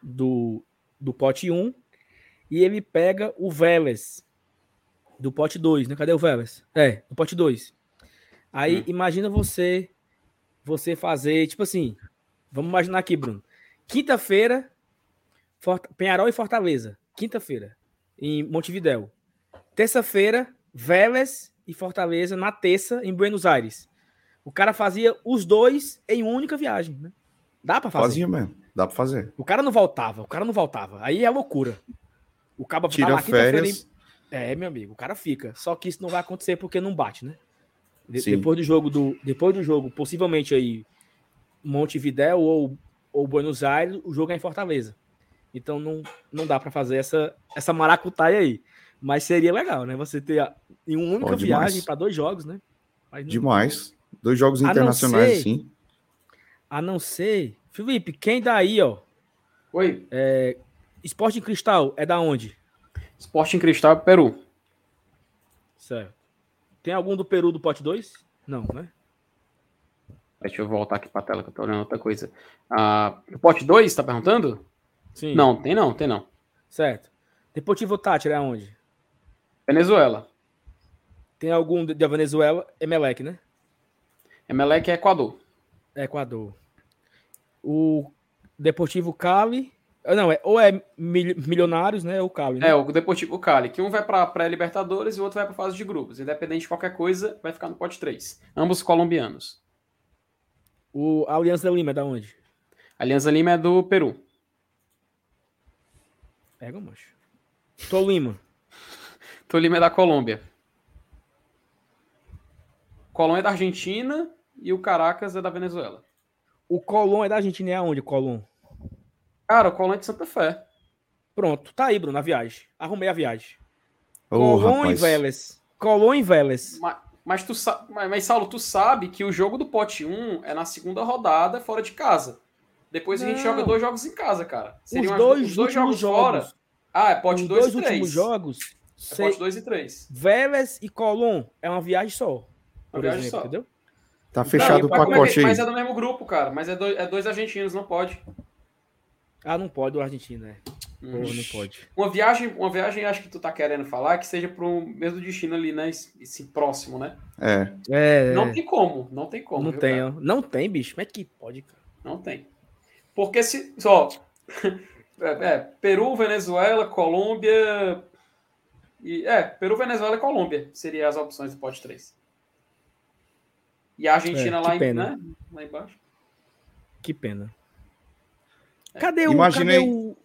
do, do pote 1 e ele pega o Vélez do pote 2, né? Cadê o Vélez? É, do pote 2. Aí Hum. imagina você você fazer, tipo assim, vamos imaginar aqui, Bruno. Quinta-feira Penharol e Fortaleza. Quinta-feira, em Montevidéu. Terça-feira, Vélez e Fortaleza na terça, em Buenos Aires. O cara fazia os dois em uma única viagem, né? Dá pra fazer. Fazia mesmo. Dá pra fazer. O cara não voltava, o cara não voltava. Aí é loucura. O cara Tira lá quinta-feira férias. É, meu amigo, o cara fica. Só que isso não vai acontecer porque não bate, né? De- Sim. depois do jogo do depois do jogo, possivelmente aí Montevidéu ou, ou Buenos Aires, o jogo é em Fortaleza. Então não, não dá pra fazer essa essa maracutaia aí. Mas seria legal, né? Você ter a- em uma única viagem para dois jogos, né? Mas não- Demais. Dois jogos A internacionais, ser- assim. A não ser, Felipe, quem daí, ó? Oi, Esporte em Cristal é da onde? Esporte em Cristal, Peru. Certo. Tem algum do Peru do pote 2? Não, né? Deixa eu voltar aqui pra tela que eu tô olhando outra coisa. Ah, o pote 2, tá perguntando? Sim. Não, tem não, tem não. Certo. Deportivo Tátira é onde? Venezuela. Tem algum da Venezuela? Emelec, né? Emelec é Equador. É Equador. O Deportivo Cali. ah, Não, é, ou é Mil- Milionários, né? Ou Cali. Né? É, o Deportivo Cali, que um vai pra pré-Libertadores e o outro vai pra fase de grupos. Independente de qualquer coisa, vai ficar no pote 3. Ambos colombianos. O Aliança Lima é da onde? Alianza Lima é do Peru. Pega, mancho. Tolima. [laughs] Tolima é da Colômbia. Colômbia é da Argentina e o Caracas é da Venezuela. O Colón é da Argentina, é aonde, Colón? Cara, o Colômbia é de Santa Fé. Pronto, tá aí, Bruno, na viagem. Arrumei a viagem. Ô, Colón e. Vélez. Colón e Vélez. Mas, mas, tu mas, mas, Saulo, tu sabe que o jogo do pote 1 é na segunda rodada, fora de casa. Depois a gente Não. joga dois jogos em casa, cara. Os Seriam as- dois, os dois últimos jogos fora. jogos. Ah, é pote Os 2 dois e 3. últimos jogos. É pote 2 e 3. Vélez e Colón é uma viagem só. Por viagem exemplo, só. entendeu? Tá fechado o é que- pacote aí. mas é do mesmo grupo, cara. Mas é, dois- é dois argentinos, não pode. Ah, não pode o Argentina, né? Hum. Pô, não pode. Uma viagem, uma viagem, acho que tu tá querendo falar, que seja pro mesmo destino ali, né? Esse próximo, né? É. É, Não tem como, não tem como. não viu, tem, cara? Não tem, bicho. Como é que pode, cara? Não tem. Porque se. Só. [laughs] É, é, Peru, Venezuela, Colômbia. E, é, Peru, Venezuela e Colômbia seriam as opções do pote 3. E a Argentina É, lá, que em, pena. né? lá embaixo. Que pena. Cadê o. Imaginei- Cadê o...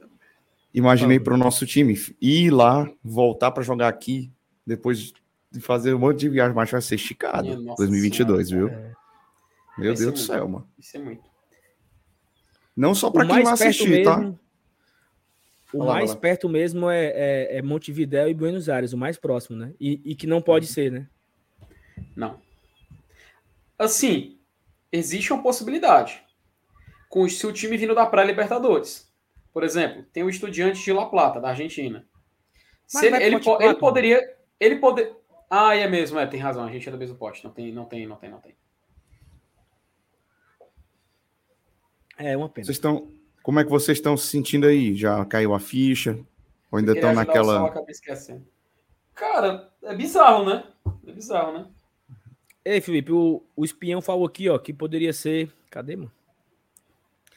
Imaginei Fala. pro nosso time ir lá, voltar pra jogar aqui, depois de fazer um monte de viagem, mas vai ser esticado. Minha nossa 2022, senhora, viu? É. Meu Deus do céu, mano. Isso é muito. Não só pra o quem mais vai assistir, tá? mesmo. O Olá, mais perto mesmo é, é, é, Montevidéu e Buenos Aires, o mais próximo, né? E, e que não pode ser, né? Não. Assim, existe uma possibilidade. Com se o time vindo da pré-Libertadores. Por exemplo, tem o Estudiante de La Plata, da Argentina. Se ele, ele, ele, poderia. Ele poder. Ah, é mesmo, é, tem razão. A gente é do mesmo pote. Não tem, não tem, não tem, não tem. É uma pena. Vocês estão, como é que vocês estão se sentindo aí? Já caiu a ficha? Ou ainda estão naquela. Cara, é bizarro, né? É bizarro, né? Ei, Felipe, o, o espião falou aqui, ó, que poderia ser. Cadê, mano?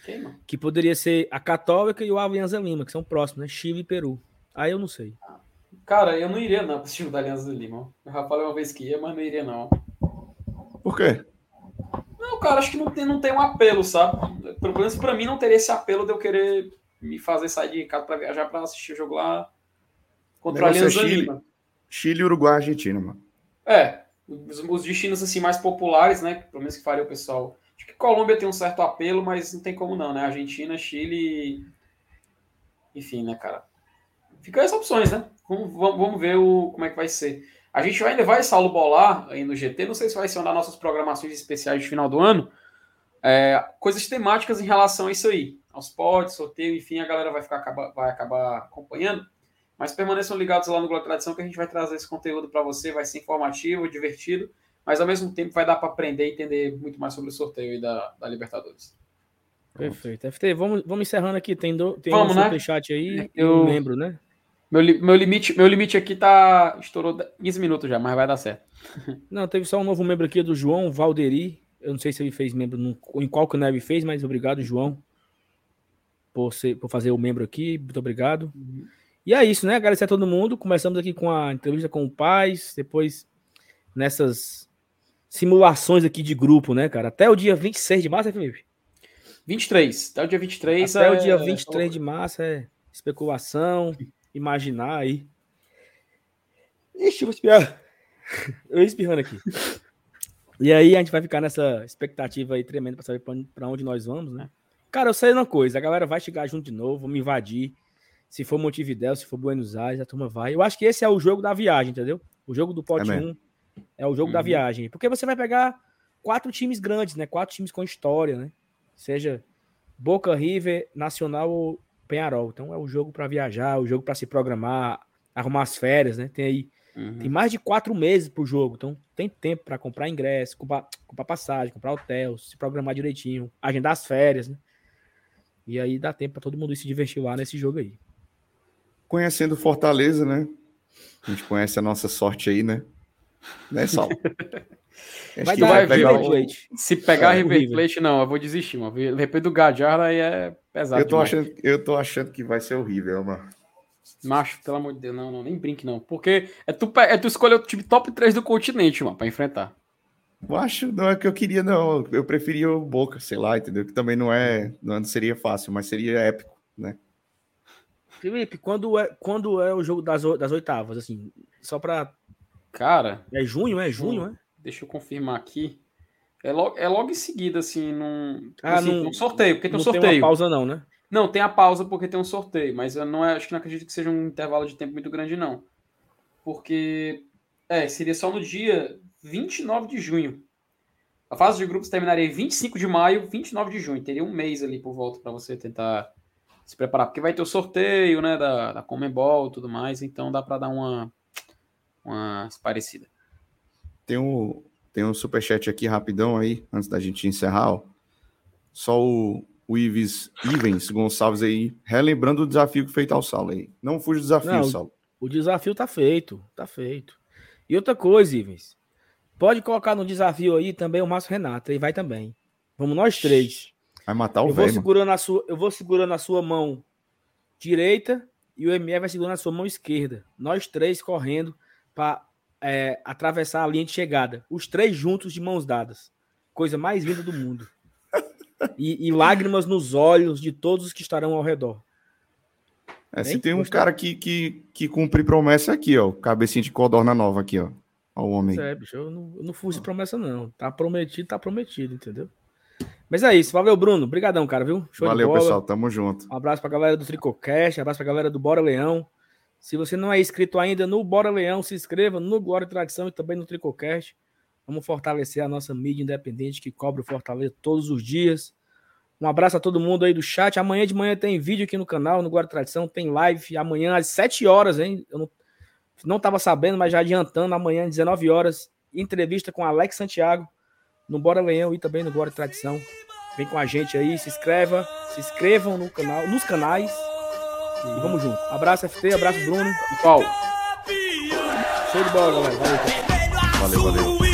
Quem, mano? Que poderia ser a Católica e o Alianza Lima, que são próximos, né? Chile e Peru. Aí eu não sei. Cara, eu não iria não pro time da Aliança Lima. O Rafael uma vez que ia, mas não iria não. Por quê? Não, cara, acho que não tem, não tem um apelo, sabe? Pelo menos pra mim não teria esse apelo de eu querer me fazer sair de casa pra viajar pra assistir o jogo lá contra a Aliança Chile. Chile, Uruguai, Argentina, mano. É, os, os, destinos assim mais populares, né? Pelo menos que faria o pessoal. Acho que Colômbia tem um certo apelo, mas não tem como não, né? Argentina, Chile. Enfim, né, cara? Fica as opções, né? Vamos, vamos ver o, como é que vai ser. A gente ainda vai Saulo bolar aí no GT, não sei se vai ser uma das nossas programações especiais de final do ano. É, coisas temáticas em relação a isso aí. Aos pods, sorteio, enfim, a galera vai, ficar, vai acabar acompanhando. Mas permaneçam ligados lá no Globo Tradição que a gente vai trazer esse conteúdo para você, vai ser informativo, divertido, mas ao mesmo tempo vai dar para aprender e entender muito mais sobre o sorteio aí da, da Libertadores. Perfeito. FT, vamos, vamos encerrando aqui. Tem, do, tem vamos, um né? superchat aí, eu lembro, né? Meu, meu, limite, meu limite aqui tá. Estourou 15 minutos já, mas vai dar certo. [laughs] Não, teve só um novo membro aqui do João Valderi. Eu não sei se ele fez membro no, em qual canal ele fez, mas obrigado, João, por, ser, por fazer o membro aqui. Muito obrigado. Uhum. E é isso, né? Agradecer a todo mundo. Começamos aqui com a entrevista com o Paz, depois nessas simulações aqui de grupo, né, cara? Até o dia 26 de março, é, Felipe? 23. Até o dia 23. Até é... o dia 23 de março é especulação [laughs] imaginar aí. Ixi, eu vou espirrar. [laughs] Eu ia espirrando aqui. E aí a gente vai ficar nessa expectativa aí tremenda para saber para onde nós vamos, né? Cara, eu sei uma coisa, a galera vai chegar junto de novo, vamos invadir. Se for Montevidéu, se for Buenos Aires, a turma vai. Eu acho que esse é o jogo da viagem, entendeu? O jogo do pote 1 é, é o jogo uhum. da viagem. Porque você vai pegar quatro times grandes, né? Quatro times com história, né? Seja Boca, River, Nacional ou Penharol. Então é o jogo para viajar, o jogo para se programar, arrumar as férias, né? Tem aí uhum. tem mais de quatro meses para o jogo, então tem tempo para comprar ingresso, comprar, comprar passagem, comprar hotel, se programar direitinho, agendar as férias, né? E aí dá tempo para todo mundo se divertir lá nesse jogo aí. Conhecendo Fortaleza, né? A gente conhece a nossa sorte aí, né? Né, Sal? [laughs] vai dar vai pegar River Plate. Se pegar é, River Plate, não, eu vou desistir, mano. Depois do Gajar aí é pesado. Eu tô, achando, eu tô achando que vai ser horrível, mano. Macho, pelo amor de Deus, não, não, nem brinque, não. Porque é tu, é tu escolher o time top 3 do continente, mano, pra enfrentar. Eu acho, não é o que eu queria, não. Eu preferia o Boca, sei lá, entendeu? Que também não é, não seria fácil, mas seria épico, né? Felipe, quando é, quando é o jogo das, das oitavas, assim, só pra. Cara. É junho, é junho, é? Deixa eu confirmar aqui. É logo, é logo em seguida, assim, num, ah, assim, num sorteio, porque tem um sorteio. Não tem uma pausa, não, né? Não, tem a pausa porque tem um sorteio, mas eu não é, acho que não acredito que seja um intervalo de tempo muito grande, não. Porque, é, seria só no dia 29 de junho. A fase de grupos terminaria 25 de maio, 29 de junho. Teria um mês ali por volta para você tentar se preparar, porque vai ter o sorteio, né, da, da Comembol e tudo mais, então dá para dar uma, uma parecida. Tem um, tem um superchat aqui rapidão aí, antes da gente encerrar. Ó. Só o, o Ives, Ivens Gonçalves aí, relembrando o desafio que feito ao Saulo aí. Não fuja do desafio, Não, Saulo. O desafio tá feito, tá feito. E outra coisa, Ivens, pode colocar no desafio aí também o Márcio Renato, ele vai também. Vamos nós três. Vai matar o eu vou segurando a sua, Eu vou segurando a sua mão direita e o MR vai segurando a sua mão esquerda. Nós três correndo para é, atravessar a linha de chegada. Os três juntos de mãos dadas. Coisa mais linda do mundo. [laughs] E, e lágrimas nos olhos de todos os que estarão ao redor. É, se tem um cara que, que, que cumpre promessa aqui, ó. Cabecinha de codorna nova aqui, ó. Ó o homem. É, bicho, eu não, eu não fujo de promessa, não. Tá prometido, tá prometido, entendeu? Mas é isso. Valeu, Bruno. Obrigadão, cara, viu? Show Valeu, pessoal. Tamo junto. Um abraço pra galera do Tricocast, um abraço pra galera do Bora Leão. Se você não é inscrito ainda no Bora Leão, se inscreva no Glória e Tradição e também no Tricocast. Vamos fortalecer a nossa mídia independente que cobre o Fortaleza todos os dias. Um abraço a todo mundo aí do chat. Amanhã de manhã tem vídeo aqui no canal, no Guarda Tradição, tem live. Amanhã às 7 horas, hein? Eu não, não tava sabendo, mas já adiantando, amanhã às 19 horas, entrevista com Alex Santiago no Bora Leão e também no Guarda Tradição. Vem com a gente aí, se inscreva, se inscrevam no canal, nos canais. E vamos junto. Abraço FT, abraço Bruno e Paulo. Show de bola, galera. Valeu. Valeu, valeu.